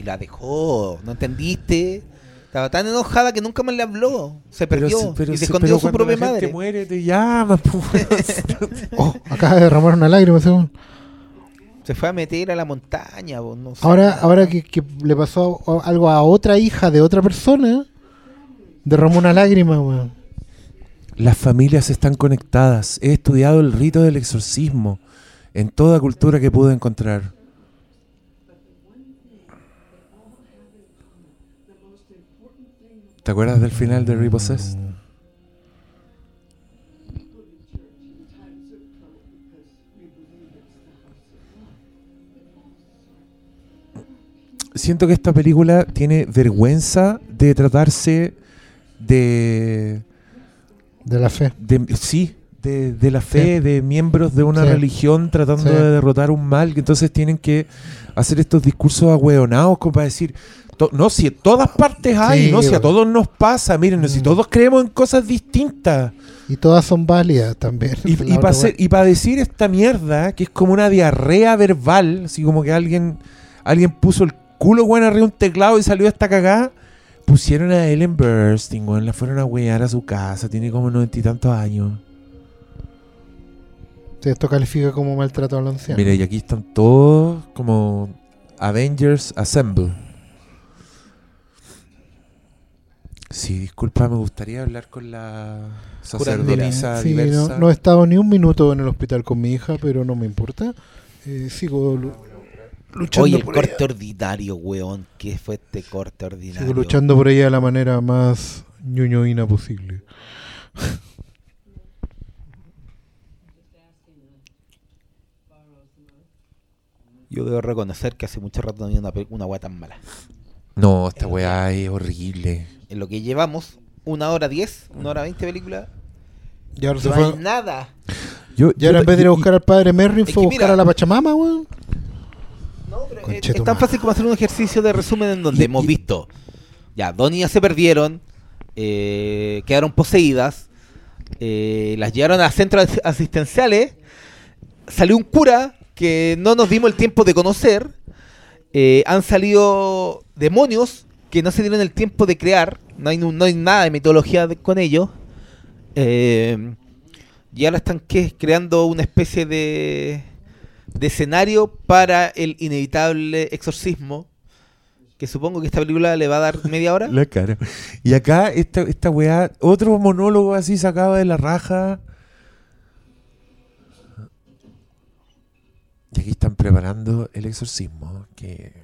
[SPEAKER 3] Si la dejó, ¿no entendiste? Estaba tan enojada que nunca más le habló. Se perdió
[SPEAKER 1] si- pero
[SPEAKER 3] y se escondió
[SPEAKER 1] pero
[SPEAKER 3] su propia
[SPEAKER 1] la gente
[SPEAKER 3] madre.
[SPEAKER 1] muere, te llama, po,
[SPEAKER 2] Oh, acaba de derramar una lágrima, weón.
[SPEAKER 3] Se fue a meter a la montaña, po, no sé.
[SPEAKER 2] Ahora, ahora que, que le pasó algo a otra hija de otra persona, derramó una lágrima, weón.
[SPEAKER 1] Las familias están conectadas. He estudiado el rito del exorcismo en toda cultura que pude encontrar. ¿Te acuerdas del final de Repossessed? Siento que esta película tiene vergüenza de tratarse de
[SPEAKER 2] De la fe.
[SPEAKER 1] de, sí, de, de la fe, de miembros de una
[SPEAKER 2] Sí.
[SPEAKER 1] religión tratando
[SPEAKER 2] Sí.
[SPEAKER 1] de derrotar un mal, que entonces tienen que hacer estos discursos ahueonados como para decir, to- no, si en todas partes hay,
[SPEAKER 2] Sí,
[SPEAKER 1] no, si a todos nos pasa, miren, si
[SPEAKER 2] Mm.
[SPEAKER 1] todos creemos en cosas distintas.
[SPEAKER 2] Y todas son válidas también.
[SPEAKER 1] Y, para decir esta mierda, que es como una diarrea verbal, así como que alguien, alguien puso el culo bueno arriba de un teclado y salió esta cagada, pusieron a Ellen Burstyn, weón, la fueron a huear a su casa, tiene como noventa y tantos años.
[SPEAKER 2] Esto califica como maltrato a los ancianos.
[SPEAKER 1] Mira, y aquí están todos como Avengers Assemble. Sí, disculpa, me gustaría hablar con la sacerdotisa
[SPEAKER 2] Sí,
[SPEAKER 1] diversa.
[SPEAKER 2] no, no he estado ni un minuto en el hospital con mi hija, pero no me importa. Eh, sigo lu- luchando
[SPEAKER 3] Oye, el
[SPEAKER 2] por
[SPEAKER 3] corte
[SPEAKER 2] ella.
[SPEAKER 3] ordinario, weón. ¿Qué fue este corte ordinario?
[SPEAKER 2] Sigo luchando por ella de la manera más ñoñoína posible.
[SPEAKER 3] Yo debo reconocer que hace mucho rato no había una, una weá tan mala.
[SPEAKER 1] No, esta weá es horrible.
[SPEAKER 3] En lo que llevamos, una hora diez, una hora veinte de película,
[SPEAKER 2] Y ahora, se
[SPEAKER 3] no
[SPEAKER 2] fue-
[SPEAKER 3] hay nada.
[SPEAKER 1] Yo,
[SPEAKER 2] y ahora en vez de ir a buscar al padre Merrin, fue a buscar
[SPEAKER 3] mira-
[SPEAKER 2] a la Pachamama, weón.
[SPEAKER 3] No, pero es, tan fácil como hacer un ejercicio de resumen en donde
[SPEAKER 1] Y-
[SPEAKER 3] hemos
[SPEAKER 1] y-
[SPEAKER 3] visto. Ya, dos niñas se perdieron, eh, quedaron poseídas, eh, las llevaron a centros as- asistenciales, salió un cura que no nos dimos el tiempo de conocer, eh, han salido demonios que no se dieron el tiempo de crear, no hay, no hay nada de mitología de- con ellos, eh, y ahora están ¿qué? creando una especie de, de escenario para el inevitable exorcismo. Que supongo que esta película le va a dar media hora.
[SPEAKER 1] La cara. Y acá, esta, esta weá, otro monólogo así sacado de la raja. Y aquí están preparando el exorcismo, que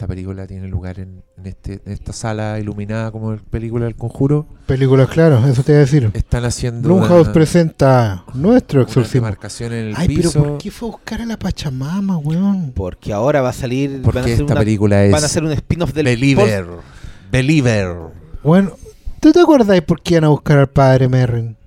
[SPEAKER 1] esta película tiene lugar en, en este, en esta sala iluminada como la película del conjuro.
[SPEAKER 2] Películas, claro, eso te iba a decir.
[SPEAKER 1] Están haciendo
[SPEAKER 2] Blumhouse
[SPEAKER 1] una-
[SPEAKER 2] presenta nuestro exorcismo.
[SPEAKER 1] demarcación en el
[SPEAKER 2] Ay, pero. ¿por qué fue a buscar a la Pachamama, weón?
[SPEAKER 3] Porque ahora va a salir. van a
[SPEAKER 1] Porque
[SPEAKER 3] hacer
[SPEAKER 1] esta
[SPEAKER 3] una-
[SPEAKER 1] película es
[SPEAKER 3] Van a hacer un spin-off del.
[SPEAKER 1] Believer. Believer.
[SPEAKER 2] Bueno, ¿tú te acuerdas por qué iban a buscar al padre Merrin?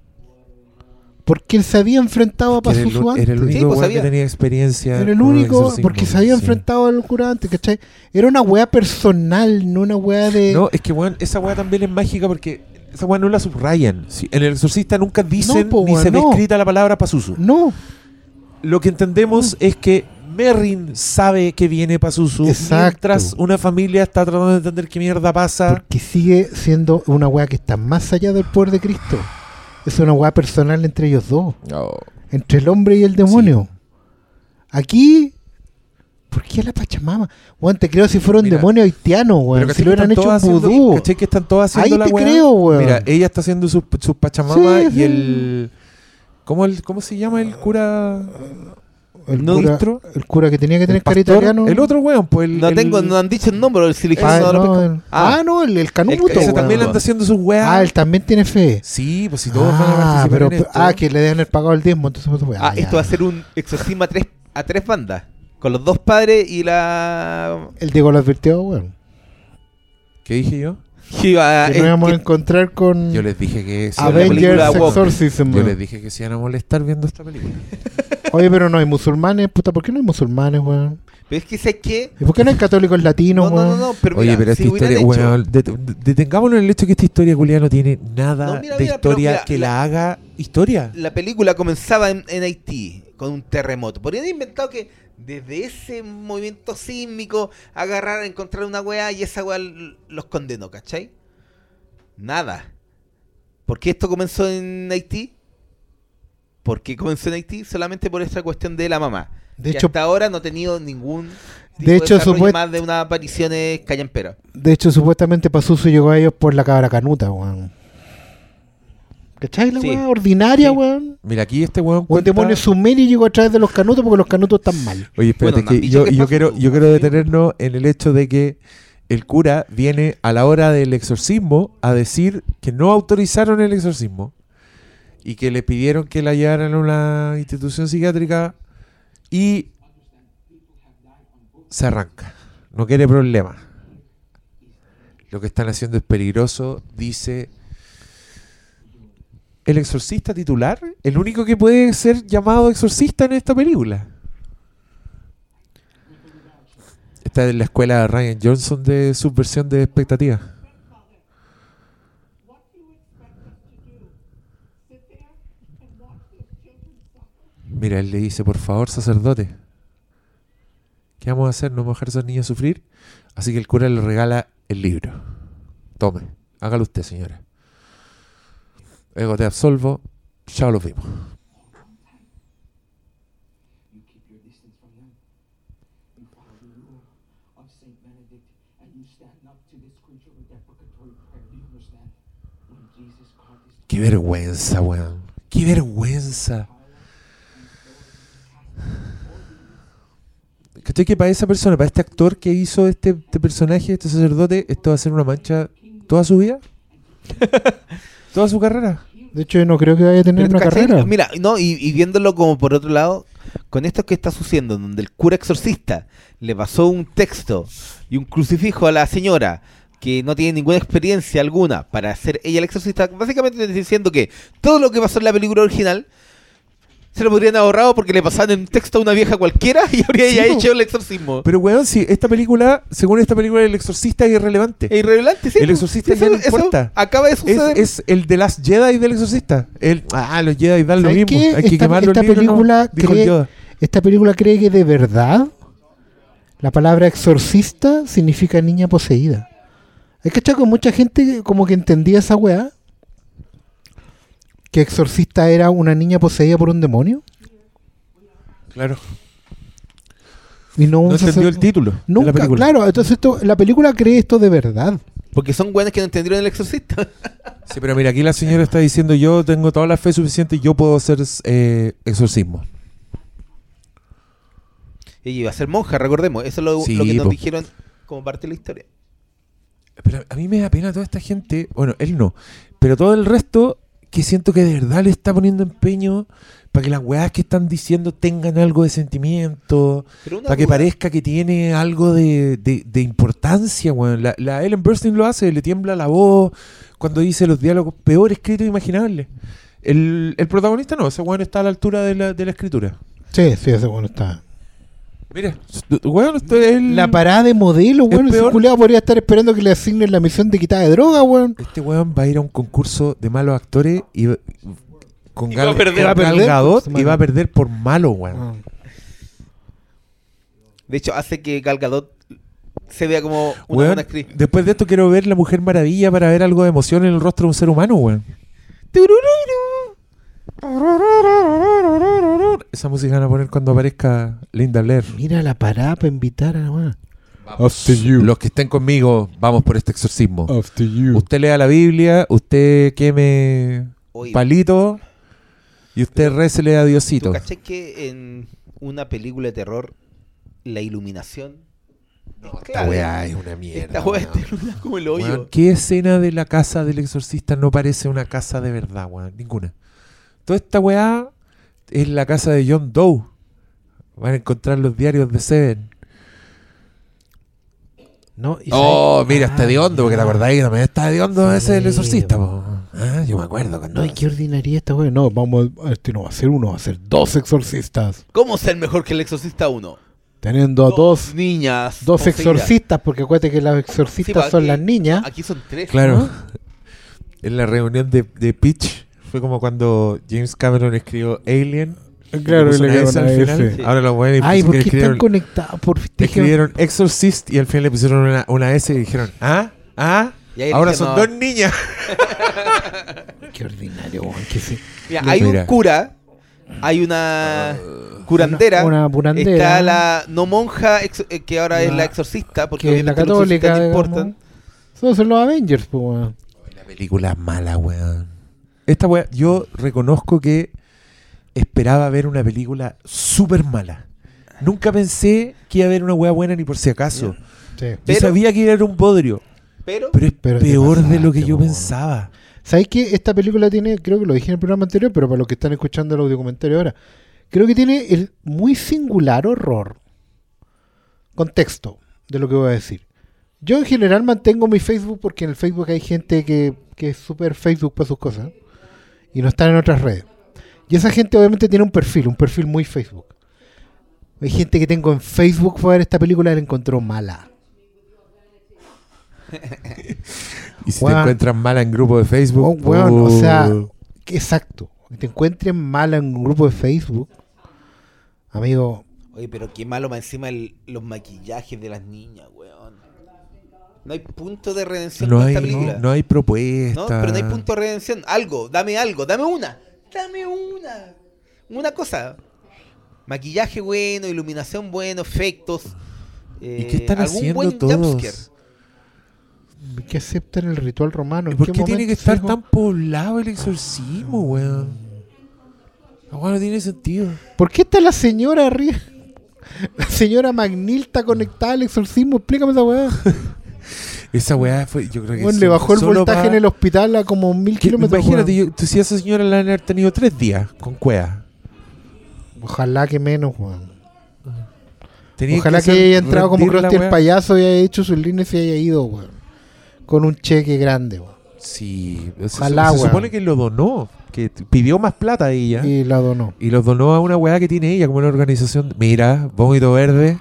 [SPEAKER 2] Porque él se había enfrentado a Pazuzu
[SPEAKER 1] era el
[SPEAKER 2] antes.
[SPEAKER 1] único
[SPEAKER 3] Sí, pues,
[SPEAKER 1] que tenía experiencia.
[SPEAKER 2] Era el único, porque se había
[SPEAKER 1] sí.
[SPEAKER 2] enfrentado al cura antes, ¿cachai? Era una weá personal, no una weá de...
[SPEAKER 1] No, es que weón, esa weá también es mágica porque esa weá no la subrayan. Sí, en el exorcista nunca dicen
[SPEAKER 2] No, po,
[SPEAKER 1] ni se
[SPEAKER 2] weón,
[SPEAKER 1] ve
[SPEAKER 2] no.
[SPEAKER 1] escrita la palabra Pazuzu.
[SPEAKER 2] No,
[SPEAKER 1] Lo que entendemos es que Merrin sabe que viene Pazuzu
[SPEAKER 2] Exacto.
[SPEAKER 1] mientras una familia está tratando de entender qué mierda pasa.
[SPEAKER 2] porque sigue siendo una weá que está más allá del poder de Cristo. Es una weá personal entre ellos dos, entre el hombre y el demonio. Aquí... ¿Por qué la Pachamama? Weón, te creo si fuera un
[SPEAKER 1] Mira,
[SPEAKER 2] demonio haitiano, weón.
[SPEAKER 1] ¿cachai
[SPEAKER 2] Si lo hubieran hecho un vudú.
[SPEAKER 1] ¿cachai que están haciendo
[SPEAKER 2] Ahí
[SPEAKER 1] la
[SPEAKER 2] te
[SPEAKER 1] weá?
[SPEAKER 2] creo, weón.
[SPEAKER 1] Mira, ella está haciendo sus sus pachamamas
[SPEAKER 2] Sí,
[SPEAKER 1] y
[SPEAKER 2] sí.
[SPEAKER 1] el... ¿Cómo, el... ¿Cómo se llama el cura?
[SPEAKER 2] El,
[SPEAKER 1] ¿No
[SPEAKER 2] cura,
[SPEAKER 1] distro?
[SPEAKER 2] el cura que tenía que tener
[SPEAKER 1] el
[SPEAKER 2] cara
[SPEAKER 1] pastor?
[SPEAKER 2] italiano.
[SPEAKER 1] El otro weón, pues el...
[SPEAKER 3] No
[SPEAKER 1] el-
[SPEAKER 3] tengo, no han dicho el nombre, le
[SPEAKER 2] Ah,
[SPEAKER 3] no
[SPEAKER 2] el-
[SPEAKER 3] Ah.
[SPEAKER 2] ah, no, el, el canuto,
[SPEAKER 3] ese
[SPEAKER 2] weón.
[SPEAKER 1] también anda haciendo sus weas.
[SPEAKER 2] Ah, él también tiene fe.
[SPEAKER 1] Sí, pues si todos van a
[SPEAKER 2] Ah,
[SPEAKER 1] participar
[SPEAKER 2] pero,
[SPEAKER 1] en esto.
[SPEAKER 2] ah, que le deben haber pagado el diezmo, entonces pues,
[SPEAKER 3] Ah,
[SPEAKER 2] ya.
[SPEAKER 3] esto va a ser un exorcismo a tres, a tres bandas. Con los dos padres y la.
[SPEAKER 2] El Diego lo advirtió, weón.
[SPEAKER 1] ¿Qué dije yo?
[SPEAKER 3] Que iba a-
[SPEAKER 2] que nos íbamos a encontrar con
[SPEAKER 1] Yo les dije que sí,
[SPEAKER 3] la
[SPEAKER 2] Avengers. Exorcism.
[SPEAKER 1] yo
[SPEAKER 2] weón.
[SPEAKER 1] les dije que se iban a molestar viendo esta película.
[SPEAKER 2] Oye, pero no hay musulmanes, puta, ¿por qué no hay musulmanes, weón?
[SPEAKER 3] Pero es que sé que.
[SPEAKER 2] ¿Y por qué no hay católicos latinos,
[SPEAKER 3] No, no, no,
[SPEAKER 2] weón?
[SPEAKER 3] no, pero
[SPEAKER 1] Oye,
[SPEAKER 3] mira,
[SPEAKER 1] pero
[SPEAKER 3] si
[SPEAKER 1] esta historia,
[SPEAKER 3] hecho-
[SPEAKER 1] det- detengámonos en el hecho que esta historia culiada no tiene nada
[SPEAKER 3] No, mira,
[SPEAKER 1] de
[SPEAKER 3] mira,
[SPEAKER 1] historia
[SPEAKER 3] mira,
[SPEAKER 1] que
[SPEAKER 3] la-
[SPEAKER 1] la haga historia.
[SPEAKER 3] la película comenzaba en, en Haití con un terremoto. Podrían haber inventado que desde ese movimiento sísmico agarrar, encontrar una weá y esa weá los condenó, ¿cachai? Nada. ¿Por qué esto comenzó en Haití? ¿Por qué comenzó en Haití? Solamente por esta cuestión de la mamá.
[SPEAKER 2] De
[SPEAKER 3] que
[SPEAKER 2] hecho-
[SPEAKER 3] hasta ahora no ha tenido ningún tipo
[SPEAKER 2] De hecho, supuest-
[SPEAKER 3] más de una apariciones callamperas.
[SPEAKER 2] De hecho, supuestamente Pazuzu llegó a ellos por la cabra canuta, weón. ¿Cachai la
[SPEAKER 3] Sí.
[SPEAKER 2] weá ordinaria,
[SPEAKER 3] Sí.
[SPEAKER 2] weón?
[SPEAKER 1] Mira, aquí este weón
[SPEAKER 2] O el
[SPEAKER 1] cuenta-
[SPEAKER 2] demonio Sumeri llegó a través de los canutos porque los canutos están mal.
[SPEAKER 1] Oye, espérate,
[SPEAKER 3] Bueno,
[SPEAKER 1] que yo,
[SPEAKER 3] que
[SPEAKER 1] yo
[SPEAKER 3] pasó
[SPEAKER 1] quiero,
[SPEAKER 3] su-
[SPEAKER 1] yo quiero detenernos en el hecho de que el cura viene a la hora del exorcismo a decir que no autorizaron el exorcismo y que le pidieron que la llevaran a una institución psiquiátrica y se arranca. No quiere problema. Lo que están haciendo es peligroso, dice el exorcista titular, el único que puede ser llamado exorcista en esta película. Esta es la escuela de Ryan Johnson de subversión de expectativas. Mira, él le dice, por favor, sacerdote, ¿qué vamos a hacer? ¿No vamos a dejar a esos niños sufrir? Así que el cura le regala el libro. Tome, hágalo usted, señora. Ego te absolvo, ya lo vimos. Qué vergüenza, weón. Qué vergüenza. ¿Cachai que para esa persona, para este actor que hizo este, este personaje, este sacerdote, esto va a ser una mancha toda su vida? toda su carrera.
[SPEAKER 2] De hecho, yo no creo que vaya a tener
[SPEAKER 3] Pero,
[SPEAKER 2] una
[SPEAKER 3] ¿cachai?
[SPEAKER 2] carrera.
[SPEAKER 3] Mira, no, y, y viéndolo como por otro lado, con esto que está sucediendo, donde el cura exorcista le pasó un texto y un crucifijo a la señora que no tiene ninguna experiencia alguna para hacer ella el exorcista, básicamente diciendo que todo lo que pasó en la película original se lo podrían haber ahorrado porque le pasaban en un texto a una vieja cualquiera y habría
[SPEAKER 1] Sí,
[SPEAKER 3] ya hecho el exorcismo.
[SPEAKER 1] Pero weón, si esta película, según esta película, el exorcista es irrelevante.
[SPEAKER 3] Es irrelevante, sí.
[SPEAKER 1] El exorcista
[SPEAKER 3] Sí,
[SPEAKER 1] ya no
[SPEAKER 3] eso
[SPEAKER 1] importa.
[SPEAKER 3] Acaba de
[SPEAKER 1] Es,
[SPEAKER 3] suceder.
[SPEAKER 1] es el de las Jedi del exorcista. El, ah, los Jedi dan lo
[SPEAKER 2] ¿Sabes
[SPEAKER 1] mismo.
[SPEAKER 2] qué?
[SPEAKER 1] Hay que
[SPEAKER 2] Esta-
[SPEAKER 1] quemar los
[SPEAKER 2] esta
[SPEAKER 1] ¿no?
[SPEAKER 2] película cree-. Esta película cree que de verdad la palabra exorcista significa niña poseída. Hay que echar con mucha gente como que entendía esa weá. Que exorcista era una niña poseída por un demonio.
[SPEAKER 1] Claro.
[SPEAKER 2] Y no
[SPEAKER 1] No entendió el título. de la
[SPEAKER 2] Nunca,
[SPEAKER 1] película.
[SPEAKER 2] claro. Entonces esto, la película cree esto de verdad.
[SPEAKER 3] Porque son buenos que no entendieron el exorcista.
[SPEAKER 1] Sí, pero mira, aquí la señora está diciendo: Yo tengo toda la fe suficiente y yo puedo hacer eh, exorcismo.
[SPEAKER 3] Ella iba a ser monja, recordemos. Eso es lo,
[SPEAKER 1] Sí,
[SPEAKER 3] lo que nos
[SPEAKER 1] po.
[SPEAKER 3] dijeron como parte de la historia.
[SPEAKER 1] Pero a mí me da pena toda esta gente. Bueno, él no. Pero todo el resto que siento que de verdad le está poniendo empeño para que las weas que están diciendo tengan algo de sentimiento. Para que parezca que tiene algo de, de- de importancia, weón. La, la Ellen Burstyn lo hace, le tiembla la voz cuando dice los diálogos peor escritos imaginables. El, el protagonista no, ese weón está a la altura de la, de la escritura.
[SPEAKER 2] Sí, sí, ese bueno está.
[SPEAKER 1] Mira, weón, esto es el-
[SPEAKER 2] La parada de modelo, weón. Ese culiao podría estar esperando que le asignen la misión de quitar de droga, weón.
[SPEAKER 1] Este weón va a ir a un concurso de malos actores y va- con
[SPEAKER 3] Y va a perder.
[SPEAKER 1] con
[SPEAKER 2] Va a
[SPEAKER 1] Gal
[SPEAKER 2] perder,
[SPEAKER 1] Gadot y va a perder por malo, weón.
[SPEAKER 2] Ah.
[SPEAKER 3] De hecho, hace que Gal Gadot se vea como una
[SPEAKER 1] Weón,
[SPEAKER 3] buena actriz.
[SPEAKER 1] después de esto quiero ver La Mujer Maravilla para ver algo de emoción en el rostro de un ser humano, weón. Esa música van a poner cuando aparezca Linda Blair.
[SPEAKER 2] Mira la parada para invitar a la weá.
[SPEAKER 1] After you. Los que estén conmigo, vamos por este exorcismo.
[SPEAKER 2] After you.
[SPEAKER 1] Usted lea la Biblia, usted queme
[SPEAKER 3] Oye,
[SPEAKER 1] palito y usted récele a
[SPEAKER 3] ¿tú
[SPEAKER 1] Diosito.
[SPEAKER 3] caché que en una película de terror la iluminación
[SPEAKER 1] Esta weá es una mierda.
[SPEAKER 3] Esta weá como el hoyo.
[SPEAKER 1] Weón, ¿Qué escena de la casa del exorcista no parece una casa de verdad, weón? Ninguna. Toda esta weá es la casa de John Doe. Van a encontrar los diarios de Seven.
[SPEAKER 2] No, y
[SPEAKER 1] Oh,
[SPEAKER 2] sabes-
[SPEAKER 1] mira, está de hondo, porque te
[SPEAKER 2] Ah,
[SPEAKER 1] acordáis que también está de hondo
[SPEAKER 2] Sí,
[SPEAKER 1] ese del exorcista,
[SPEAKER 2] po.
[SPEAKER 1] Ah, yo me acuerdo cuando.
[SPEAKER 2] No, ¿y qué ordinaria esta weá? No, vamos, a- este no va a ser uno, va a ser dos exorcistas.
[SPEAKER 3] ¿Cómo ser mejor que el exorcista 1?
[SPEAKER 2] Teniendo a dos,
[SPEAKER 3] niñas.
[SPEAKER 2] dos
[SPEAKER 3] poseídas.
[SPEAKER 2] exorcistas, porque acuérdate que las
[SPEAKER 3] Sí,
[SPEAKER 2] exorcistas
[SPEAKER 3] pa,
[SPEAKER 2] son
[SPEAKER 3] aquí-
[SPEAKER 2] las niñas.
[SPEAKER 3] Aquí son tres.
[SPEAKER 1] Claro. En la reunión de, de Pitch fue como cuando James Cameron escribió Alien.
[SPEAKER 2] Claro, y le
[SPEAKER 1] una al final.
[SPEAKER 2] S.
[SPEAKER 3] Sí.
[SPEAKER 1] Ahora los buenos
[SPEAKER 2] Ay, ¿por qué
[SPEAKER 1] escribieron,
[SPEAKER 2] están conectados? Por
[SPEAKER 1] escribieron Exorcist y al final le pusieron una, una S y dijeron, ¿ah? ¿ah?
[SPEAKER 3] Y ahí
[SPEAKER 1] Ahora
[SPEAKER 3] dije,
[SPEAKER 1] son
[SPEAKER 3] no.
[SPEAKER 1] dos niñas.
[SPEAKER 2] Qué ordinario, weón. que sí.
[SPEAKER 3] Mira, hay
[SPEAKER 1] Mira.
[SPEAKER 3] un cura, hay una curandera,
[SPEAKER 2] Una- una curandera.
[SPEAKER 3] está la no monja ex- eh, que ahora es
[SPEAKER 2] La-
[SPEAKER 3] la exorcista, porque
[SPEAKER 2] que es la católica,
[SPEAKER 3] no importan.
[SPEAKER 2] Son los Avengers, pues, weón.
[SPEAKER 1] La película es mala, weón. Esta weá, yo reconozco que esperaba ver una película súper mala. Nunca pensé que iba a haber una weá buena ni por si acaso.
[SPEAKER 2] Sí.
[SPEAKER 1] Yo
[SPEAKER 3] Pero-
[SPEAKER 1] sabía que era un bodrio,
[SPEAKER 3] Pero,
[SPEAKER 1] pero es
[SPEAKER 2] Pero
[SPEAKER 1] peor de lo que yo pensaba.
[SPEAKER 2] ¿Sabes qué? Esta película tiene, creo que lo dije en el programa anterior, pero para los que están escuchando el audio comentario ahora, creo que tiene el muy singular horror. Contexto de lo que voy a decir. Yo en general mantengo mi Facebook porque en el Facebook hay gente que, que es súper Facebook para sus cosas y no están en otras redes. Y esa gente obviamente tiene un perfil, un perfil muy Facebook. Hay gente que tengo en Facebook fue a ver esta película y la encontró mala.
[SPEAKER 1] Y si te encuentras mala en grupo de Facebook,
[SPEAKER 2] Oh, weón, o sea, que exacto. Que te encuentres mala en un grupo de Facebook, amigo,
[SPEAKER 3] oye, pero qué malo más encima el- los maquillajes de las niñas, weón. No hay punto de redención
[SPEAKER 1] no hay,
[SPEAKER 3] esta película.
[SPEAKER 1] no hay propuesta.
[SPEAKER 3] No, pero no hay punto de redención. Algo, dame algo, dame una. Dame una. Una cosa. Maquillaje bueno, iluminación bueno, efectos.
[SPEAKER 1] ¿Y
[SPEAKER 3] eh,
[SPEAKER 1] qué están
[SPEAKER 3] algún
[SPEAKER 1] haciendo
[SPEAKER 3] buen jumpscare.
[SPEAKER 1] todos?
[SPEAKER 2] que aceptan el ritual romano.
[SPEAKER 1] ¿Y
[SPEAKER 2] ¿En
[SPEAKER 1] por
[SPEAKER 2] qué
[SPEAKER 1] qué tiene que estar tan poblado el exorcismo, weón? La weá no tiene sentido.
[SPEAKER 2] ¿Por qué está la señora arriba? La señora Magnil está conectada al exorcismo, explícame esa weá.
[SPEAKER 1] Esa weá fue, yo creo que
[SPEAKER 2] Bueno, le bajó el voltaje en el hospital a como mil
[SPEAKER 1] que-
[SPEAKER 2] kilómetros.
[SPEAKER 1] Imagínate, yo, tú, si esa señora la han haber tenido tres días con cuea.
[SPEAKER 2] Ojalá que menos, weón. Ojalá que,
[SPEAKER 1] hacer
[SPEAKER 2] haya entrado como Krusty el payaso y haya hecho sus líneas y haya ido, weón. Con un cheque grande, weón.
[SPEAKER 1] Sí, se,
[SPEAKER 2] Ojalá,
[SPEAKER 1] se
[SPEAKER 2] weón.
[SPEAKER 1] supone que lo donó, que pidió más plata a ella y,
[SPEAKER 2] Y la donó.
[SPEAKER 1] lo donó a una weá que tiene ella, como una organización. Mira, vómito verde.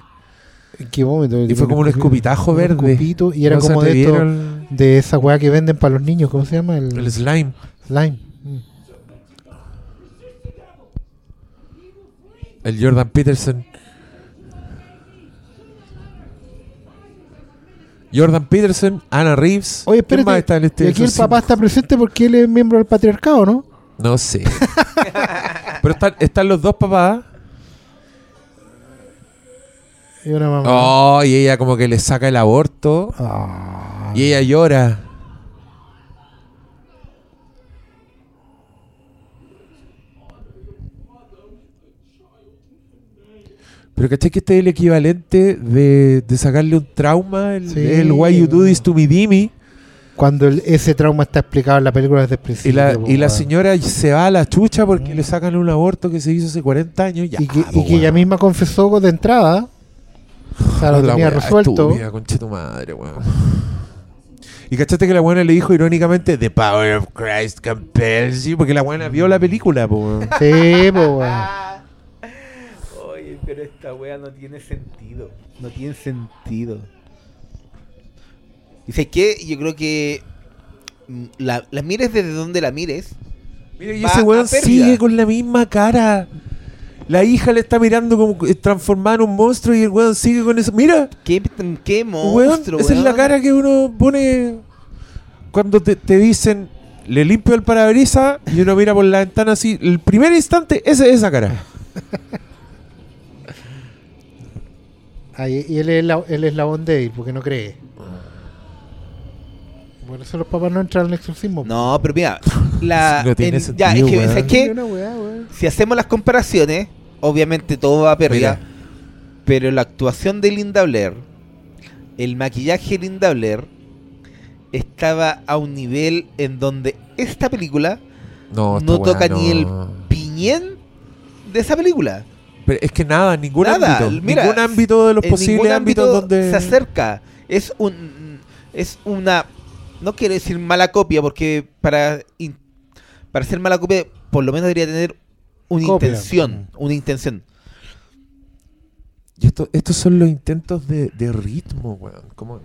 [SPEAKER 1] Y fue como un escupitajo
[SPEAKER 2] un
[SPEAKER 1] verde.
[SPEAKER 2] escupito, y era como de, esto- de esa weá que venden para los niños, ¿cómo se llama? El,
[SPEAKER 1] El, slime.
[SPEAKER 2] slime. Mm.
[SPEAKER 1] El Jordan Peterson. Jordan Peterson, Anna Reeves.
[SPEAKER 2] Oye,
[SPEAKER 1] ¿Quién más
[SPEAKER 2] espérate.
[SPEAKER 1] está en este
[SPEAKER 2] y aquí el papá está presente porque él es miembro del patriarcado, ¿no?
[SPEAKER 1] No sé. Pero están, están los dos papás.
[SPEAKER 2] Y una mamá.
[SPEAKER 1] Oh, y ella como que le saca el aborto. Y ella llora. Pero ¿cachai que este es el equivalente de, de sacarle un trauma? El,
[SPEAKER 2] Sí,
[SPEAKER 1] el Why You Do This to Me Dimi.
[SPEAKER 2] Cuando el- ese trauma está explicado en la película desde el principio.
[SPEAKER 1] Y la,
[SPEAKER 2] po,
[SPEAKER 1] y la señora se va a la chucha porque le sacan un aborto que se hizo hace 40 años. Ya,
[SPEAKER 2] y que,
[SPEAKER 1] po,
[SPEAKER 2] y que ella misma confesó de entrada. O sea, lo
[SPEAKER 1] La
[SPEAKER 2] tenía resuelto.
[SPEAKER 1] estúpida, conche tu madre, weón. Y cachaste que la buena le dijo irónicamente The power of Christ compels you porque la buena vio la película, po, weón.
[SPEAKER 2] Sí, po, weón.
[SPEAKER 3] Oye, pero esta wea no tiene sentido. No tiene sentido. Dice que yo creo que mm, la, la mires desde donde la mires.
[SPEAKER 1] Mira, y ese weón sigue con la misma cara. La hija le está mirando como eh, transformada en un monstruo y el weón sigue con eso. Mira,
[SPEAKER 3] ¿Qué, qué
[SPEAKER 1] weón,
[SPEAKER 3] monstruo,
[SPEAKER 1] esa es la cara que uno pone cuando te, te dicen le limpio el parabrisas y uno mira por la ventana así. El primer instante, esa es esa cara.
[SPEAKER 2] Ah, y él es la- el eslabón débil porque no cree. Por eso los papás no entran al exorcismo.
[SPEAKER 3] No, pero mira, la,
[SPEAKER 1] No tiene
[SPEAKER 3] en-
[SPEAKER 1] sentido,
[SPEAKER 3] ya, es que. ¿sabes qué?
[SPEAKER 2] Una weá, weón.
[SPEAKER 3] Si hacemos las comparaciones, obviamente todo va a pérdida. Pero la actuación de Linda Blair, el maquillaje de Linda Blair, estaba a un nivel en donde esta película
[SPEAKER 1] No, esta
[SPEAKER 3] no
[SPEAKER 1] weá
[SPEAKER 3] toca ni el piñén de esa película.
[SPEAKER 1] Pero es que nada, ningún
[SPEAKER 3] Nada,
[SPEAKER 1] ámbito.
[SPEAKER 3] mira,
[SPEAKER 1] ningún ámbito de los posibles
[SPEAKER 3] ningún
[SPEAKER 1] ámbitos
[SPEAKER 3] ámbito
[SPEAKER 1] donde.
[SPEAKER 3] se acerca. Es un es una no quiero decir mala copia porque para in- para ser mala copia por lo menos debería tener una
[SPEAKER 2] Copia.
[SPEAKER 3] intención, una intención.
[SPEAKER 1] Y esto- estos son los intentos de, de ritmo, weón. Como,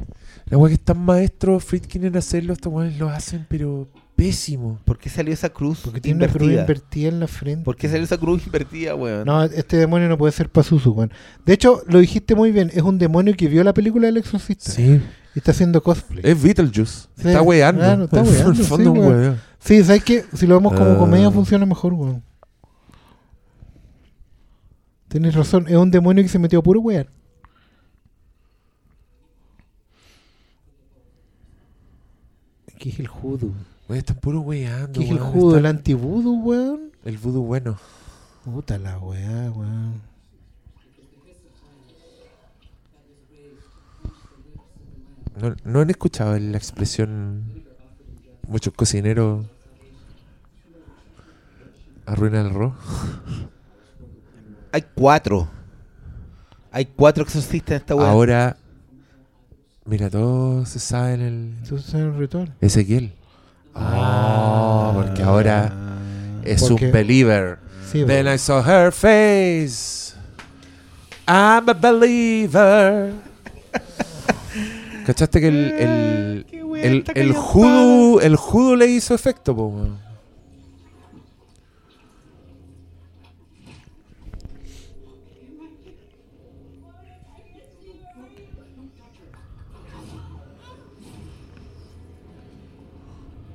[SPEAKER 1] la weá que están maestros Friedkin en hacerlo, estos weones lo hacen, pero pésimo.
[SPEAKER 3] ¿Por qué salió esa cruz
[SPEAKER 2] Porque tiene una cruz
[SPEAKER 3] invertida?
[SPEAKER 2] en la frente.
[SPEAKER 3] ¿Por qué salió esa cruz invertida, weón?
[SPEAKER 2] No, este demonio no puede ser Pazuzu, weón. De hecho, lo dijiste muy bien. Es un demonio que vio la película del exorcista.
[SPEAKER 1] Sí.
[SPEAKER 2] Y está haciendo cosplay.
[SPEAKER 1] Es Beetlejuice.
[SPEAKER 2] Sí,
[SPEAKER 1] está weando.
[SPEAKER 2] claro, está
[SPEAKER 1] el
[SPEAKER 2] weando,
[SPEAKER 1] fondo
[SPEAKER 2] sí,
[SPEAKER 1] un
[SPEAKER 2] weón.
[SPEAKER 1] weón.
[SPEAKER 2] Sí, ¿sabes qué? Si lo vemos como
[SPEAKER 1] Ah.
[SPEAKER 2] comedia funciona mejor, weón. Tienes razón. Es un demonio que se metió a puro weón. ¿Qué es el judo?
[SPEAKER 1] Weón, están puro weando.
[SPEAKER 2] ¿Qué es el
[SPEAKER 1] weón.
[SPEAKER 2] judo? ¿El antivudo, weón?
[SPEAKER 1] El voodoo bueno.
[SPEAKER 2] Puta la weá, weón.
[SPEAKER 1] ¿No, no han escuchado la expresión muchos cocineros arruinan el arroz?
[SPEAKER 3] Hay cuatro. Hay cuatro exorcistas en esta weá.
[SPEAKER 1] Ahora, mira, todo se sabe en el
[SPEAKER 2] Entonces es un ritual.
[SPEAKER 1] Ezequiel. Ah, porque ahora es
[SPEAKER 2] Porque-
[SPEAKER 1] un believer.
[SPEAKER 2] Sí,
[SPEAKER 1] Then. I saw her face. I'm a believer. ¿Cachaste que el, el, el, el judo, el judo le hizo efecto, po,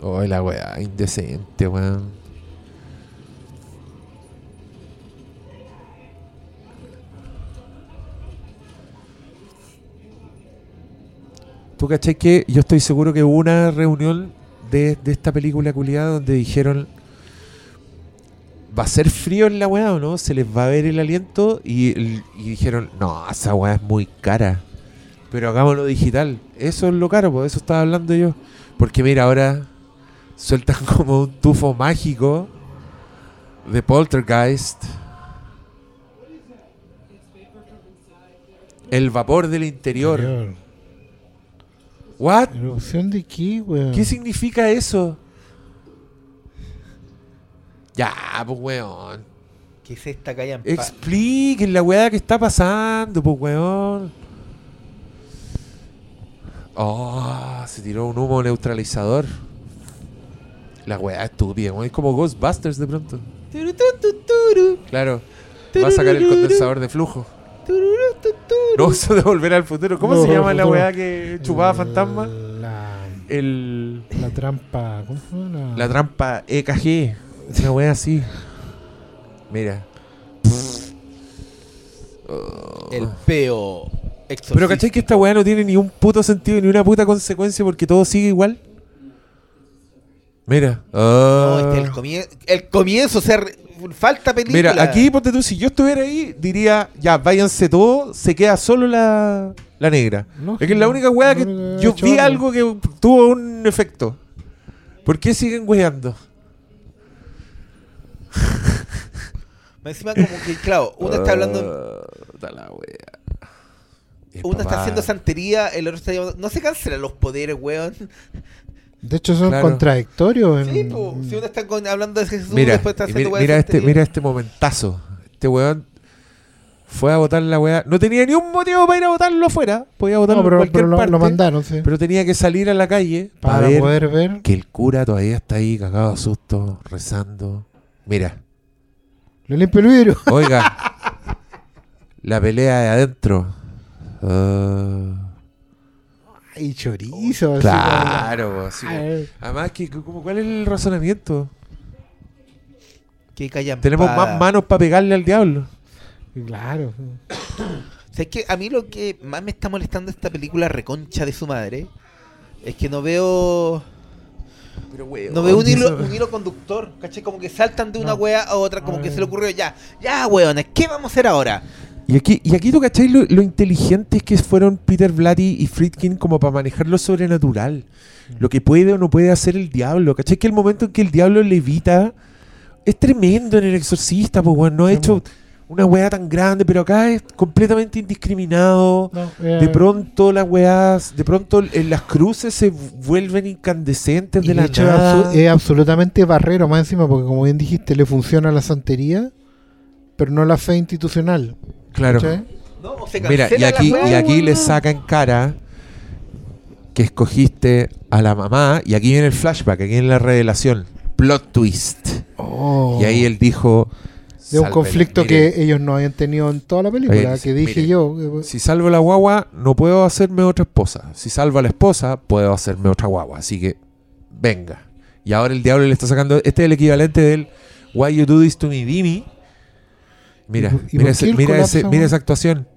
[SPEAKER 1] Oh, la weá, indecente, weón. ¿Tú cachai que yo estoy seguro que hubo una reunión de, de esta película culiada donde dijeron va a ser frío en la weá o no? Se les va a ver el aliento y, y dijeron, no, esa weá es muy cara. Pero hagámoslo digital. Eso es lo caro, por eso estaba hablando yo. Porque mira, ahora sueltan como un tufo mágico de Poltergeist. El vapor del interior.
[SPEAKER 2] Interior.
[SPEAKER 1] ¿What?
[SPEAKER 2] ¿Erupción de qué, weón?
[SPEAKER 1] ¿Qué significa eso? Ya, pues weón.
[SPEAKER 3] ¿Qué es esta calla
[SPEAKER 1] Expliquen la weá que está pasando, pues weón. Oh, se tiró un humo neutralizador. La weá estúpida, weón. Es como Ghostbusters de pronto. Claro. Va a sacar el condensador de flujo. No, eso de volver al futuro. ¿Cómo
[SPEAKER 2] No,
[SPEAKER 1] se llama la
[SPEAKER 2] no.
[SPEAKER 1] weá que chupaba fantasma?
[SPEAKER 2] La,
[SPEAKER 1] El.
[SPEAKER 2] la trampa. ¿Cómo se llama?
[SPEAKER 1] La trampa EKG. Una wea así. Mira. Oh.
[SPEAKER 3] El peo. exorcista.
[SPEAKER 1] Pero ¿cachai que esta weá no tiene ni un puto sentido ni una puta consecuencia porque todo sigue igual? Mira.
[SPEAKER 3] No,
[SPEAKER 1] Ah.
[SPEAKER 3] este es el, comie- el comienzo, o sea, falta película.
[SPEAKER 1] Mira, aquí ponte tú, si yo estuviera ahí, diría, ya, váyanse todos, se queda solo la, la negra.
[SPEAKER 2] No,
[SPEAKER 1] es que es la única weá que
[SPEAKER 2] no
[SPEAKER 1] yo
[SPEAKER 2] hecho
[SPEAKER 1] vi algo que tuvo un efecto. ¿Por qué siguen weando?
[SPEAKER 3] Encima como que, claro, uno está hablando...
[SPEAKER 1] Da la wea.
[SPEAKER 3] Uno está haciendo santería, el otro está llamando... No se cancelan los poderes, weón.
[SPEAKER 2] De hecho, son
[SPEAKER 1] Claro.
[SPEAKER 2] contradictorios. en-
[SPEAKER 3] Sí, po. Si uno está con- hablando de Jesús,
[SPEAKER 1] Mira,
[SPEAKER 3] después está haciendo
[SPEAKER 1] mira, mira este, mira este momentazo. Este weón fue a votar la weá. No tenía ni un motivo para ir a votarlo afuera. Podía votarlo
[SPEAKER 2] No, pero,
[SPEAKER 1] en cualquier
[SPEAKER 2] pero lo,
[SPEAKER 1] parte.
[SPEAKER 2] lo mandaron, sí.
[SPEAKER 1] pero tenía que salir a la calle para,
[SPEAKER 2] para
[SPEAKER 1] ver
[SPEAKER 2] poder ver.
[SPEAKER 1] que el cura todavía está ahí cagado de susto, rezando. Mira,
[SPEAKER 2] Le limpio el vidrio.
[SPEAKER 1] oiga, la pelea de adentro. Ah,
[SPEAKER 2] Ay, chorizo.
[SPEAKER 1] claro, así
[SPEAKER 2] como-
[SPEAKER 1] como-
[SPEAKER 2] Ay,
[SPEAKER 1] Además, que, como, ¿cuál es el razonamiento?
[SPEAKER 3] Que callan
[SPEAKER 1] Tenemos más manos para pegarle al diablo.
[SPEAKER 2] Claro.
[SPEAKER 3] O sea, es que a mí lo que más me está molestando de esta película reconcha de su madre es que no veo no veo un hilo, un hilo conductor, ¿cachai? Como que saltan de una
[SPEAKER 2] No.
[SPEAKER 3] wea a otra, como
[SPEAKER 2] A
[SPEAKER 3] que
[SPEAKER 2] ver.
[SPEAKER 3] se le ocurrió ya, ya weones, ¿qué vamos a hacer ahora?
[SPEAKER 1] Y aquí, y aquí tú cachai lo, lo inteligentes que fueron Peter Blatty y Friedkin como para manejar lo sobrenatural. Lo que puede o no puede hacer el diablo. ¿Cachai? Que el momento en que el diablo levita es tremendo en el exorcista, pues bueno, no ha
[SPEAKER 2] Sí,
[SPEAKER 1] hecho una weá tan grande, pero acá es completamente indiscriminado.
[SPEAKER 2] No, eh,
[SPEAKER 1] De pronto las weás, de pronto en las cruces se vuelven incandescentes
[SPEAKER 2] y
[SPEAKER 1] de
[SPEAKER 2] de
[SPEAKER 1] la
[SPEAKER 2] hecho,
[SPEAKER 1] nada.
[SPEAKER 2] es absolutamente barrero más encima, porque como bien dijiste, le funciona la santería, pero no la fe institucional.
[SPEAKER 1] Claro.
[SPEAKER 2] ¿cachai?
[SPEAKER 3] No, o se
[SPEAKER 1] Mira, y aquí, y aquí le saca en cara que escogiste a la mamá, y aquí viene el flashback, aquí viene la revelación, plot twist.
[SPEAKER 2] Oh.
[SPEAKER 1] Y ahí él dijo...
[SPEAKER 2] de un conflicto
[SPEAKER 1] Mire,
[SPEAKER 2] que ellos no habían tenido en toda la película, que dije
[SPEAKER 1] mire,
[SPEAKER 2] yo.
[SPEAKER 1] Si salvo la guagua, no puedo hacerme otra esposa. Si salvo a la esposa, puedo hacerme otra guagua. Así que, venga. Y ahora el diablo le está sacando... Este es el equivalente del Why You Do This To Me, Dimi. Mira,
[SPEAKER 2] ¿Y por- y
[SPEAKER 1] mira, ese- mira, ese- mira esa actuación.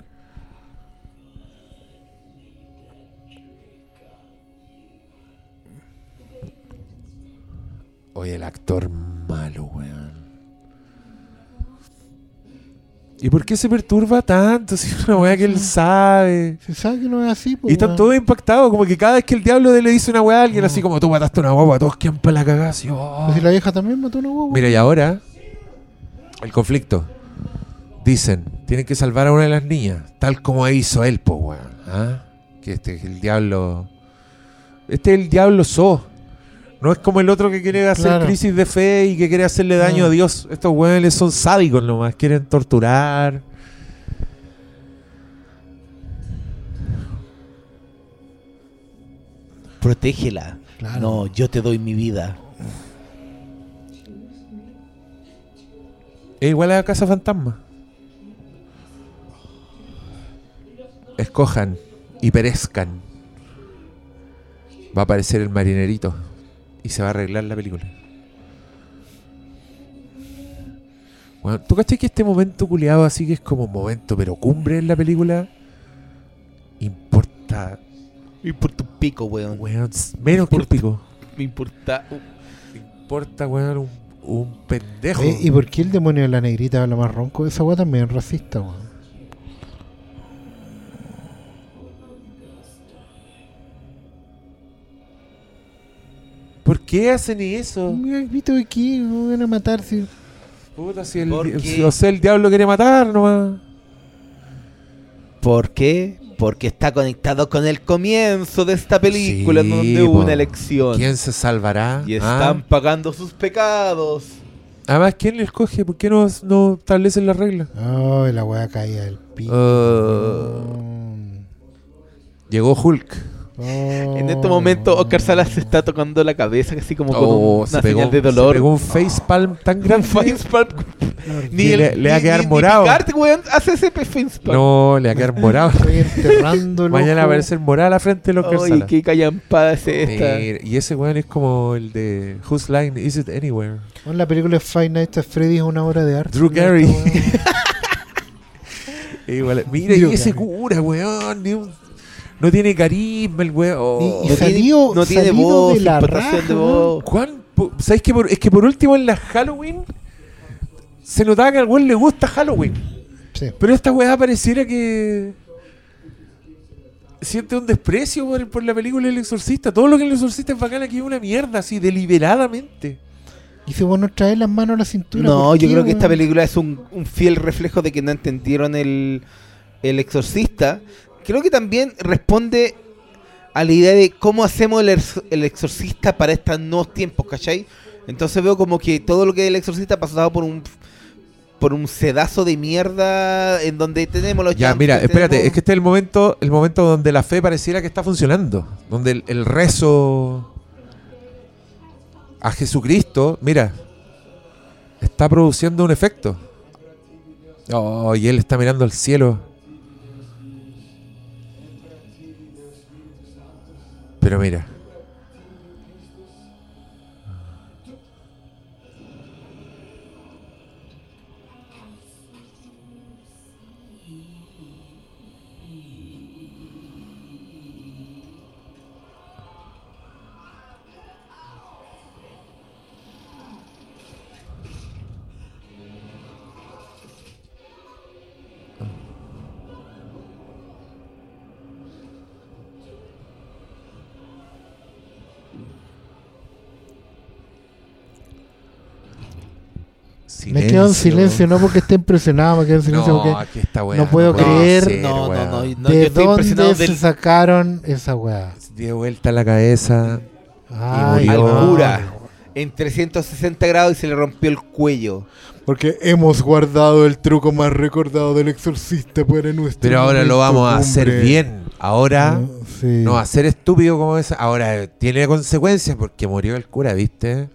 [SPEAKER 1] Oye, el actor malo, weón. ¿Y por qué se perturba tanto? Si es una weá que él sabe.
[SPEAKER 2] Se sabe que no es así. pues,
[SPEAKER 1] Y están todos impactados, como que cada vez que el diablo le dice una weá a alguien, así como tú mataste una guagua, todos quedan para la cagada. así, oh.
[SPEAKER 2] Si la vieja también mató una guagua.
[SPEAKER 1] Mira, y ahora, el conflicto. Dicen, tienen que salvar a una de las niñas, tal como hizo él, po, weón. ¿ah? Que este es el diablo. Este es el diablo so. No es como el otro que quiere hacer
[SPEAKER 2] Claro.
[SPEAKER 1] crisis de fe y que quiere hacerle daño
[SPEAKER 2] No.
[SPEAKER 1] a Dios. Estos weones son sádicos nomás, quieren torturar.
[SPEAKER 3] Protégela.
[SPEAKER 2] Claro.
[SPEAKER 3] No, yo te doy mi vida.
[SPEAKER 1] Es igual a Casa Fantasma. Escojan y perezcan. Va a aparecer el marinerito y se va a arreglar la película. Bueno, ¿Tú cachai que este momento culiado así que es como un momento, pero cumbre en la película? Importa,
[SPEAKER 3] Me importa un pico, weón.
[SPEAKER 1] weón, menos que un pico.
[SPEAKER 3] Me importa. un-
[SPEAKER 1] Importa, weón, un, un pendejo.
[SPEAKER 2] ¿Y por qué el demonio de la negrita habla más ronco? Esa weá también es racista, weón.
[SPEAKER 1] ¿Por qué hacen eso?
[SPEAKER 2] Mira, ¿Viste aquí? Me van a matar si.
[SPEAKER 1] Puta, si el,
[SPEAKER 3] ¿Por qué?
[SPEAKER 1] o sea, el diablo quiere matar nomás.
[SPEAKER 3] ¿Por qué? Porque está conectado con el comienzo de esta película en
[SPEAKER 1] Sí,
[SPEAKER 3] donde hubo una elección.
[SPEAKER 1] ¿Quién se salvará?
[SPEAKER 3] Y
[SPEAKER 1] Ah.
[SPEAKER 3] están pagando sus pecados.
[SPEAKER 1] Además, ¿quién le escoge? ¿Por qué no, no establecen las reglas?
[SPEAKER 2] Ay, la weá caía del piso.
[SPEAKER 1] Uh, llegó Hulk.
[SPEAKER 3] En este momento, Oscar Salas se está tocando la cabeza, así como con
[SPEAKER 1] Oh,
[SPEAKER 3] una
[SPEAKER 1] se, pegó,
[SPEAKER 3] señal de
[SPEAKER 1] se
[SPEAKER 3] dolor.
[SPEAKER 1] pegó un facepalm tan grande.
[SPEAKER 3] facepalm. Ni el-
[SPEAKER 1] le- le va a
[SPEAKER 3] ni-
[SPEAKER 1] quedar
[SPEAKER 3] ni- ni
[SPEAKER 1] morado.
[SPEAKER 3] Picard, weón, hace ese facepalm.
[SPEAKER 1] No, le va a quedar morado.
[SPEAKER 2] Estoy enterrando el
[SPEAKER 1] Mañana va a aparecer morada a la frente de Oscar
[SPEAKER 3] Ay,
[SPEAKER 1] Salas.
[SPEAKER 3] qué callampada es esta.
[SPEAKER 1] Mira, y ese weón es como el de Whose Line Is It Anywhere?
[SPEAKER 2] Bueno, la película de Five Nights at Freddy es una obra de arte.
[SPEAKER 1] Drew Carey.
[SPEAKER 2] weá.
[SPEAKER 1] Igual, mira,
[SPEAKER 2] Drew
[SPEAKER 1] y ese cura, weón. ni un- no tiene carisma el weón.
[SPEAKER 2] Y- y
[SPEAKER 3] no, tiene, no tiene
[SPEAKER 2] salido
[SPEAKER 3] voz,
[SPEAKER 2] de la raja,
[SPEAKER 3] de
[SPEAKER 2] ¿no?
[SPEAKER 3] voz.
[SPEAKER 1] ¿Cuán po- ¿Sabes que por, es que por último en la Halloween se notaba que al weón le gusta Halloween?
[SPEAKER 2] Sí.
[SPEAKER 1] Pero esta weá pareciera que siente un desprecio por, por la película El Exorcista. Todo lo que El Exorcista es bacán aquí es una mierda, así, deliberadamente.
[SPEAKER 2] Y se bueno traer las manos a la cintura.
[SPEAKER 3] No,
[SPEAKER 2] ¿por
[SPEAKER 3] yo creo que esta película es un, un fiel reflejo de que no entendieron el, el exorcista. Creo que también responde a la idea de cómo hacemos el, ex- el exorcista para estos nuevos tiempos, ¿cachai? Entonces veo como que todo lo que es el exorcista ha pasado por un por un sedazo de mierda en donde tenemos los
[SPEAKER 1] Ya, mira, espérate,
[SPEAKER 3] tenemos-
[SPEAKER 1] es que este es el momento, el momento donde la fe pareciera que está funcionando. Donde el, el rezo a Jesucristo, mira, está produciendo un efecto. Oh, y él está mirando al cielo. Pero mira.
[SPEAKER 2] Me quedo en silencio, no porque esté impresionado, me quedo en silencio
[SPEAKER 1] No,
[SPEAKER 2] porque
[SPEAKER 1] aquí esta weá
[SPEAKER 2] no puedo creer-
[SPEAKER 1] ser,
[SPEAKER 3] No, no, no,
[SPEAKER 2] ¿de dónde se
[SPEAKER 3] del
[SPEAKER 2] sacaron esa weá?
[SPEAKER 1] Dio vuelta la cabeza.
[SPEAKER 2] Ay,
[SPEAKER 1] murió.
[SPEAKER 3] al cura en 360 grados y se le rompió el cuello.
[SPEAKER 2] Porque hemos guardado el truco más recordado del exorcista para nuestro
[SPEAKER 1] Pero ahora lo vamos a hacer bien. Ahora
[SPEAKER 2] Ah, sí.
[SPEAKER 1] no va a ser estúpido como es. Ahora tiene consecuencias porque murió el cura, ¿viste?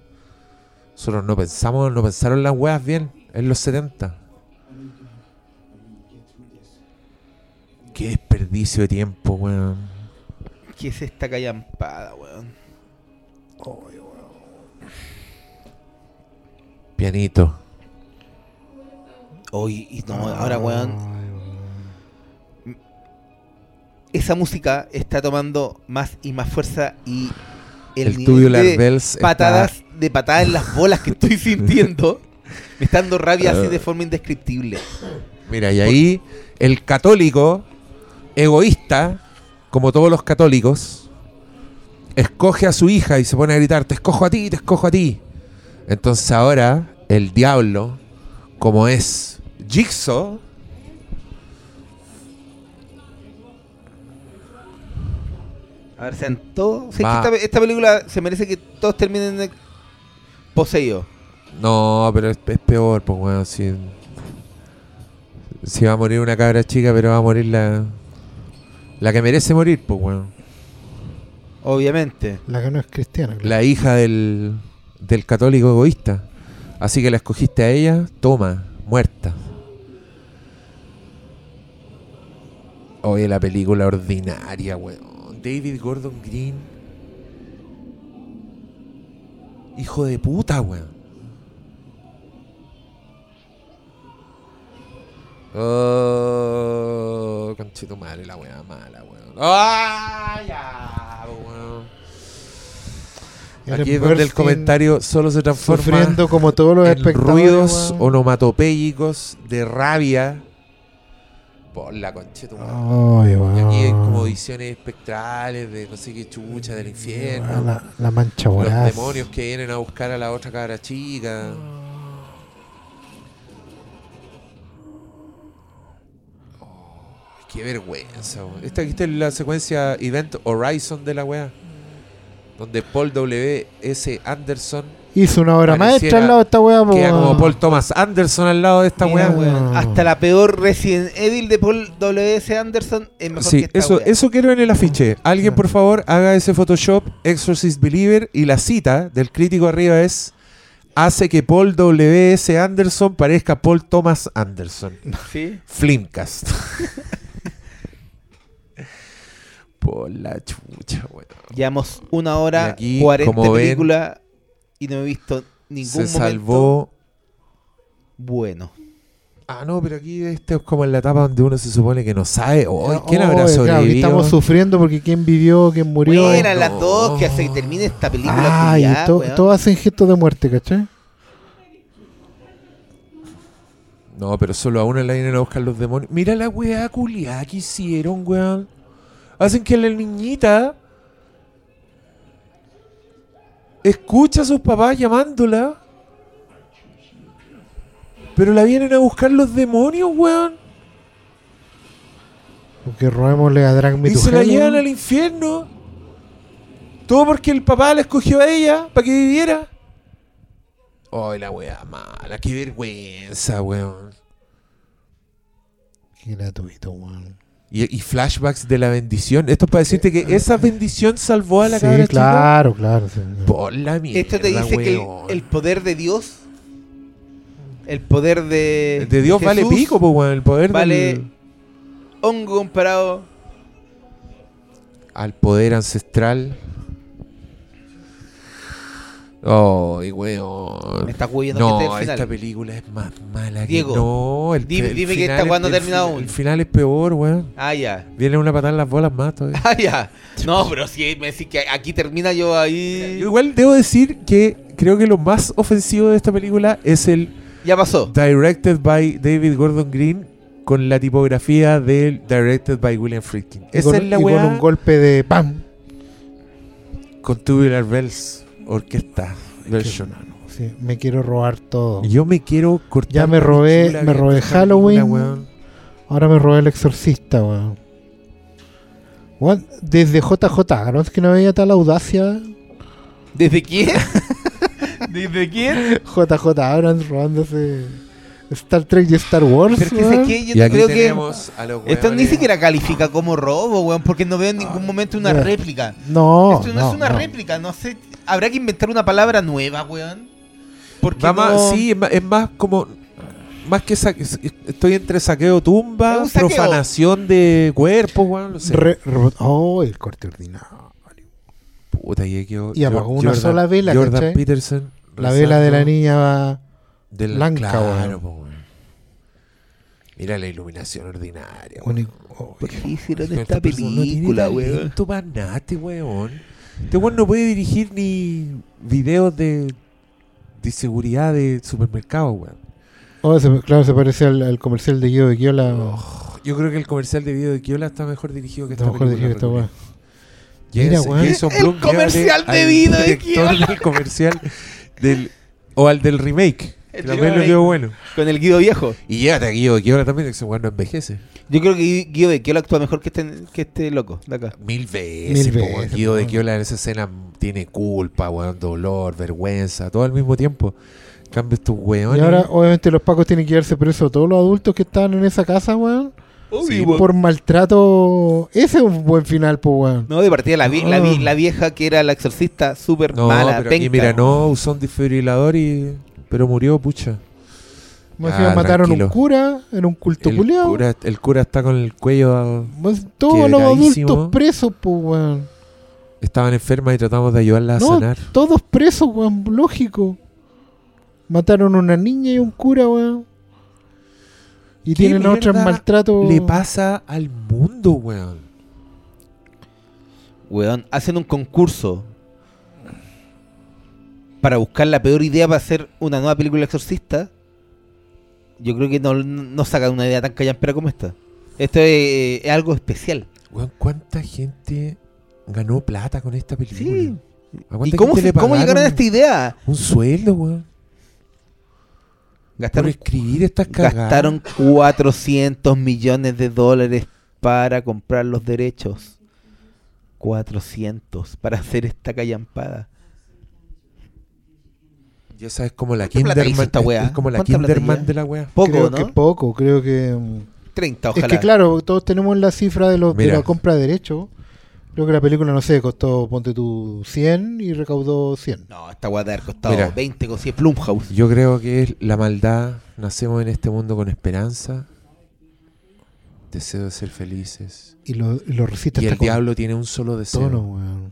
[SPEAKER 1] Nosotros no pensamos, no pensaron las weas bien en los 70. Qué desperdicio de tiempo, weón.
[SPEAKER 3] ¿Qué es esta callampada, weón?
[SPEAKER 1] Pianito.
[SPEAKER 3] Hoy, y no, ahora, weón, esa música está tomando más y más fuerza y el,
[SPEAKER 1] El,
[SPEAKER 3] nivel de
[SPEAKER 1] bells está-
[SPEAKER 3] patadas de patadas en las bolas que estoy sintiendo me está dando rabia así de forma indescriptible.
[SPEAKER 1] Mira, y ahí el católico egoísta, como todos los católicos, escoge a su hija y se pone a gritar, te escojo a ti, te escojo a ti. Entonces ahora el diablo, como es Jigsaw,
[SPEAKER 3] A ver, sean todos. o sea, esta, esta película se merece que todos terminen poseídos.
[SPEAKER 1] no, pero es, es peor, pues bueno, si, si va a morir una cabra chica, pero va a morir la, la que merece morir, pues bueno.
[SPEAKER 3] Obviamente.
[SPEAKER 2] La que no es cristiana. claro.
[SPEAKER 1] la hija del, del católico egoísta. Así que la escogiste a ella, toma, muerta. Oye, la película ordinaria, weón. David Gordon Green. Hijo de puta, weón. Oh, conchito madre, la weá mala, weón. ¡Ah, ya, weón! Aquí es donde el comentario solo se transforma
[SPEAKER 2] Sufriendo como todos los
[SPEAKER 1] en ruidos onomatopéyicos de rabia por la concheta Y aquí hay como visiones espectrales de no sé qué chucha del infierno.
[SPEAKER 2] La, la mancha
[SPEAKER 1] Los
[SPEAKER 2] voraz.
[SPEAKER 1] demonios que vienen a buscar a la otra cabra chica. Oh, qué vergüenza, weón. Esta, esta es la secuencia Event Horizon de la weá. Donde Paul W. S. Anderson
[SPEAKER 2] Hizo una obra
[SPEAKER 1] Pareciera
[SPEAKER 2] maestra al lado de esta weá, po,
[SPEAKER 1] queda como. Paul Thomas Anderson al lado de esta
[SPEAKER 3] Mira,
[SPEAKER 1] weá.
[SPEAKER 3] weón, Hasta la peor Resident Evil de Paul W.S. Anderson es mejor que
[SPEAKER 1] Sí,
[SPEAKER 3] esta
[SPEAKER 1] eso, eso quiero en el afiche. Alguien,
[SPEAKER 2] Sí.
[SPEAKER 1] por favor, haga ese Photoshop Exorcist Believer y la cita del crítico arriba es hace que Paul W.S. Anderson parezca Paul Thomas Anderson.
[SPEAKER 3] ¿Sí?
[SPEAKER 1] Flimcast. por la chucha, weón.
[SPEAKER 3] Llevamos una hora,
[SPEAKER 1] Y aquí,
[SPEAKER 3] 40
[SPEAKER 1] como ven,
[SPEAKER 3] película y no he visto ningún
[SPEAKER 1] Se
[SPEAKER 3] momento
[SPEAKER 1] salvó.
[SPEAKER 3] bueno.
[SPEAKER 1] Ah, no, pero aquí este es como en la etapa donde uno se supone que no sabe. Oh, ¿Quién
[SPEAKER 2] Oh,
[SPEAKER 1] habrá
[SPEAKER 2] claro, que
[SPEAKER 1] sobrevivido?
[SPEAKER 2] estamos sufriendo porque quién vivió, quién murió.
[SPEAKER 3] Buenas las
[SPEAKER 1] no.
[SPEAKER 3] dos, que se termine esta película.
[SPEAKER 2] Ay,
[SPEAKER 3] culiá,
[SPEAKER 2] to-
[SPEAKER 3] weón.
[SPEAKER 2] todos hacen gestos de muerte, ¿cachai?
[SPEAKER 1] No, pero solo a una la vienen a buscar los demonios. Mira la weá culiada que hicieron, weón. Hacen que la niñita escucha a sus papás llamándola. Pero la vienen a buscar los demonios, weón.
[SPEAKER 2] Porque robémosle a Drag Me
[SPEAKER 1] Y se la llevan al infierno. Todo porque el papá la escogió a ella para que viviera. Ay, la weá mala. Qué vergüenza, weón.
[SPEAKER 2] Qué gratuito, weón.
[SPEAKER 1] Y, y flashbacks de la bendición. Esto es para decirte que esa bendición salvó a la
[SPEAKER 2] Sí,
[SPEAKER 1] cabra chica.
[SPEAKER 2] claro, claro. sí.
[SPEAKER 1] Por la mierda,
[SPEAKER 3] Esto te dice que el,
[SPEAKER 1] weón.
[SPEAKER 3] el poder de Dios, el poder de.
[SPEAKER 1] De Dios vale
[SPEAKER 3] Jesús,
[SPEAKER 1] pico, pues, weón. El poder
[SPEAKER 3] Vale
[SPEAKER 1] del-
[SPEAKER 3] hongo comparado.
[SPEAKER 1] al poder ancestral. Ay, weón.
[SPEAKER 3] Me está huyendo que
[SPEAKER 1] No,
[SPEAKER 3] este es el
[SPEAKER 1] esta película es más mala
[SPEAKER 3] Diego,
[SPEAKER 1] que no. El,
[SPEAKER 3] dime-
[SPEAKER 1] el
[SPEAKER 3] dime que
[SPEAKER 1] final
[SPEAKER 3] esta no
[SPEAKER 1] es-
[SPEAKER 3] ha
[SPEAKER 1] el
[SPEAKER 3] terminado
[SPEAKER 1] fi-
[SPEAKER 3] aún.
[SPEAKER 1] El final es peor, weón.
[SPEAKER 3] Ah, ya.
[SPEAKER 1] Viene una patada en las bolas más todavía.
[SPEAKER 3] Ah, ya. No, pero si me decís que aquí termina yo ahí.
[SPEAKER 1] Yo igual debo decir que creo que lo más ofensivo de esta película es el
[SPEAKER 3] Ya pasó.
[SPEAKER 1] Directed by David Gordon Green con la tipografía del Directed by William Friedkin. Esa
[SPEAKER 2] con,
[SPEAKER 1] es la
[SPEAKER 2] y con un golpe de ¡pam!
[SPEAKER 1] con Tubular Bells Orquesta version.
[SPEAKER 2] Sí, me quiero robar todo.
[SPEAKER 1] Yo me quiero cortar.
[SPEAKER 2] Ya me robé- me robé Halloween.
[SPEAKER 1] película.
[SPEAKER 2] Ahora me robé el exorcista, weón. Weón, Desde JJ, ¿no es que no había tal audacia?
[SPEAKER 3] ¿Desde quién? ¿Desde quién?
[SPEAKER 2] JJ Abrams robándose Star Trek y Star Wars.
[SPEAKER 3] Pero es que,
[SPEAKER 2] weón.
[SPEAKER 3] sé que yo
[SPEAKER 1] Y
[SPEAKER 3] creo que.
[SPEAKER 1] tenemos a los
[SPEAKER 3] Esto ni siquiera califica como robo, weón, porque no veo en ningún momento una réplica.
[SPEAKER 2] No,
[SPEAKER 3] Esto no,
[SPEAKER 2] no,
[SPEAKER 3] es una
[SPEAKER 2] no.
[SPEAKER 3] réplica, no sé. Habrá que inventar una palabra nueva, weón. Porque
[SPEAKER 1] más-
[SPEAKER 3] no-
[SPEAKER 1] sí, es más, es más como. Más que saque- estoy entre saqueo tumba,
[SPEAKER 3] saqueo.
[SPEAKER 1] profanación de cuerpos, weón. No sé.
[SPEAKER 2] Re- re- oh, el corte ordinario.
[SPEAKER 1] Puta, y, quedó
[SPEAKER 2] Y apagó una sola vela,
[SPEAKER 1] Jordan
[SPEAKER 2] ¿cachai?
[SPEAKER 1] Peterson.
[SPEAKER 2] La vela de la niña va.
[SPEAKER 1] del-
[SPEAKER 2] blanca,
[SPEAKER 1] claro,
[SPEAKER 2] weón.
[SPEAKER 1] po, weón. Mira la iluminación ordinaria. weón.
[SPEAKER 2] oh,
[SPEAKER 3] ¿Por qué hicieron esta
[SPEAKER 1] persona no tiene
[SPEAKER 3] película, weón?
[SPEAKER 1] talento pa' nada, este weón. Este weón no puede dirigir ni videos de, de seguridad de supermercado, weón.
[SPEAKER 2] oh, se- claro, se parece al, al comercial de Guido de Kiola.
[SPEAKER 1] Oh, yo creo que el comercial de video de Kiola está mejor dirigido que esta
[SPEAKER 2] Está mejor
[SPEAKER 1] película,
[SPEAKER 2] dirigido que esta
[SPEAKER 1] Recoleta.
[SPEAKER 2] Mira,
[SPEAKER 1] Jason-
[SPEAKER 2] weón.
[SPEAKER 3] El comercial de video de Kiola.
[SPEAKER 1] del comercial del, o al del remake. También lo quedó bueno.
[SPEAKER 3] Con el Guido viejo.
[SPEAKER 1] Y llévate a Guido de Kiola también, que ese weón no envejece.
[SPEAKER 3] Yo creo que Guido de Kiola actúa mejor que este, que este loco de acá.
[SPEAKER 1] Mil veces,
[SPEAKER 2] Mil
[SPEAKER 1] po, weón.
[SPEAKER 2] veces,
[SPEAKER 1] Guido de
[SPEAKER 2] weón.
[SPEAKER 1] Kiola en esa escena tiene culpa, weón, dolor, vergüenza, todo al mismo tiempo. En cambio estos weones.
[SPEAKER 2] Y ahora, obviamente, los pacos tienen que llevarse preso a todos los adultos que estaban en esa casa, weón.
[SPEAKER 1] Sí,
[SPEAKER 2] Por maltrato. Ese es un buen final, pues, weón.
[SPEAKER 3] No, de partida la, vi- la, vi-
[SPEAKER 2] Ah.
[SPEAKER 3] la vieja que era la exorcista, súper
[SPEAKER 1] no,
[SPEAKER 3] mala,
[SPEAKER 1] pero aquí,
[SPEAKER 3] penca.
[SPEAKER 1] mira, no usó un desfibrilador y. Pero murió, pucha.
[SPEAKER 2] Más
[SPEAKER 1] Ah,
[SPEAKER 2] mataron
[SPEAKER 1] tranquilo.
[SPEAKER 2] un cura en un culto
[SPEAKER 1] El
[SPEAKER 2] culiao.
[SPEAKER 1] cura, el cura está con el cuello.
[SPEAKER 2] Todos los adultos presos, pues, weón.
[SPEAKER 1] Estaban enfermas y tratamos de ayudarla a sanar.
[SPEAKER 2] todos presos, weón. Lógico. Mataron a una niña y un cura, weón. Y
[SPEAKER 1] ¿Qué
[SPEAKER 2] tienen a otros
[SPEAKER 1] mierda
[SPEAKER 2] maltrato.
[SPEAKER 1] Le pasa al mundo, weón.
[SPEAKER 3] Weón, hacen un concurso para buscar la peor idea para hacer una nueva película exorcista. Yo creo que no, no sacan una idea tan callampera como esta. Esto es, es algo especial.
[SPEAKER 1] Weón, ¿cuánta gente ganó plata con esta película?
[SPEAKER 3] Sí.
[SPEAKER 1] ¿A
[SPEAKER 3] ¿Y cómo, se- cómo llegaron a esta idea?
[SPEAKER 1] Un sueldo, weón. Por
[SPEAKER 3] Gastaron,
[SPEAKER 1] escribir estas cagadas.
[SPEAKER 3] gastaron 400 millones de dólares para comprar los derechos. 400 para hacer esta callampada.
[SPEAKER 1] Y esa es como la
[SPEAKER 3] ¿Cuánta plata hizo
[SPEAKER 1] Kinderman.
[SPEAKER 3] esta
[SPEAKER 1] es-
[SPEAKER 3] weá?
[SPEAKER 1] Es como la
[SPEAKER 3] ¿Cuánta plata
[SPEAKER 1] Kinderman de la wea.
[SPEAKER 3] Poco,
[SPEAKER 2] creo
[SPEAKER 3] ¿no?
[SPEAKER 2] que poco, creo que... mm,
[SPEAKER 3] 30, ojalá.
[SPEAKER 2] Es que claro, todos tenemos la cifra de, los, de la compra de derechos. Creo que la película, no sé, costó, ponte tú, 100 y recaudó 100.
[SPEAKER 3] No, esta weá debe haber costado
[SPEAKER 1] Mira.
[SPEAKER 3] 20 con 100 Plumhouse.
[SPEAKER 1] Yo creo que es la maldad. Nacemos en este mundo con esperanza. Deseo de ser felices.
[SPEAKER 2] Y lo, lo resiste
[SPEAKER 1] Y
[SPEAKER 2] hasta
[SPEAKER 1] el
[SPEAKER 2] con
[SPEAKER 1] diablo tiene un solo deseo.
[SPEAKER 2] tono, weón.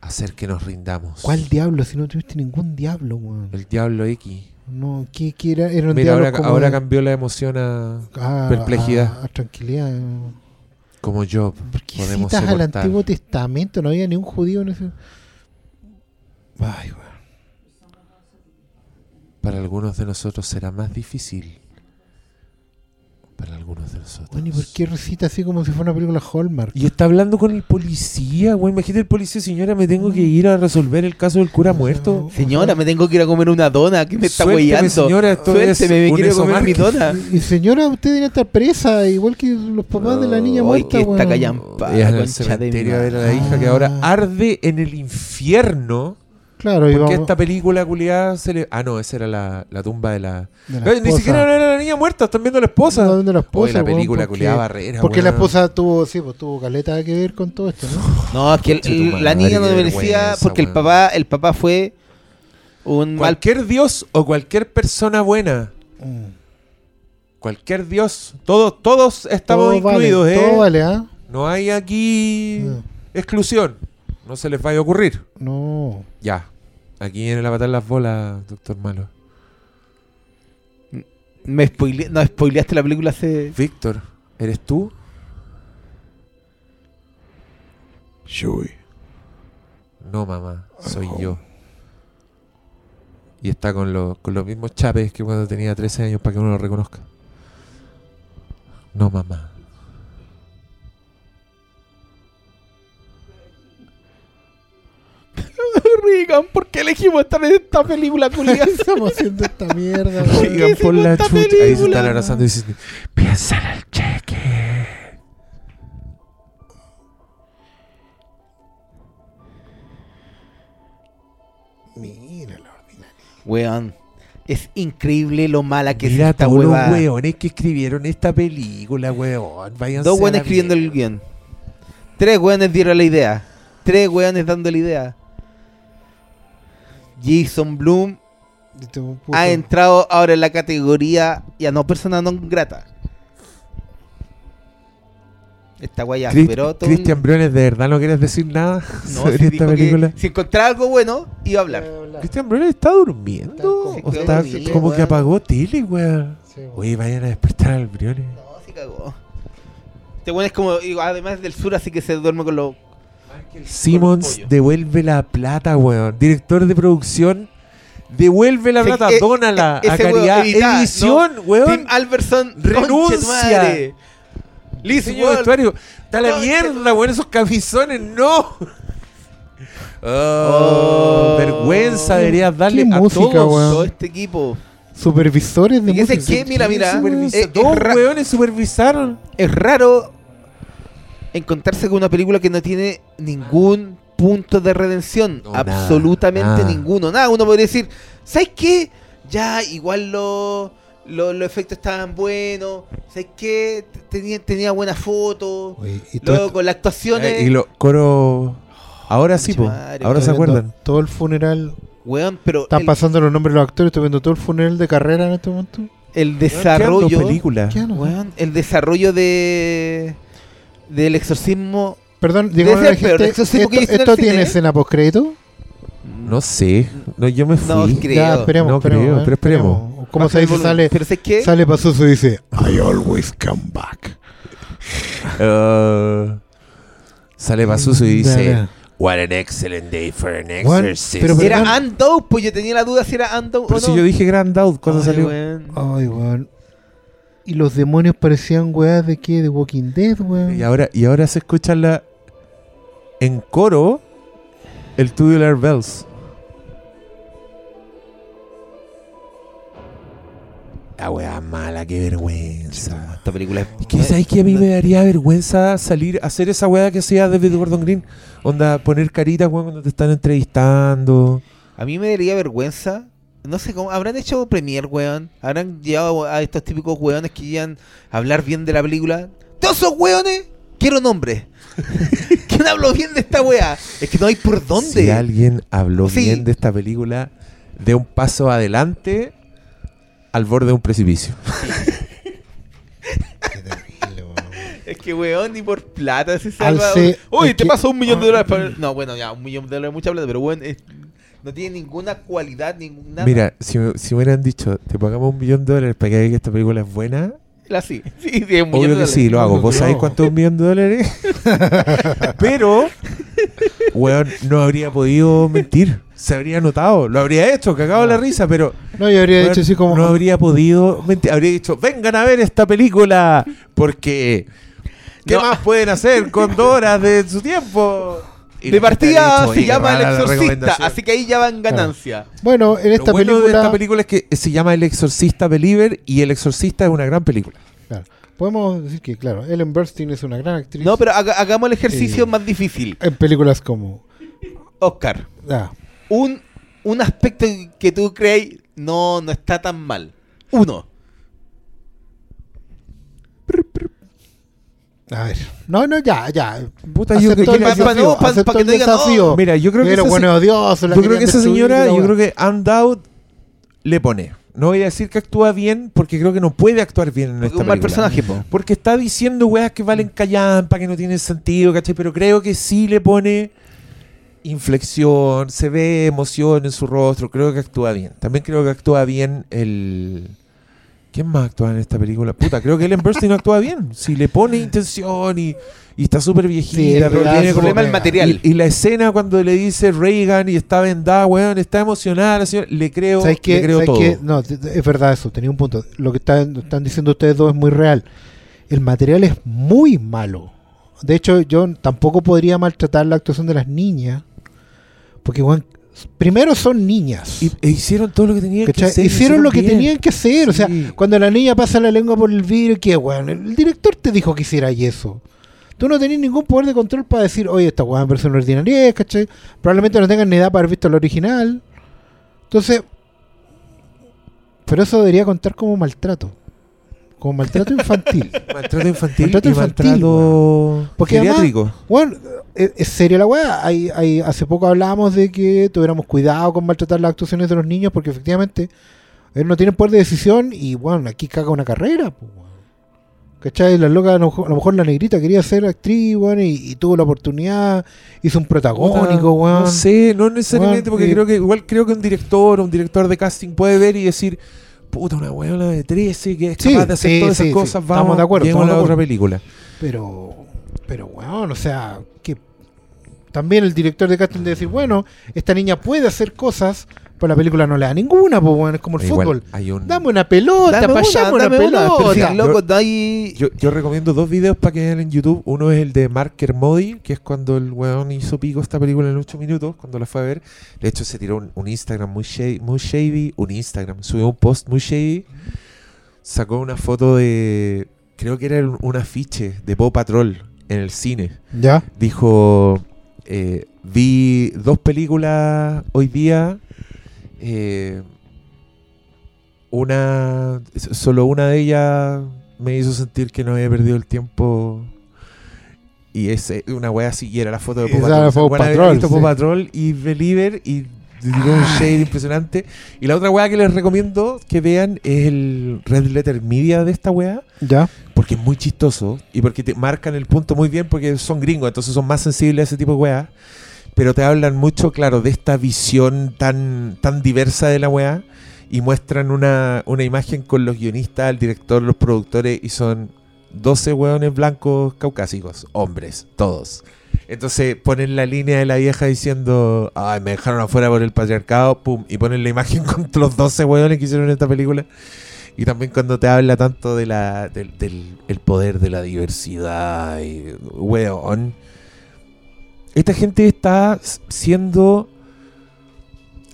[SPEAKER 1] Hacer que nos rindamos.
[SPEAKER 2] ¿Cuál diablo? Si no tuviste ningún diablo, weón.
[SPEAKER 1] El diablo X.
[SPEAKER 2] No, ¿qué, qué era? Era un
[SPEAKER 1] Mira, ahora,
[SPEAKER 2] como
[SPEAKER 1] ahora
[SPEAKER 2] de-
[SPEAKER 1] cambió la emoción a
[SPEAKER 2] a-
[SPEAKER 1] perplejidad.
[SPEAKER 2] A, a tranquilidad.
[SPEAKER 1] como Job.
[SPEAKER 2] ¿Por qué
[SPEAKER 1] Podemos
[SPEAKER 2] citas al. Antiguo Testamento? No había ni un judío en ese... Ay, weón.
[SPEAKER 1] Para algunos de nosotros será más difícil. Para algunos de nosotros.
[SPEAKER 2] Bueno, ¿y por qué recita así como si fuera una película Hallmark?
[SPEAKER 1] Y está hablando con el policía, güey. Imagínate el policía, señora, me tengo que ir a resolver el caso del cura muerto.
[SPEAKER 3] Señora, me tengo que ir a comer una dona. ¿Qué me está huellando?
[SPEAKER 1] señora, esto es
[SPEAKER 3] Suélteme, me quiero comer mi dona.
[SPEAKER 2] Y señora, usted debería estar presa, igual que los papás de la niña muerta,
[SPEAKER 3] que callampa,
[SPEAKER 1] Ella en el cementerio de la hija que ahora
[SPEAKER 2] Ah.
[SPEAKER 1] arde en el infierno.
[SPEAKER 2] Claro,
[SPEAKER 1] Porque esta película culiada se le. Ah, no, esa era la, la tumba de la.
[SPEAKER 2] de la
[SPEAKER 1] Eh, Ni siquiera era la niña muerta, están viendo a la esposa.
[SPEAKER 2] No, de la esposa,
[SPEAKER 1] Oye, la película
[SPEAKER 2] porque-
[SPEAKER 1] culiada barrera.
[SPEAKER 2] Porque la esposa tuvo, sí, pues tuvo caleta que ver con todo esto, ¿no?
[SPEAKER 3] No, es que el- la niña no merecía porque el papá, el papá fue un mal
[SPEAKER 1] Cualquier dios o cualquier persona buena.
[SPEAKER 2] Mm.
[SPEAKER 1] Cualquier dios. Todos, todos estamos
[SPEAKER 2] Todo
[SPEAKER 1] incluidos,
[SPEAKER 2] vale,
[SPEAKER 1] ¿eh?
[SPEAKER 2] Todo vale, ¿ah?
[SPEAKER 1] No hay aquí exclusión. No se les vaya a ocurrir.
[SPEAKER 2] No.
[SPEAKER 1] Ya. Aquí viene la patada en las bolas, doctor Malo.
[SPEAKER 3] me spoile- no spoileaste la película hace
[SPEAKER 1] Víctor, ¿eres tú? No, mamá, soy yo. Y está con, los con los mismos chapes que cuando tenía 13 años para que uno lo reconozca. No, mamá.
[SPEAKER 3] Regan, ¿por qué elegimos estar en esta película culiada?
[SPEAKER 2] Estamos haciendo esta mierda, weón.
[SPEAKER 1] Oigan por la chucha. Ahí se están abrazando y dicen, piensa en el cheque.
[SPEAKER 2] Mira la ordinaria.
[SPEAKER 3] Weón, es increíble lo mala que
[SPEAKER 1] Mira
[SPEAKER 3] es esta
[SPEAKER 1] todos los weones que escribieron esta película, weón. Váyanse
[SPEAKER 3] Dos weones escribiendo el guion. Tres weones dieron la idea. Tres weones dando la idea. Jason Bloom ha entrado ahora en la categoría ya no persona non grata. Esta guaya
[SPEAKER 1] Chris-
[SPEAKER 3] superó todo. el-
[SPEAKER 1] Cristian Briones, ¿de verdad no quieres decir nada
[SPEAKER 3] No,
[SPEAKER 1] sobre esta película?
[SPEAKER 3] si encontraba algo bueno, iba a hablar.
[SPEAKER 1] Cristian Briones está durmiendo.
[SPEAKER 2] Está
[SPEAKER 1] ¿O
[SPEAKER 3] como-
[SPEAKER 1] está como
[SPEAKER 3] weón.
[SPEAKER 1] que apagó tele, weón?
[SPEAKER 2] Sí, weón.
[SPEAKER 1] Oye, vayan a despertar al Briones.
[SPEAKER 3] No, sí cagó. Este weón es como, además del sur, así que se duerme con los.
[SPEAKER 1] Simmons devuelve la plata, weón. Director de producción, devuelve la plata,
[SPEAKER 3] e-
[SPEAKER 1] dónala
[SPEAKER 3] e-
[SPEAKER 1] a caridad.
[SPEAKER 3] editá,
[SPEAKER 1] Edición,
[SPEAKER 3] Tim
[SPEAKER 1] weón. Renuncia.
[SPEAKER 3] Liz
[SPEAKER 1] Diseño de
[SPEAKER 3] Wall,
[SPEAKER 1] vestuario. Está la mierda, weón. Esos camisones, no. Oh,
[SPEAKER 3] Oh.
[SPEAKER 1] vergüenza deberías darle
[SPEAKER 2] Qué
[SPEAKER 1] a
[SPEAKER 2] música,
[SPEAKER 1] todos.
[SPEAKER 2] weón.
[SPEAKER 3] todo este equipo.
[SPEAKER 2] Supervisores de música.
[SPEAKER 3] que, mira, mira, eh,
[SPEAKER 1] Dos weones supervisaron.
[SPEAKER 3] es raro encontrarse con una película que no tiene ningún punto de redención.
[SPEAKER 1] No,
[SPEAKER 3] absolutamente
[SPEAKER 1] nada.
[SPEAKER 3] ninguno. Nada, uno podría decir, ¿sabes qué? Ya, igual lo- lo- los efectos estaban buenos. ¿Sabes qué? Tenía, tenía buena foto.
[SPEAKER 2] Oye, y todo
[SPEAKER 3] Luego
[SPEAKER 2] esto-
[SPEAKER 3] con las actuaciones.
[SPEAKER 1] Eh, y lo coro. Ahora sí, po.
[SPEAKER 3] Madre,
[SPEAKER 1] Ahora se acuerdan.
[SPEAKER 2] Todo el funeral.
[SPEAKER 3] Weón, pero
[SPEAKER 2] Están
[SPEAKER 3] el,
[SPEAKER 2] pasando los nombres de los actores. Estoy viendo todo el funeral de carrera en este momento.
[SPEAKER 3] el desarrollo.
[SPEAKER 2] ¿Qué ano?
[SPEAKER 3] Weón, el desarrollo de del exorcismo.
[SPEAKER 2] Perdón, gente.
[SPEAKER 3] eso sí, porque
[SPEAKER 2] ¿Esto, esto
[SPEAKER 3] el cine,
[SPEAKER 2] tiene
[SPEAKER 3] ¿eh?
[SPEAKER 2] escena postcrédito?
[SPEAKER 1] No sé. No, yo me fui.
[SPEAKER 3] No, creo.
[SPEAKER 2] Ya, esperemos,
[SPEAKER 1] No
[SPEAKER 2] esperemos,
[SPEAKER 1] creo,
[SPEAKER 2] ¿eh?
[SPEAKER 1] pero esperemos.
[SPEAKER 2] ¿Cómo
[SPEAKER 3] Baja
[SPEAKER 2] se dice?
[SPEAKER 3] volumen.
[SPEAKER 2] Sale,
[SPEAKER 3] Pero sé que
[SPEAKER 2] sale Pazuzu y dice: I always come back.
[SPEAKER 1] Ah, sale Pazuzu y dice. What an excellent day for an exorcist.
[SPEAKER 2] Pero,
[SPEAKER 3] era. Andow, pues yo tenía la duda si era Andow
[SPEAKER 1] Pero
[SPEAKER 3] o
[SPEAKER 1] si
[SPEAKER 3] no.
[SPEAKER 1] yo dije Grand Out cuando
[SPEAKER 3] Ay,
[SPEAKER 1] salió.
[SPEAKER 2] Ay, weón. Y los demonios parecían weas de qué? De Walking Dead, weón.
[SPEAKER 1] Y ahora, y ahora se escucha la en coro el Tubular Bells. La weá mala, qué vergüenza.
[SPEAKER 3] Esta película es.
[SPEAKER 1] Es que sabes que a mí me daría vergüenza salir a hacer esa weá que hacía David Gordon Green. Onda, poner caritas, weón, cuando te están entrevistando.
[SPEAKER 3] A mí me daría vergüenza. No sé cómo. ¿Habrán hecho premier, weón? ¿Habrán llevado a estos típicos weones que llegan a hablar bien de la película? ¿Todos esos weones? Quiero nombres. ¿Quién habló bien de esta weá? Es que no hay por dónde.
[SPEAKER 1] Si alguien habló
[SPEAKER 3] Sí.
[SPEAKER 1] bien de esta película, de un paso adelante al borde de un precipicio.
[SPEAKER 2] Qué terrible, weón.
[SPEAKER 3] Es que weón, ni por plata se salva.
[SPEAKER 2] Alce-
[SPEAKER 3] Uy, te
[SPEAKER 2] que-
[SPEAKER 3] paso un millón de dólares para. No, bueno, ya, un millón de dólares es mucha plata, pero weón, es- no tiene ninguna cualidad, ninguna.
[SPEAKER 1] Mira, si, me- si me hubieran dicho, te pagamos un millón de dólares para que veas que esta película es buena,
[SPEAKER 3] La sí. Sí, sí, es un
[SPEAKER 1] obvio que sí, lo hago. ¿Vos
[SPEAKER 2] No.
[SPEAKER 1] sabés cuánto es un millón de dólares? Pero, weón, no habría podido mentir. Se habría notado. Lo habría hecho, cagado la risa, pero
[SPEAKER 2] No, yo habría
[SPEAKER 1] weón,
[SPEAKER 2] dicho así como.
[SPEAKER 1] no habría podido mentir. Habría dicho, vengan a ver esta película, porque ¿qué
[SPEAKER 3] No.
[SPEAKER 1] más pueden hacer con dos horas de su tiempo?
[SPEAKER 3] De partida se
[SPEAKER 1] "Oye, qué
[SPEAKER 3] llama El Exorcista,
[SPEAKER 1] recomendación".
[SPEAKER 3] así que ahí ya va en ganancia.
[SPEAKER 2] Bueno, en esta
[SPEAKER 1] Lo bueno
[SPEAKER 2] película.
[SPEAKER 1] de esta película es que se llama El Exorcista Believer y El Exorcista es una gran película.
[SPEAKER 2] Claro, podemos decir que, claro, Ellen Burstyn es una gran actriz.
[SPEAKER 3] No, pero haga- hagamos el ejercicio
[SPEAKER 2] Sí.
[SPEAKER 3] más difícil.
[SPEAKER 2] En películas como.
[SPEAKER 3] Oscar,
[SPEAKER 2] Ah,
[SPEAKER 3] un, un aspecto que tú crees no, no está tan mal. Uno.
[SPEAKER 2] A ver. No, no, ya, ya.
[SPEAKER 1] Puta, yo que-
[SPEAKER 2] desafío,
[SPEAKER 3] no, pa-
[SPEAKER 2] acepto
[SPEAKER 3] pa que
[SPEAKER 2] el
[SPEAKER 3] no digan,
[SPEAKER 2] desafío.
[SPEAKER 3] "Oh,
[SPEAKER 1] Mira, yo creo que
[SPEAKER 2] Pero
[SPEAKER 1] esa
[SPEAKER 2] bueno,
[SPEAKER 1] se-
[SPEAKER 2] odioso, la
[SPEAKER 1] yo creo que esa señora, yo creo que Undoubted le pone. No voy a decir que actúa bien porque creo que no puede actuar bien en
[SPEAKER 3] Porque
[SPEAKER 1] esta
[SPEAKER 3] un mal
[SPEAKER 1] película.
[SPEAKER 3] personaje, po.
[SPEAKER 1] Porque está diciendo weas que valen callampa, que no tienen sentido, ¿cachai? Pero creo que sí le pone inflexión, se ve emoción en su rostro, creo que actúa bien. También creo que actúa bien el... ¿Quién más actúa en esta película? Puta, creo que Ellen Burstyn actúa bien. Si le pone intención y, y está súper
[SPEAKER 2] Sí,
[SPEAKER 1] viejita,
[SPEAKER 2] el
[SPEAKER 1] pero tiene
[SPEAKER 3] El problema es el material.
[SPEAKER 1] y, y la escena cuando le dice Reagan y está vendada, weón, está emocionada, señora, le creo,
[SPEAKER 2] ¿Sabes qué?
[SPEAKER 1] le creo
[SPEAKER 2] ¿Sabes
[SPEAKER 1] todo.
[SPEAKER 2] qué? No, es verdad eso, tenía un punto. Lo que están, están diciendo ustedes dos es muy real. El material es muy malo. De hecho, yo tampoco podría maltratar la actuación de las niñas. Porque, weón, primero son niñas.
[SPEAKER 1] Y, e hicieron todo lo que tenían que hacer.
[SPEAKER 2] Hicieron lo que
[SPEAKER 1] bien.
[SPEAKER 2] tenían que hacer. O sea, cuando la niña pasa la lengua por el vidrio, ¿qué? El director te dijo que hiciera eso. Tú no tenías ningún poder de control para decir, oye, esta weón parece una ordinaria, ¿cachai? Probablemente no tengan ni edad para haber visto el original. Entonces, pero eso debería contar como maltrato. Como maltrato infantil.
[SPEAKER 1] Maltrato infantil
[SPEAKER 2] Maltrato
[SPEAKER 1] y
[SPEAKER 2] infantil,
[SPEAKER 1] maltrato
[SPEAKER 2] Porque además-. Bueno, es, es seria la weá. Hay, hay, hace poco hablábamos de que tuviéramos cuidado con maltratar las actuaciones de los niños porque efectivamente ellos no tienen poder de decisión y bueno, aquí caga una carrera. pues. ¿Cachai? La loca, a lo mejor, la negrita quería ser actriz, weón, y, y tuvo la oportunidad, hizo un protagónico, weón.
[SPEAKER 1] No sé, no necesariamente, porque
[SPEAKER 2] eh,
[SPEAKER 1] creo que igual creo que un director o un director de casting puede ver y decir, puta, una weona de 13 que es
[SPEAKER 2] Sí,
[SPEAKER 1] capaz de hacer
[SPEAKER 2] sí,
[SPEAKER 1] todas esas
[SPEAKER 2] sí,
[SPEAKER 1] cosas,
[SPEAKER 2] Estamos
[SPEAKER 1] vamos,
[SPEAKER 2] de acuerdo, estamos
[SPEAKER 1] la
[SPEAKER 2] de
[SPEAKER 1] otra
[SPEAKER 2] acuerdo.
[SPEAKER 1] película.
[SPEAKER 2] Pero, pero weón, o sea, que también el director de casting de decir, bueno, esta niña puede hacer cosas, pero la película no le da ninguna, pues bueno, es como el
[SPEAKER 1] Igual
[SPEAKER 2] fútbol.
[SPEAKER 1] hay un-
[SPEAKER 2] Dame una pelota,
[SPEAKER 3] Dame
[SPEAKER 2] payamos
[SPEAKER 3] una,
[SPEAKER 2] una,
[SPEAKER 3] una.
[SPEAKER 2] Pelota.
[SPEAKER 3] loco ahí-
[SPEAKER 1] Yo, yo recomiendo dos videos para que vean en YouTube. Uno es el de Mark Kermody, que es cuando el weón hizo pico esta película en 8 minutos, cuando la fue a ver. De hecho, se tiró un, un Instagram muy, shady, muy shady. Un Instagram, subió un post muy shady. Sacó una foto de. Creo que era un, un afiche de Paw Patrol en el cine.
[SPEAKER 2] Ya,
[SPEAKER 1] Dijo: eh, Vi dos películas hoy día. Eh, una. Solo una de ellas me hizo sentir que no había perdido el tiempo. Y es eh, una wea así, y era la foto de
[SPEAKER 2] Esa
[SPEAKER 1] Patrol.
[SPEAKER 2] Patrol,
[SPEAKER 1] visto
[SPEAKER 2] sí.
[SPEAKER 1] Paw Patrol y Believer y tiró un shade impresionante. Y la otra wea que les recomiendo que vean es el Red Letter Media de esta wea
[SPEAKER 2] ya.
[SPEAKER 1] porque es muy chistoso y porque te marcan el punto muy bien porque son gringos, entonces son más sensibles a ese tipo de weá. Pero te hablan mucho, claro, de esta visión tan, tan diversa de la weá y muestran una, una imagen con los guionistas, el director, los productores y son 12 weones blancos caucásicos, hombres, todos. Entonces ponen la línea de la vieja diciendo, ay, me dejaron afuera por el patriarcado, pum, y ponen la imagen con los 12 weones que hicieron esta película. Y también cuando te habla tanto de la, del, del- el poder de la diversidad, y. Esta gente está siendo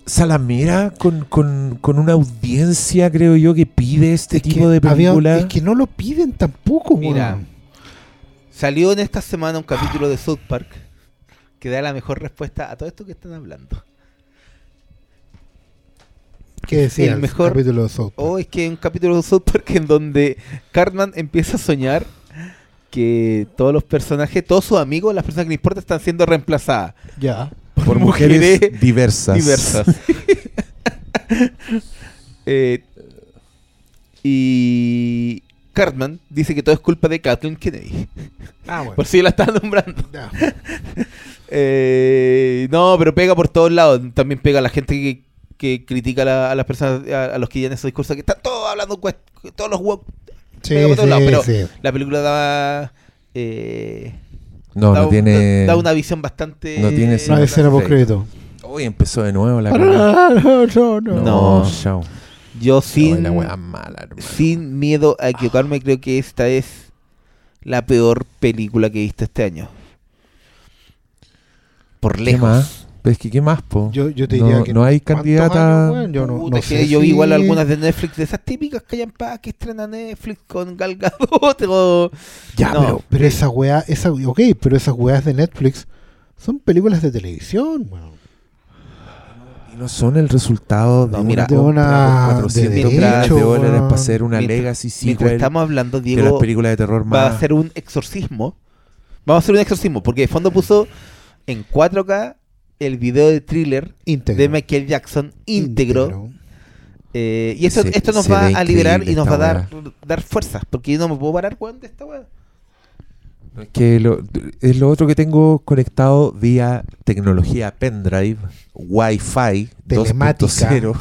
[SPEAKER 1] Salamera con, con, con una audiencia, creo yo, que pide este
[SPEAKER 2] Es
[SPEAKER 1] tipo de
[SPEAKER 2] había-
[SPEAKER 1] película.
[SPEAKER 2] es que no lo piden tampoco,
[SPEAKER 3] Mira. Salió en esta semana un capítulo de South Park que da la mejor respuesta a todo esto que están hablando.
[SPEAKER 2] ¿Qué decía
[SPEAKER 3] el
[SPEAKER 2] el
[SPEAKER 3] mejor-
[SPEAKER 2] capítulo de South Park?
[SPEAKER 3] Oh, es que hay un capítulo de South Park en donde Cartman empieza a soñar que todos los personajes, todos sus amigos, las personas que le importan, están siendo reemplazadas
[SPEAKER 2] Ya.
[SPEAKER 1] por mujeres diversas.
[SPEAKER 3] diversas. Eh, y Cartman dice que todo es culpa de Kathleen Kennedy.
[SPEAKER 2] Ah, bueno.
[SPEAKER 3] Por si la están nombrando. Eh, no, pero pega por todos lados. También pega a la gente que, que critica a, la- a las personas, a, a los que ya en ese discurso que están todos hablando, todos los.
[SPEAKER 2] Sí,
[SPEAKER 3] por todos
[SPEAKER 2] sí,
[SPEAKER 3] lados, pero
[SPEAKER 2] sí.
[SPEAKER 3] la película da, eh,
[SPEAKER 1] No,
[SPEAKER 3] da,
[SPEAKER 1] no
[SPEAKER 3] un-
[SPEAKER 1] tiene.
[SPEAKER 3] da una visión bastante.
[SPEAKER 1] no tiene
[SPEAKER 2] No hay escena post crédito.
[SPEAKER 1] Hoy empezó de nuevo la película.
[SPEAKER 2] no, no, no.
[SPEAKER 1] No,
[SPEAKER 3] No.
[SPEAKER 1] chao.
[SPEAKER 3] Yo
[SPEAKER 1] No,
[SPEAKER 3] sin,
[SPEAKER 1] la mala,
[SPEAKER 3] sin miedo a equivocarme, creo que esta es la peor película que he visto este año. Por
[SPEAKER 1] ¿Qué
[SPEAKER 3] lejos.
[SPEAKER 1] Pero es que, ¿qué más, po?
[SPEAKER 2] Yo, yo te
[SPEAKER 1] no,
[SPEAKER 2] diría que.
[SPEAKER 1] no hay
[SPEAKER 2] ¿cuántos
[SPEAKER 1] candidata.
[SPEAKER 2] años, weón? Yo no,
[SPEAKER 3] Puta,
[SPEAKER 2] no
[SPEAKER 3] que
[SPEAKER 2] sé
[SPEAKER 3] yo vi
[SPEAKER 2] si-
[SPEAKER 3] igual algunas de Netflix, de esas típicas que hay en paz que estrena Netflix con Gal Gadot. o-
[SPEAKER 2] Ya,
[SPEAKER 3] No.
[SPEAKER 2] pero, pero esa weá, esa, ok, pero esas weas de Netflix son películas de televisión, weón.
[SPEAKER 1] Y no son el resultado de
[SPEAKER 3] mira,
[SPEAKER 2] de una-
[SPEAKER 1] por 400
[SPEAKER 3] de
[SPEAKER 1] de dólares para hacer una
[SPEAKER 3] Mientras-
[SPEAKER 1] legacy
[SPEAKER 3] Mientras estamos hablando,
[SPEAKER 1] de las
[SPEAKER 3] Diego
[SPEAKER 1] películas de terror
[SPEAKER 3] va a hacer un exorcismo. Vamos a hacer un exorcismo, porque de fondo puso en 4K el video de thriller de Michael Jackson íntegro. Eh, y esto,
[SPEAKER 1] Se-
[SPEAKER 3] esto nos va a liberar y nos va a dar, dar fuerzas, porque yo no me puedo parar, weón, de esta weá.
[SPEAKER 1] Es que lo, es lo otro que tengo conectado vía tecnología pendrive, Wi-Fi
[SPEAKER 2] Telemática.
[SPEAKER 1] 2.0.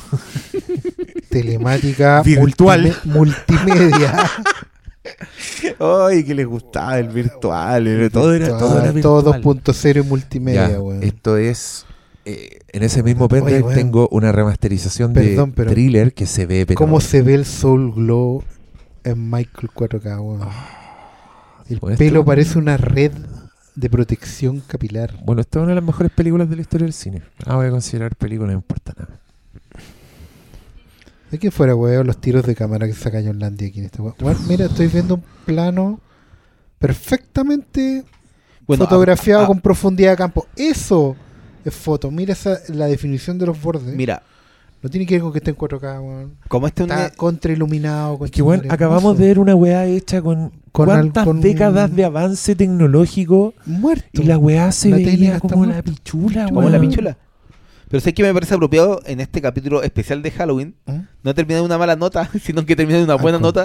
[SPEAKER 2] Telemática
[SPEAKER 1] Virtual.
[SPEAKER 2] multime- multimedia.
[SPEAKER 1] Ay, que les gustaba el virtual. todo era, todo era
[SPEAKER 2] todo
[SPEAKER 1] virtual.
[SPEAKER 2] 2.0 y multimedia,
[SPEAKER 1] Ya,
[SPEAKER 2] weón.
[SPEAKER 1] esto es. eh, en ese mismo pendrive tengo una remasterización
[SPEAKER 2] Perdón,
[SPEAKER 1] de thriller que se ve. Pero,
[SPEAKER 2] ¿Cómo se ve el Soul Glow en Michael 4K, weón? El
[SPEAKER 1] Bueno,
[SPEAKER 2] pelo
[SPEAKER 1] esto-
[SPEAKER 2] parece una red de protección capilar.
[SPEAKER 1] Bueno, esta es una de las mejores películas de la historia del cine. Ah, voy a considerar película, no importa nada.
[SPEAKER 2] ¿De qué fuera, weón, los tiros de cámara que saca John Landy aquí en esta weón? Weón, Mira, estoy viendo un plano perfectamente
[SPEAKER 3] Bueno,
[SPEAKER 2] fotografiado
[SPEAKER 3] a- a-
[SPEAKER 2] con profundidad de campo. Eso es foto. Mira esa, la definición de los bordes.
[SPEAKER 3] Mira,
[SPEAKER 2] No tiene que ver con que esté en 4K, weón.
[SPEAKER 3] como este
[SPEAKER 2] Está contrailuminado.
[SPEAKER 1] Es que, bueno, acabamos de ver una weá hecha con,
[SPEAKER 2] Con al-
[SPEAKER 1] cuántas
[SPEAKER 2] con-
[SPEAKER 1] décadas de avance tecnológico
[SPEAKER 2] Muerto.
[SPEAKER 1] y la weá se
[SPEAKER 2] La
[SPEAKER 1] veía como la
[SPEAKER 2] muerta.
[SPEAKER 1] pichula,
[SPEAKER 3] como la
[SPEAKER 1] weón.
[SPEAKER 3] pichula. Pero sé que me parece apropiado en este capítulo especial de Halloween
[SPEAKER 2] ¿Mm?
[SPEAKER 3] no terminar de una mala nota, sino que terminar de una buena nota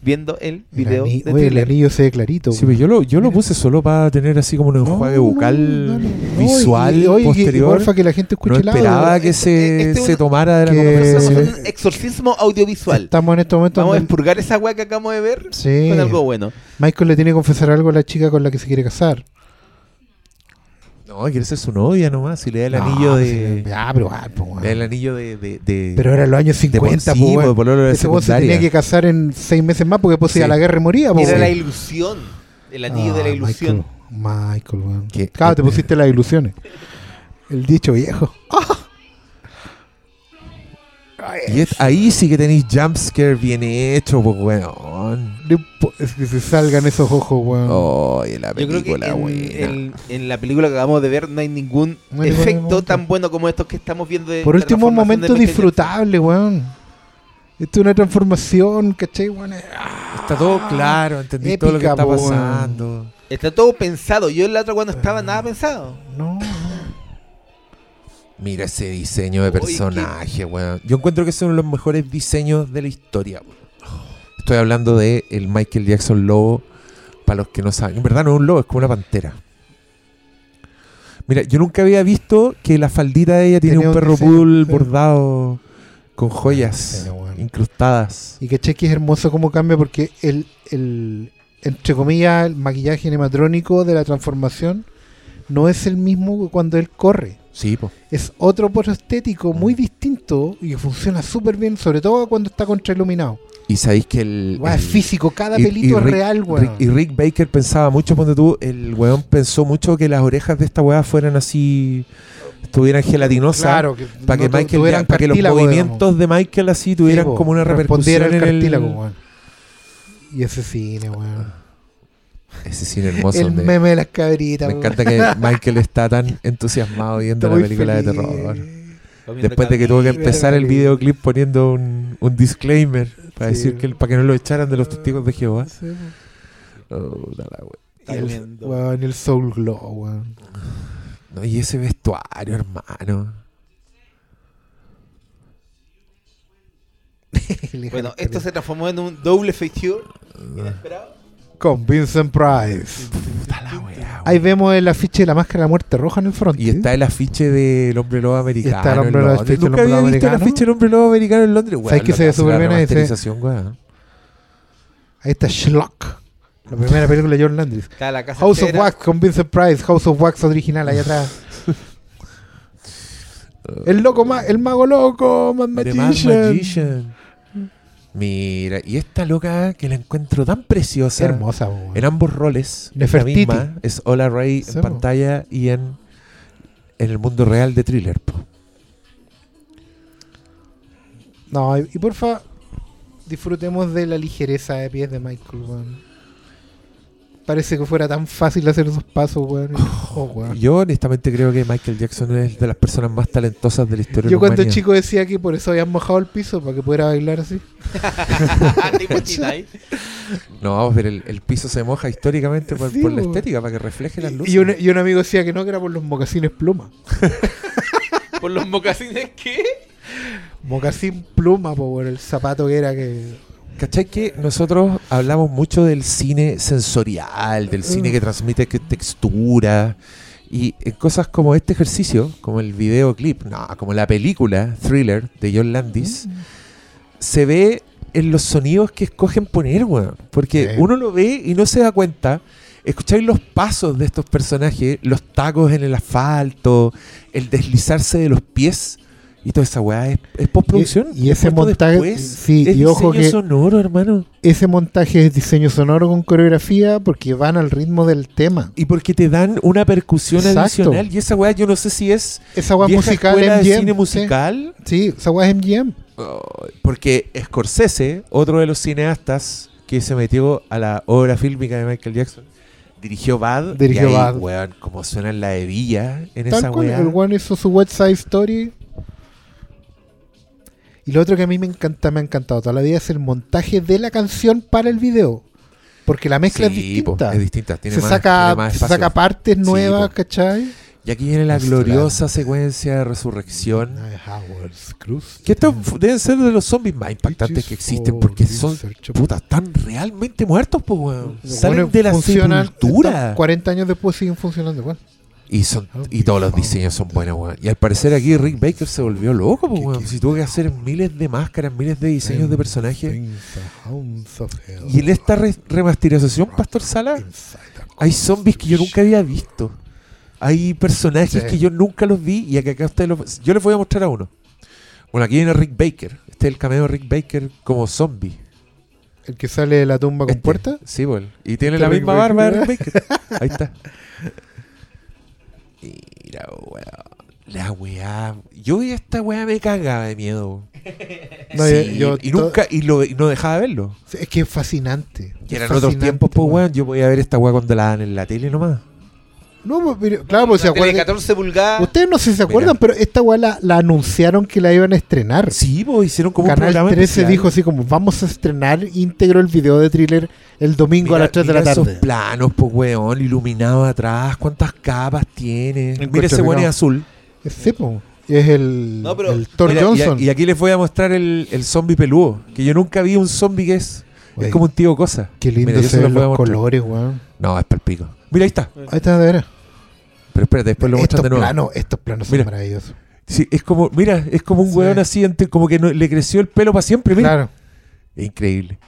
[SPEAKER 3] viendo el
[SPEAKER 2] El
[SPEAKER 3] video
[SPEAKER 2] ani-
[SPEAKER 3] de
[SPEAKER 2] Oye, el anillo se ve clarito.
[SPEAKER 1] Sí,
[SPEAKER 2] weón.
[SPEAKER 1] pero yo lo, yo lo puse solo para tener así como un enjuague
[SPEAKER 2] No, no,
[SPEAKER 1] bucal.
[SPEAKER 2] No,
[SPEAKER 1] visual
[SPEAKER 2] y- y- y
[SPEAKER 1] posterior.
[SPEAKER 2] porfa que la gente escuche
[SPEAKER 1] no
[SPEAKER 2] el audio.
[SPEAKER 1] esperaba que
[SPEAKER 3] Este-
[SPEAKER 1] se,
[SPEAKER 3] este es
[SPEAKER 1] se
[SPEAKER 3] un-
[SPEAKER 1] tomara de la conversación.
[SPEAKER 3] un exorcismo audiovisual.
[SPEAKER 2] Estamos en este momento
[SPEAKER 3] Vamos a expurgar esa weá que acabamos de ver
[SPEAKER 2] Sí.
[SPEAKER 3] con algo bueno.
[SPEAKER 2] Michael le tiene que confesar algo a la chica con la que se quiere casar.
[SPEAKER 1] No, quiere ser su novia nomás. Si le da el
[SPEAKER 2] No,
[SPEAKER 1] anillo
[SPEAKER 2] pues,
[SPEAKER 1] de.
[SPEAKER 2] Ya, pero, ah, pues.
[SPEAKER 1] Le da el anillo de. de, de-
[SPEAKER 2] Pero era los años
[SPEAKER 1] de por-
[SPEAKER 2] 50,
[SPEAKER 1] sí,
[SPEAKER 2] pues,
[SPEAKER 1] pues,
[SPEAKER 2] weón.
[SPEAKER 1] pololo de
[SPEAKER 2] Ese se tenía que casar en seis meses más porque después iba a la
[SPEAKER 1] Sí.
[SPEAKER 2] guerra y moría, pues,
[SPEAKER 3] Era la ilusión. El anillo de la
[SPEAKER 2] Ah,
[SPEAKER 3] ilusión.
[SPEAKER 2] Michael, Michael, weón. Claro, te pusiste las ilusiones. El dicho viejo.
[SPEAKER 1] Y es- ahí sí que tenéis jumpscare bien hecho, pues weón.
[SPEAKER 2] Es que se salgan esos ojos, weón.
[SPEAKER 1] La
[SPEAKER 3] Yo creo que
[SPEAKER 1] película
[SPEAKER 3] en,
[SPEAKER 1] buena.
[SPEAKER 3] en- en la película que acabamos de ver no hay ningún
[SPEAKER 2] No hay ningún
[SPEAKER 3] efecto tan bueno como estos que estamos viendo. de-
[SPEAKER 2] Por
[SPEAKER 3] la
[SPEAKER 2] último, un momento disfrutable, weón. Esto es una transformación, ¿cachai, weón? Ah,
[SPEAKER 1] Está todo claro, entendí todo lo que está
[SPEAKER 2] weón.
[SPEAKER 1] pasando.
[SPEAKER 3] Está todo pensado. Yo en la otra cuando estaba nada pensado.
[SPEAKER 2] No, no.
[SPEAKER 1] Mira ese diseño de personaje, weón. Yo encuentro que es uno de los mejores diseños de la historia, weón. Estoy hablando de el Michael Jackson lobo. Para los que no saben, en verdad no es un lobo, es como una pantera. Mira, yo nunca había visto que la faldita de ella tiene un perro poodle bordado con joyas incrustadas.
[SPEAKER 2] Y que que es hermoso cómo cambia porque el, el, entre comillas, el maquillaje animatrónico de la transformación no es el mismo cuando él corre.
[SPEAKER 1] Sí.
[SPEAKER 2] Es otro prostético
[SPEAKER 1] Mm.
[SPEAKER 2] muy distinto y que funciona súper bien, sobre todo cuando está contrailuminado.
[SPEAKER 1] Y sabéis que el.
[SPEAKER 2] Es físico, cada
[SPEAKER 1] y-
[SPEAKER 2] pelito
[SPEAKER 1] y
[SPEAKER 2] es real, weón.
[SPEAKER 1] Rick- y Rick Baker pensaba mucho, ponte tú, el weón pensó mucho que las orejas de esta weá fueran así estuvieran gelatinosas.
[SPEAKER 2] Claro, que
[SPEAKER 1] para que,
[SPEAKER 2] no
[SPEAKER 1] Michael, para que los movimientos de Michael así tuvieran
[SPEAKER 2] Sí, po,
[SPEAKER 1] como una repercusión
[SPEAKER 2] al
[SPEAKER 1] en el...
[SPEAKER 2] cartílago, weón. Y ese cine, weón.
[SPEAKER 1] Ese cine hermoso.
[SPEAKER 2] El
[SPEAKER 1] donde-
[SPEAKER 2] meme de las cabritas,
[SPEAKER 1] me encanta que Michael está tan entusiasmado viendo la película de terror. Después de que tuvo que empezar el videoclip poniendo un, un disclaimer para
[SPEAKER 2] Sí.
[SPEAKER 1] decir que el- para que no lo echaran de los testigos de Jehová.
[SPEAKER 2] Sí.
[SPEAKER 1] Oh, da la
[SPEAKER 2] el, weón, el Soul Glow, weón.
[SPEAKER 1] No, y ese vestuario, hermano.
[SPEAKER 3] Bueno, esto se transformó en un doble feature inesperado.
[SPEAKER 2] Con Vincent Price.
[SPEAKER 1] Puta la wea,
[SPEAKER 2] Ahí vemos el afiche de la máscara de la muerte roja en el front.
[SPEAKER 1] Y está el afiche del hombre lobo americano.
[SPEAKER 2] está el hombre lobo- del
[SPEAKER 1] Nunca había visto el
[SPEAKER 2] americano.
[SPEAKER 1] afiche del hombre lobo americano en Londres.
[SPEAKER 2] ¿Sabes que se ve súper bien ahí? Ahí está Schlock. La primera película de John Landis.
[SPEAKER 3] Está la casa
[SPEAKER 2] House of. Wax con Vincent Price. House of Wax original, ahí atrás. El loco, ma- el mago loco, Mad
[SPEAKER 1] The Mad
[SPEAKER 2] Magician.
[SPEAKER 1] Mira, y esta loca que la encuentro tan preciosa.
[SPEAKER 2] Hermosa.
[SPEAKER 1] En ambos roles. Es la
[SPEAKER 2] Nefertiti.
[SPEAKER 1] misma. Es Ola Ray en pantalla y en, en el mundo real de thriller. po.
[SPEAKER 2] No, y, y porfa, disfrutemos de la ligereza de pies de Michael, weón. Parece que fuera tan fácil hacer esos pasos, weón. Oh, weón.
[SPEAKER 1] Yo honestamente creo que Michael Jackson es de las personas más talentosas de la historia de
[SPEAKER 2] Yo cuando
[SPEAKER 1] humanidad.
[SPEAKER 2] chico decía que por eso habían mojado el piso, para que pudiera bailar así.
[SPEAKER 1] No, vamos a ver, el, el piso se moja históricamente por,
[SPEAKER 2] Sí,
[SPEAKER 1] por la estética, para que refleje las luces.
[SPEAKER 2] Y un, y un amigo decía que no, que era por los mocasines pluma.
[SPEAKER 3] ¿Por los mocasines qué?
[SPEAKER 2] Mocasín pluma, por el zapato que era que...
[SPEAKER 1] ¿Cachai que nosotros hablamos mucho del cine sensorial, del cine que transmite textura? Y en cosas como este ejercicio, como el videoclip, no, como la película Thriller de John Landis, se ve en los sonidos que escogen poner, weón. Porque
[SPEAKER 2] Sí.
[SPEAKER 1] uno lo ve y no se da cuenta. Escucháis los pasos de estos personajes, los tacos en el asfalto, el deslizarse de los pies. Y toda esa weá es, es postproducción.
[SPEAKER 2] Y- y
[SPEAKER 1] es
[SPEAKER 2] ese montaje-
[SPEAKER 1] después.
[SPEAKER 2] sí,
[SPEAKER 1] es
[SPEAKER 2] y ojo
[SPEAKER 1] diseño
[SPEAKER 2] que-
[SPEAKER 1] sonoro, hermano.
[SPEAKER 2] Ese montaje es diseño sonoro con coreografía porque van al ritmo del tema.
[SPEAKER 1] Y porque te dan una percusión
[SPEAKER 2] Exacto.
[SPEAKER 1] adicional. Y esa weá yo no sé si es
[SPEAKER 2] Esa weá musical
[SPEAKER 1] escuela de
[SPEAKER 2] MGM.
[SPEAKER 1] cine
[SPEAKER 2] sí.
[SPEAKER 1] musical.
[SPEAKER 2] Sí, esa weá es MGM.
[SPEAKER 1] Porque Scorsese, otro de los cineastas que se metió a la obra fílmica de Michael Jackson, dirigió Bad.
[SPEAKER 2] Dirigió
[SPEAKER 1] y ahí,
[SPEAKER 2] Bad.
[SPEAKER 1] weón, como suena en la hebilla en
[SPEAKER 2] Tal
[SPEAKER 1] esa weá.
[SPEAKER 2] el one hizo su West Side Story. Y lo otro que a mí me encanta, me ha encantado toda la vida es el montaje de la canción para el video. Porque la mezcla es
[SPEAKER 1] Sí, po,
[SPEAKER 2] distinta.
[SPEAKER 1] es distinta. Tiene
[SPEAKER 2] se,
[SPEAKER 1] más,
[SPEAKER 2] saca,
[SPEAKER 1] tiene más
[SPEAKER 2] se saca partes
[SPEAKER 1] Sí,
[SPEAKER 2] nuevas,
[SPEAKER 1] po.
[SPEAKER 2] ¿cachai?
[SPEAKER 1] Y aquí viene la gloriosa secuencia de resurrección. Que estos deben ser de los zombies más impactantes que existen porque son puta, están realmente muertos, pues, weón. Salen de la sepultura.
[SPEAKER 2] están 40 años después siguen funcionando igual.
[SPEAKER 1] Y, son, y todos los diseños son buenos, weón. Y al parecer aquí Rick Baker se volvió loco, pues,
[SPEAKER 2] ¿Qué-
[SPEAKER 1] weón. Si tuvo que hacer miles de máscaras, miles de diseños de personajes. Y en esta re- remasterización, Pastor Sala, hay zombies que yo nunca había visto. Hay personajes
[SPEAKER 2] Sí.
[SPEAKER 1] que yo nunca los vi y que acá ustedes los... Yo les voy a mostrar a uno. Bueno, aquí viene Rick Baker. Este es el cameo de Rick Baker como zombie.
[SPEAKER 2] El que sale de la tumba con
[SPEAKER 1] Este,
[SPEAKER 2] puerta.
[SPEAKER 1] Sí, pues. Y tiene la
[SPEAKER 2] Rick
[SPEAKER 1] misma
[SPEAKER 2] Baker,
[SPEAKER 1] barba de. Rick Baker. Ahí está. Mira, weón. La weá. Yo vi esta weá me cagaba de miedo.
[SPEAKER 2] No,
[SPEAKER 1] Sí,
[SPEAKER 2] yo- yo
[SPEAKER 1] y nunca, y, lo, y no dejaba de verlo.
[SPEAKER 2] Es que es fascinante.
[SPEAKER 1] Y eran otros tiempos, pues
[SPEAKER 2] weón.
[SPEAKER 1] Yo podía ver esta weá cuando la dan en la tele nomás.
[SPEAKER 2] No, pues, pero- claro, pues se acuerdan.
[SPEAKER 3] 14 pulgadas.
[SPEAKER 2] Ustedes no sé si se acuerdan, pero esta weá la, la anunciaron que la iban a estrenar.
[SPEAKER 1] Sí, pues hicieron como un
[SPEAKER 2] Canal
[SPEAKER 1] programa
[SPEAKER 2] 13
[SPEAKER 1] especial.
[SPEAKER 2] dijo así como vamos a estrenar íntegro el video de thriller el domingo
[SPEAKER 1] Mira-
[SPEAKER 2] a las 3 de la tarde.
[SPEAKER 1] esos planos, pues weón, iluminado atrás. ¿Cuántas capas tiene?
[SPEAKER 2] Encuentro
[SPEAKER 1] Mira ese weón es azul.
[SPEAKER 2] Sí, es el,
[SPEAKER 3] No, pero-
[SPEAKER 2] el Thor
[SPEAKER 1] Mira, y a-
[SPEAKER 2] Johnson.
[SPEAKER 1] Y, aquí les voy a mostrar el, el zombie peludo. Que yo nunca vi un zombie que es. Es como un tío cosa.
[SPEAKER 2] Qué lindo
[SPEAKER 1] Mira,
[SPEAKER 2] se
[SPEAKER 1] los
[SPEAKER 2] ven colores, weón.
[SPEAKER 1] No, es palpico. Mira, ahí está.
[SPEAKER 2] Ahí está, de veras.
[SPEAKER 1] Pero espérate, después lo
[SPEAKER 2] Estos
[SPEAKER 1] muestran de nuevo.
[SPEAKER 2] planos, estos planos son
[SPEAKER 1] Mira.
[SPEAKER 2] maravillosos.
[SPEAKER 1] Sí, es como, mira, es como un
[SPEAKER 2] Sí.
[SPEAKER 1] weón así, como que no- le creció el pelo para siempre. Mira.
[SPEAKER 2] Claro.
[SPEAKER 1] Es increíble.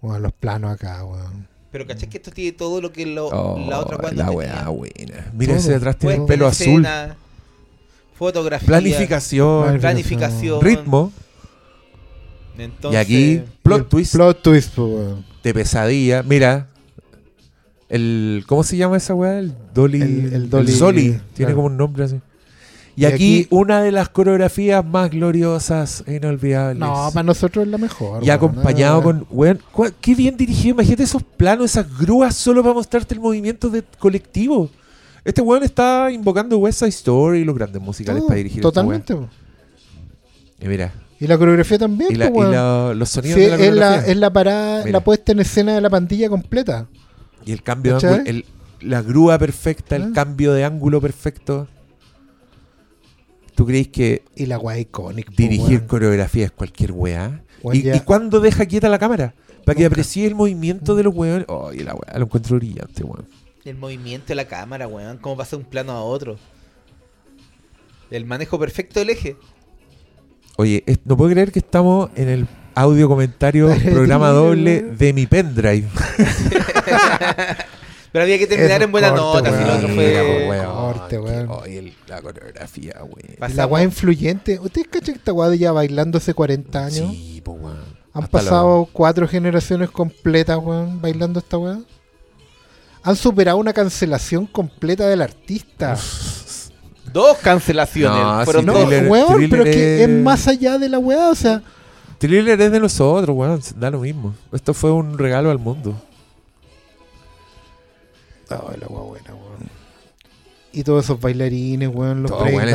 [SPEAKER 2] Weón, los planos acá, weón.
[SPEAKER 3] Pero caché que esto tiene todo lo que lo-
[SPEAKER 1] Oh,
[SPEAKER 3] la otra weá no
[SPEAKER 1] la weá buena. Mira ese de atrás tiene
[SPEAKER 3] en
[SPEAKER 1] pelo azul.
[SPEAKER 3] escena, Fotografía.
[SPEAKER 1] Planificación,
[SPEAKER 3] Planificación.
[SPEAKER 1] ritmo.
[SPEAKER 3] Entonces,
[SPEAKER 1] y aquí, plot twist
[SPEAKER 2] Plot twist, weón.
[SPEAKER 1] de pesadilla. Mira. El, ¿Cómo se llama esa weá? El Dolly.
[SPEAKER 2] El- el Dolly,
[SPEAKER 1] Zoli. Tiene
[SPEAKER 2] claro.
[SPEAKER 1] como un nombre así. Y,
[SPEAKER 2] Y
[SPEAKER 1] aquí,
[SPEAKER 2] aquí-
[SPEAKER 1] una de las coreografías más gloriosas e inolvidables.
[SPEAKER 2] No, para nosotros es la mejor.
[SPEAKER 1] y acompañado
[SPEAKER 2] Ah,
[SPEAKER 1] con, weón, qué bien dirigido. Imagínate esos planos, esas grúas solo para mostrarte el movimiento de colectivo. Este weón está invocando West Side Story y los grandes musicales para dirigir
[SPEAKER 2] Totalmente.
[SPEAKER 1] Y mira,
[SPEAKER 2] Y la coreografía también.
[SPEAKER 1] y, la-
[SPEAKER 2] pues,
[SPEAKER 1] y
[SPEAKER 2] weón.
[SPEAKER 1] la- los sonidos
[SPEAKER 2] Sí,
[SPEAKER 1] de la
[SPEAKER 2] es, la,
[SPEAKER 1] coreografía.
[SPEAKER 2] es la parada,
[SPEAKER 1] Mira.
[SPEAKER 2] la puesta en escena de la pandilla completa.
[SPEAKER 1] Y el cambio de ángulo, el- la grúa perfecta, el
[SPEAKER 2] Ah.
[SPEAKER 1] cambio de ángulo perfecto. ¿Tú crees que
[SPEAKER 2] Y la weá icónica.
[SPEAKER 1] dirigir coreografía es cualquier weá? ¿Y,
[SPEAKER 2] ya-
[SPEAKER 1] ¿Y cuándo deja quieta la cámara? Para que aprecie el movimiento de los weones. Oye, la weá, lo encuentro brillante, weón.
[SPEAKER 3] El movimiento de la cámara, weón. Cómo pasa de un plano a otro. El manejo perfecto del eje.
[SPEAKER 1] Oye, es- no puedo creer que estamos en el audio comentario programa doble de mi pendrive.
[SPEAKER 3] Pero había que terminar en buena
[SPEAKER 2] corte,
[SPEAKER 3] nota. Si lo
[SPEAKER 2] weón.
[SPEAKER 3] otro
[SPEAKER 1] Mira,
[SPEAKER 3] fue.
[SPEAKER 1] po, weón,
[SPEAKER 2] corte,
[SPEAKER 1] que-
[SPEAKER 2] weón.
[SPEAKER 1] Oye, el- la coreografía, weón.
[SPEAKER 2] Y
[SPEAKER 3] Pasamos-
[SPEAKER 2] la weá influyente. ¿Ustedes cachan que esta weá de ya bailando hace 40 años?
[SPEAKER 1] Sí, po, weón.
[SPEAKER 2] Han
[SPEAKER 1] Hasta
[SPEAKER 2] pasado cuatro generaciones completas, weón, bailando esta weá. Han superado una cancelación completa del artista.
[SPEAKER 3] Dos cancelaciones.
[SPEAKER 1] No,
[SPEAKER 3] Fueron
[SPEAKER 1] sí,
[SPEAKER 2] No,
[SPEAKER 3] dos.
[SPEAKER 1] Thriller-
[SPEAKER 2] weón,
[SPEAKER 1] Thriller
[SPEAKER 2] pero es que
[SPEAKER 1] es-
[SPEAKER 2] es más allá de la weá, o sea.
[SPEAKER 1] Thriller es de nosotros, weón. Da lo mismo. Esto fue un regalo al mundo.
[SPEAKER 2] Ay, la weá buena, weón. Y todos esos bailarines, weón, los
[SPEAKER 1] Todo weón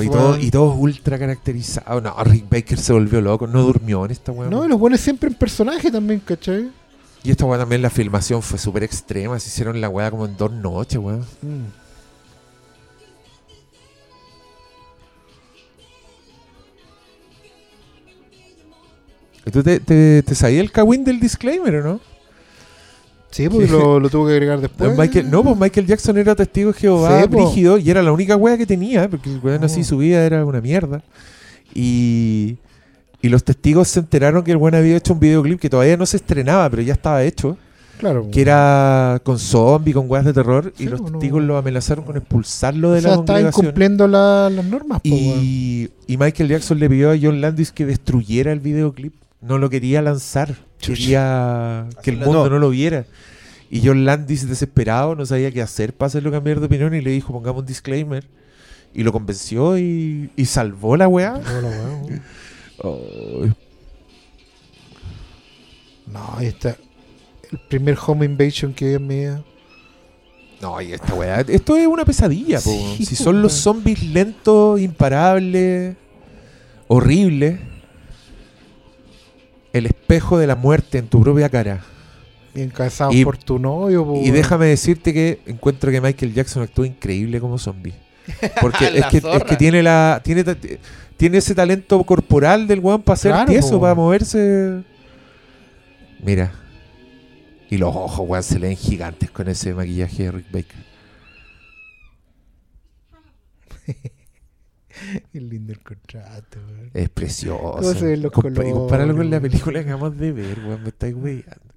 [SPEAKER 1] y todo, y todo ultra caracterizado. No, Rick Baker se volvió loco. No durmió en esta weón.
[SPEAKER 2] No, los buenos siempre en personaje también, ¿cachai?
[SPEAKER 1] Y esta weá también la filmación fue súper extrema. Se hicieron la weá como en dos noches, weón.
[SPEAKER 2] Mm.
[SPEAKER 1] Tú te, te, te sabías el cagüín del disclaimer, o no?
[SPEAKER 2] Sí, porque lo, lo tuvo que agregar después.
[SPEAKER 1] Michael, no, pues Michael Jackson era testigo de Jehová,
[SPEAKER 2] Sí, po.
[SPEAKER 1] brígido, y era la única wea que tenía, porque el weón así
[SPEAKER 2] Oh.
[SPEAKER 1] su vida era una mierda. Y, y los testigos se enteraron que el weón había hecho un videoclip que todavía no se estrenaba, pero ya estaba hecho,
[SPEAKER 2] Claro.
[SPEAKER 1] que era con zombie, con weas de terror, y los
[SPEAKER 2] no.
[SPEAKER 1] testigos lo amenazaron con expulsarlo
[SPEAKER 2] o
[SPEAKER 1] de
[SPEAKER 2] sea,
[SPEAKER 1] la
[SPEAKER 2] estaba
[SPEAKER 1] congregación.
[SPEAKER 2] incumpliendo la- las normas, po.
[SPEAKER 1] Y, y Michael Jackson le pidió a John Landis que destruyera el videoclip. No lo quería lanzar. Quería que el mundo
[SPEAKER 3] no.
[SPEAKER 1] no lo viera. Y John Landis, desesperado, no sabía qué hacer para hacerlo cambiar de opinión y le dijo, pongamos un disclaimer. Y lo convenció y, y salvó la weá.
[SPEAKER 2] No, la weá. No, ahí está. El primer home invasion que vi en mi vida.
[SPEAKER 1] No, y esta weá. Esto es una pesadilla, po. Si son los zombies lentos, imparables, horribles. El espejo de la muerte en tu propia cara.
[SPEAKER 2] Encabezados
[SPEAKER 1] Y-
[SPEAKER 2] por tu novio, po,
[SPEAKER 1] Y déjame decirte que encuentro que Michael Jackson actúa increíble como zombie. Porque es que, es
[SPEAKER 3] zorra.
[SPEAKER 1] que tiene la tiene, ese talento corporal del weón para hacer
[SPEAKER 2] Claro,
[SPEAKER 1] tieso,
[SPEAKER 2] po.
[SPEAKER 1] para moverse. Mira. Y los ojos, weón, se le ven gigantes con ese maquillaje de Rick Baker.
[SPEAKER 2] Qué lindo el contrato, weón.
[SPEAKER 1] Es precioso.
[SPEAKER 2] ¿Cómo se ven los
[SPEAKER 1] Compa- y
[SPEAKER 2] colores,
[SPEAKER 1] compáralo con la película que acabamos de ver, weón. Me estáis weyando.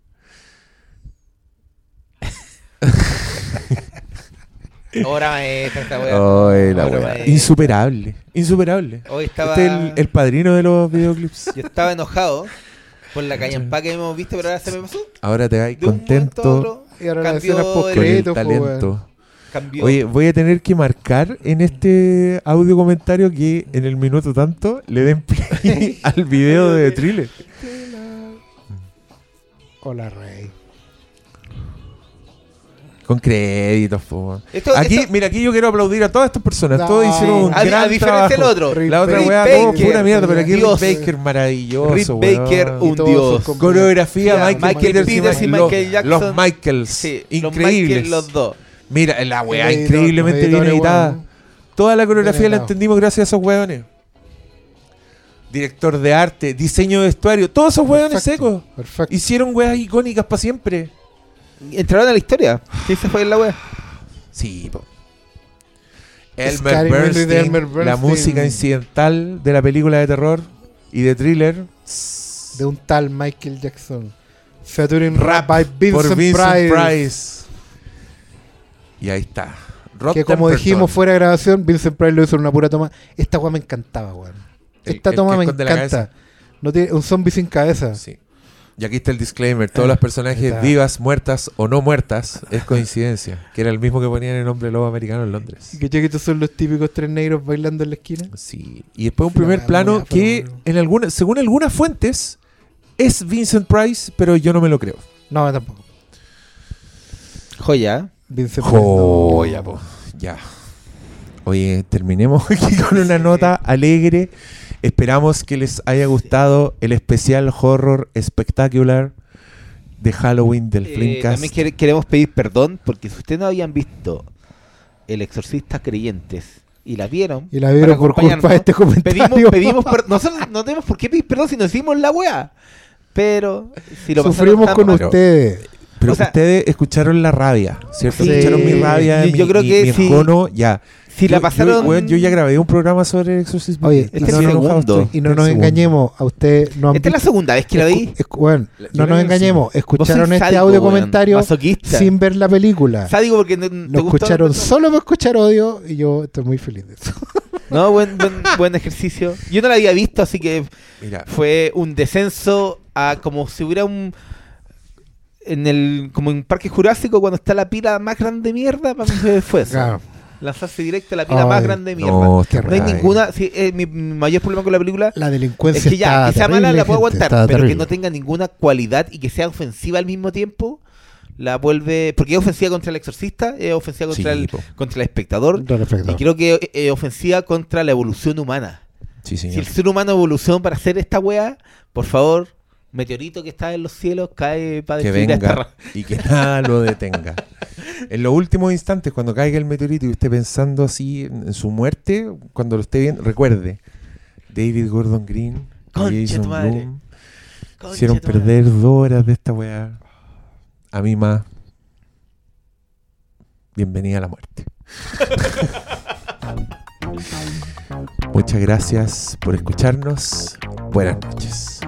[SPEAKER 3] Obra maestra esta weá.
[SPEAKER 1] Ay, la
[SPEAKER 3] Obra
[SPEAKER 1] weá.
[SPEAKER 3] maestra.
[SPEAKER 1] Insuperable. Insuperable.
[SPEAKER 3] Hoy estaba.
[SPEAKER 1] Este es el, el padrino de los videoclips.
[SPEAKER 3] Yo estaba enojado por la callampa que hemos visto, pero ahora se me pasó.
[SPEAKER 1] Ahora te vas
[SPEAKER 3] De un momento a
[SPEAKER 1] contento
[SPEAKER 3] otro
[SPEAKER 2] Y ahora las
[SPEAKER 3] cambió el-
[SPEAKER 1] con el
[SPEAKER 2] post-créditos, po, weón.
[SPEAKER 1] talento.
[SPEAKER 3] Cambió.
[SPEAKER 1] Oye, voy a tener que marcar en este audio comentario que en el minuto tanto le den play al video de thriller.
[SPEAKER 2] Hola, Rey.
[SPEAKER 1] Con créditos, po.
[SPEAKER 3] Esto-
[SPEAKER 1] Aquí,
[SPEAKER 3] esto-
[SPEAKER 1] mira, aquí yo quiero aplaudir a todas estas personas.
[SPEAKER 2] No.
[SPEAKER 1] Todos hicieron un
[SPEAKER 3] a, a
[SPEAKER 1] gran
[SPEAKER 3] diferencia
[SPEAKER 1] trabajo.
[SPEAKER 3] del otro.
[SPEAKER 2] Rick
[SPEAKER 1] La otra
[SPEAKER 3] Rick
[SPEAKER 1] weá, todo
[SPEAKER 3] Baker,
[SPEAKER 1] pura mierda, pero aquí
[SPEAKER 3] Dios.
[SPEAKER 1] Rick Baker maravilloso,
[SPEAKER 3] Rick. Baker, un dios.
[SPEAKER 1] Coreografía, Michael,
[SPEAKER 3] Michael
[SPEAKER 1] Peters,
[SPEAKER 3] y
[SPEAKER 1] los-
[SPEAKER 3] Michael Jackson.
[SPEAKER 1] Los Michaels,
[SPEAKER 3] Sí, los
[SPEAKER 1] increíbles.
[SPEAKER 3] Michael, los dos.
[SPEAKER 1] Mira, la weá,
[SPEAKER 2] editor,
[SPEAKER 1] increíblemente bien editada. Toda la coreografía
[SPEAKER 2] Bien
[SPEAKER 1] la
[SPEAKER 2] editado.
[SPEAKER 1] entendimos gracias a esos hueones. Director de arte, diseño de vestuario, todos esos
[SPEAKER 2] Perfecto,
[SPEAKER 1] secos.
[SPEAKER 2] Perfecto.
[SPEAKER 1] Hicieron weas icónicas para siempre.
[SPEAKER 3] Entraron a la historia. ¿Qué se fue en la wea?
[SPEAKER 1] Sí, po. Elmer Bernstein, la música incidental de la película de terror y de thriller.
[SPEAKER 2] De un tal Michael Jackson. Featuring
[SPEAKER 1] Rap
[SPEAKER 2] rap by Vincent,
[SPEAKER 1] por Vincent
[SPEAKER 2] Price.
[SPEAKER 1] Price. Y ahí está.
[SPEAKER 2] Que como
[SPEAKER 1] Temperton.
[SPEAKER 2] dijimos fuera de grabación, Vincent Price lo hizo en una pura toma. Esta weá me encantaba, weón. Esta
[SPEAKER 1] el
[SPEAKER 2] toma me encanta. No tiene un zombie sin cabeza.
[SPEAKER 1] Sí. Y aquí está el disclaimer: todos los personajes
[SPEAKER 2] está.
[SPEAKER 1] vivas, muertas o no muertas es coincidencia. Que era el mismo que ponían el hombre lobo americano en Londres.
[SPEAKER 2] ¿Y que que estos son los típicos tres negros bailando en la esquina?
[SPEAKER 1] Sí. Y después un
[SPEAKER 2] Sí,
[SPEAKER 1] primer
[SPEAKER 2] la
[SPEAKER 1] plano que, en alguna, según algunas fuentes, es Vincent Price, pero yo no me lo creo.
[SPEAKER 2] No, tampoco.
[SPEAKER 3] Joya.
[SPEAKER 2] Price, no.
[SPEAKER 1] po. Ya. Oye, terminemos aquí con una nota alegre. Esperamos que les haya gustado el especial horror espectacular de Halloween del
[SPEAKER 3] Eh,
[SPEAKER 1] Flimcast.
[SPEAKER 3] también quere- queremos pedir perdón porque si ustedes no habían visto El Exorcista Creyentes y la vieron,
[SPEAKER 2] Y la vieron por culpa de este comentario.
[SPEAKER 3] pedimos, pedimos nosotros no tenemos por qué pedir perdón si nos hicimos la wea. Pero si lo
[SPEAKER 2] Sufrimos con
[SPEAKER 3] mal-
[SPEAKER 2] ustedes.
[SPEAKER 1] Pero
[SPEAKER 3] o sea-
[SPEAKER 1] ustedes escucharon la rabia, ¿cierto?
[SPEAKER 3] Sí.
[SPEAKER 1] escucharon mi rabia,
[SPEAKER 3] Yo-
[SPEAKER 1] mi,
[SPEAKER 3] yo creo
[SPEAKER 1] mi-
[SPEAKER 3] que
[SPEAKER 1] mi
[SPEAKER 3] sí.
[SPEAKER 1] encono, ya.
[SPEAKER 3] Si la
[SPEAKER 1] Yo-
[SPEAKER 3] pasaron.
[SPEAKER 1] Yo, yo ya grabé un programa sobre el exorcismo.
[SPEAKER 2] Oye,
[SPEAKER 3] Este
[SPEAKER 1] Y
[SPEAKER 3] es
[SPEAKER 1] no,
[SPEAKER 3] el
[SPEAKER 1] no.
[SPEAKER 2] Y no
[SPEAKER 1] El
[SPEAKER 2] nos
[SPEAKER 1] segundo.
[SPEAKER 2] engañemos, a no han
[SPEAKER 3] Esta es la segunda vez que la vi.
[SPEAKER 2] Bueno, no
[SPEAKER 1] la
[SPEAKER 2] nos engañemos, escucharon este
[SPEAKER 3] sádico,
[SPEAKER 2] audio comentario
[SPEAKER 3] masoquista.
[SPEAKER 2] sin ver la película.
[SPEAKER 3] Sádico porque no, te
[SPEAKER 2] Lo
[SPEAKER 3] gustó-
[SPEAKER 2] escucharon solo para escuchar odio y yo estoy muy feliz de eso.
[SPEAKER 3] No, buen, buen, buen ejercicio. Yo no la había visto, así que
[SPEAKER 1] Mira,
[SPEAKER 3] fue un descenso a como si hubiera un en el como en Parque Jurásico cuando está la pila más grande de mierda para mí fue- eso.
[SPEAKER 2] Claro.
[SPEAKER 3] lanzarse directo a la pila
[SPEAKER 2] Ay,
[SPEAKER 3] más grande de mierda.
[SPEAKER 1] no,
[SPEAKER 3] hay ninguna sí, eh, mi, mayor problema con la película
[SPEAKER 2] La
[SPEAKER 3] es
[SPEAKER 2] delincuencia
[SPEAKER 3] que ya que sea mala la puedo aguantar pero que no tenga ninguna cualidad y que sea ofensiva al mismo tiempo la vuelve porque es ofensiva contra el exorcista es ofensiva contra
[SPEAKER 1] Sí,
[SPEAKER 3] el
[SPEAKER 1] po.
[SPEAKER 3] contra el espectador y creo que es es ofensiva contra la evolución humana.
[SPEAKER 1] Sí,
[SPEAKER 3] si el ser humano evolucionó para hacer esta weá, por favor, meteorito que está en los cielos cae para
[SPEAKER 1] que venga y que nada lo detenga. En los últimos instantes, cuando caiga el meteorito y esté pensando así en, su muerte, cuando lo esté viendo, recuerde, David Gordon Green y Jason. Bloom hicieron perder dos horas de esta weá. A mí más. Bienvenida a la muerte. Muchas gracias por escucharnos. Buenas noches.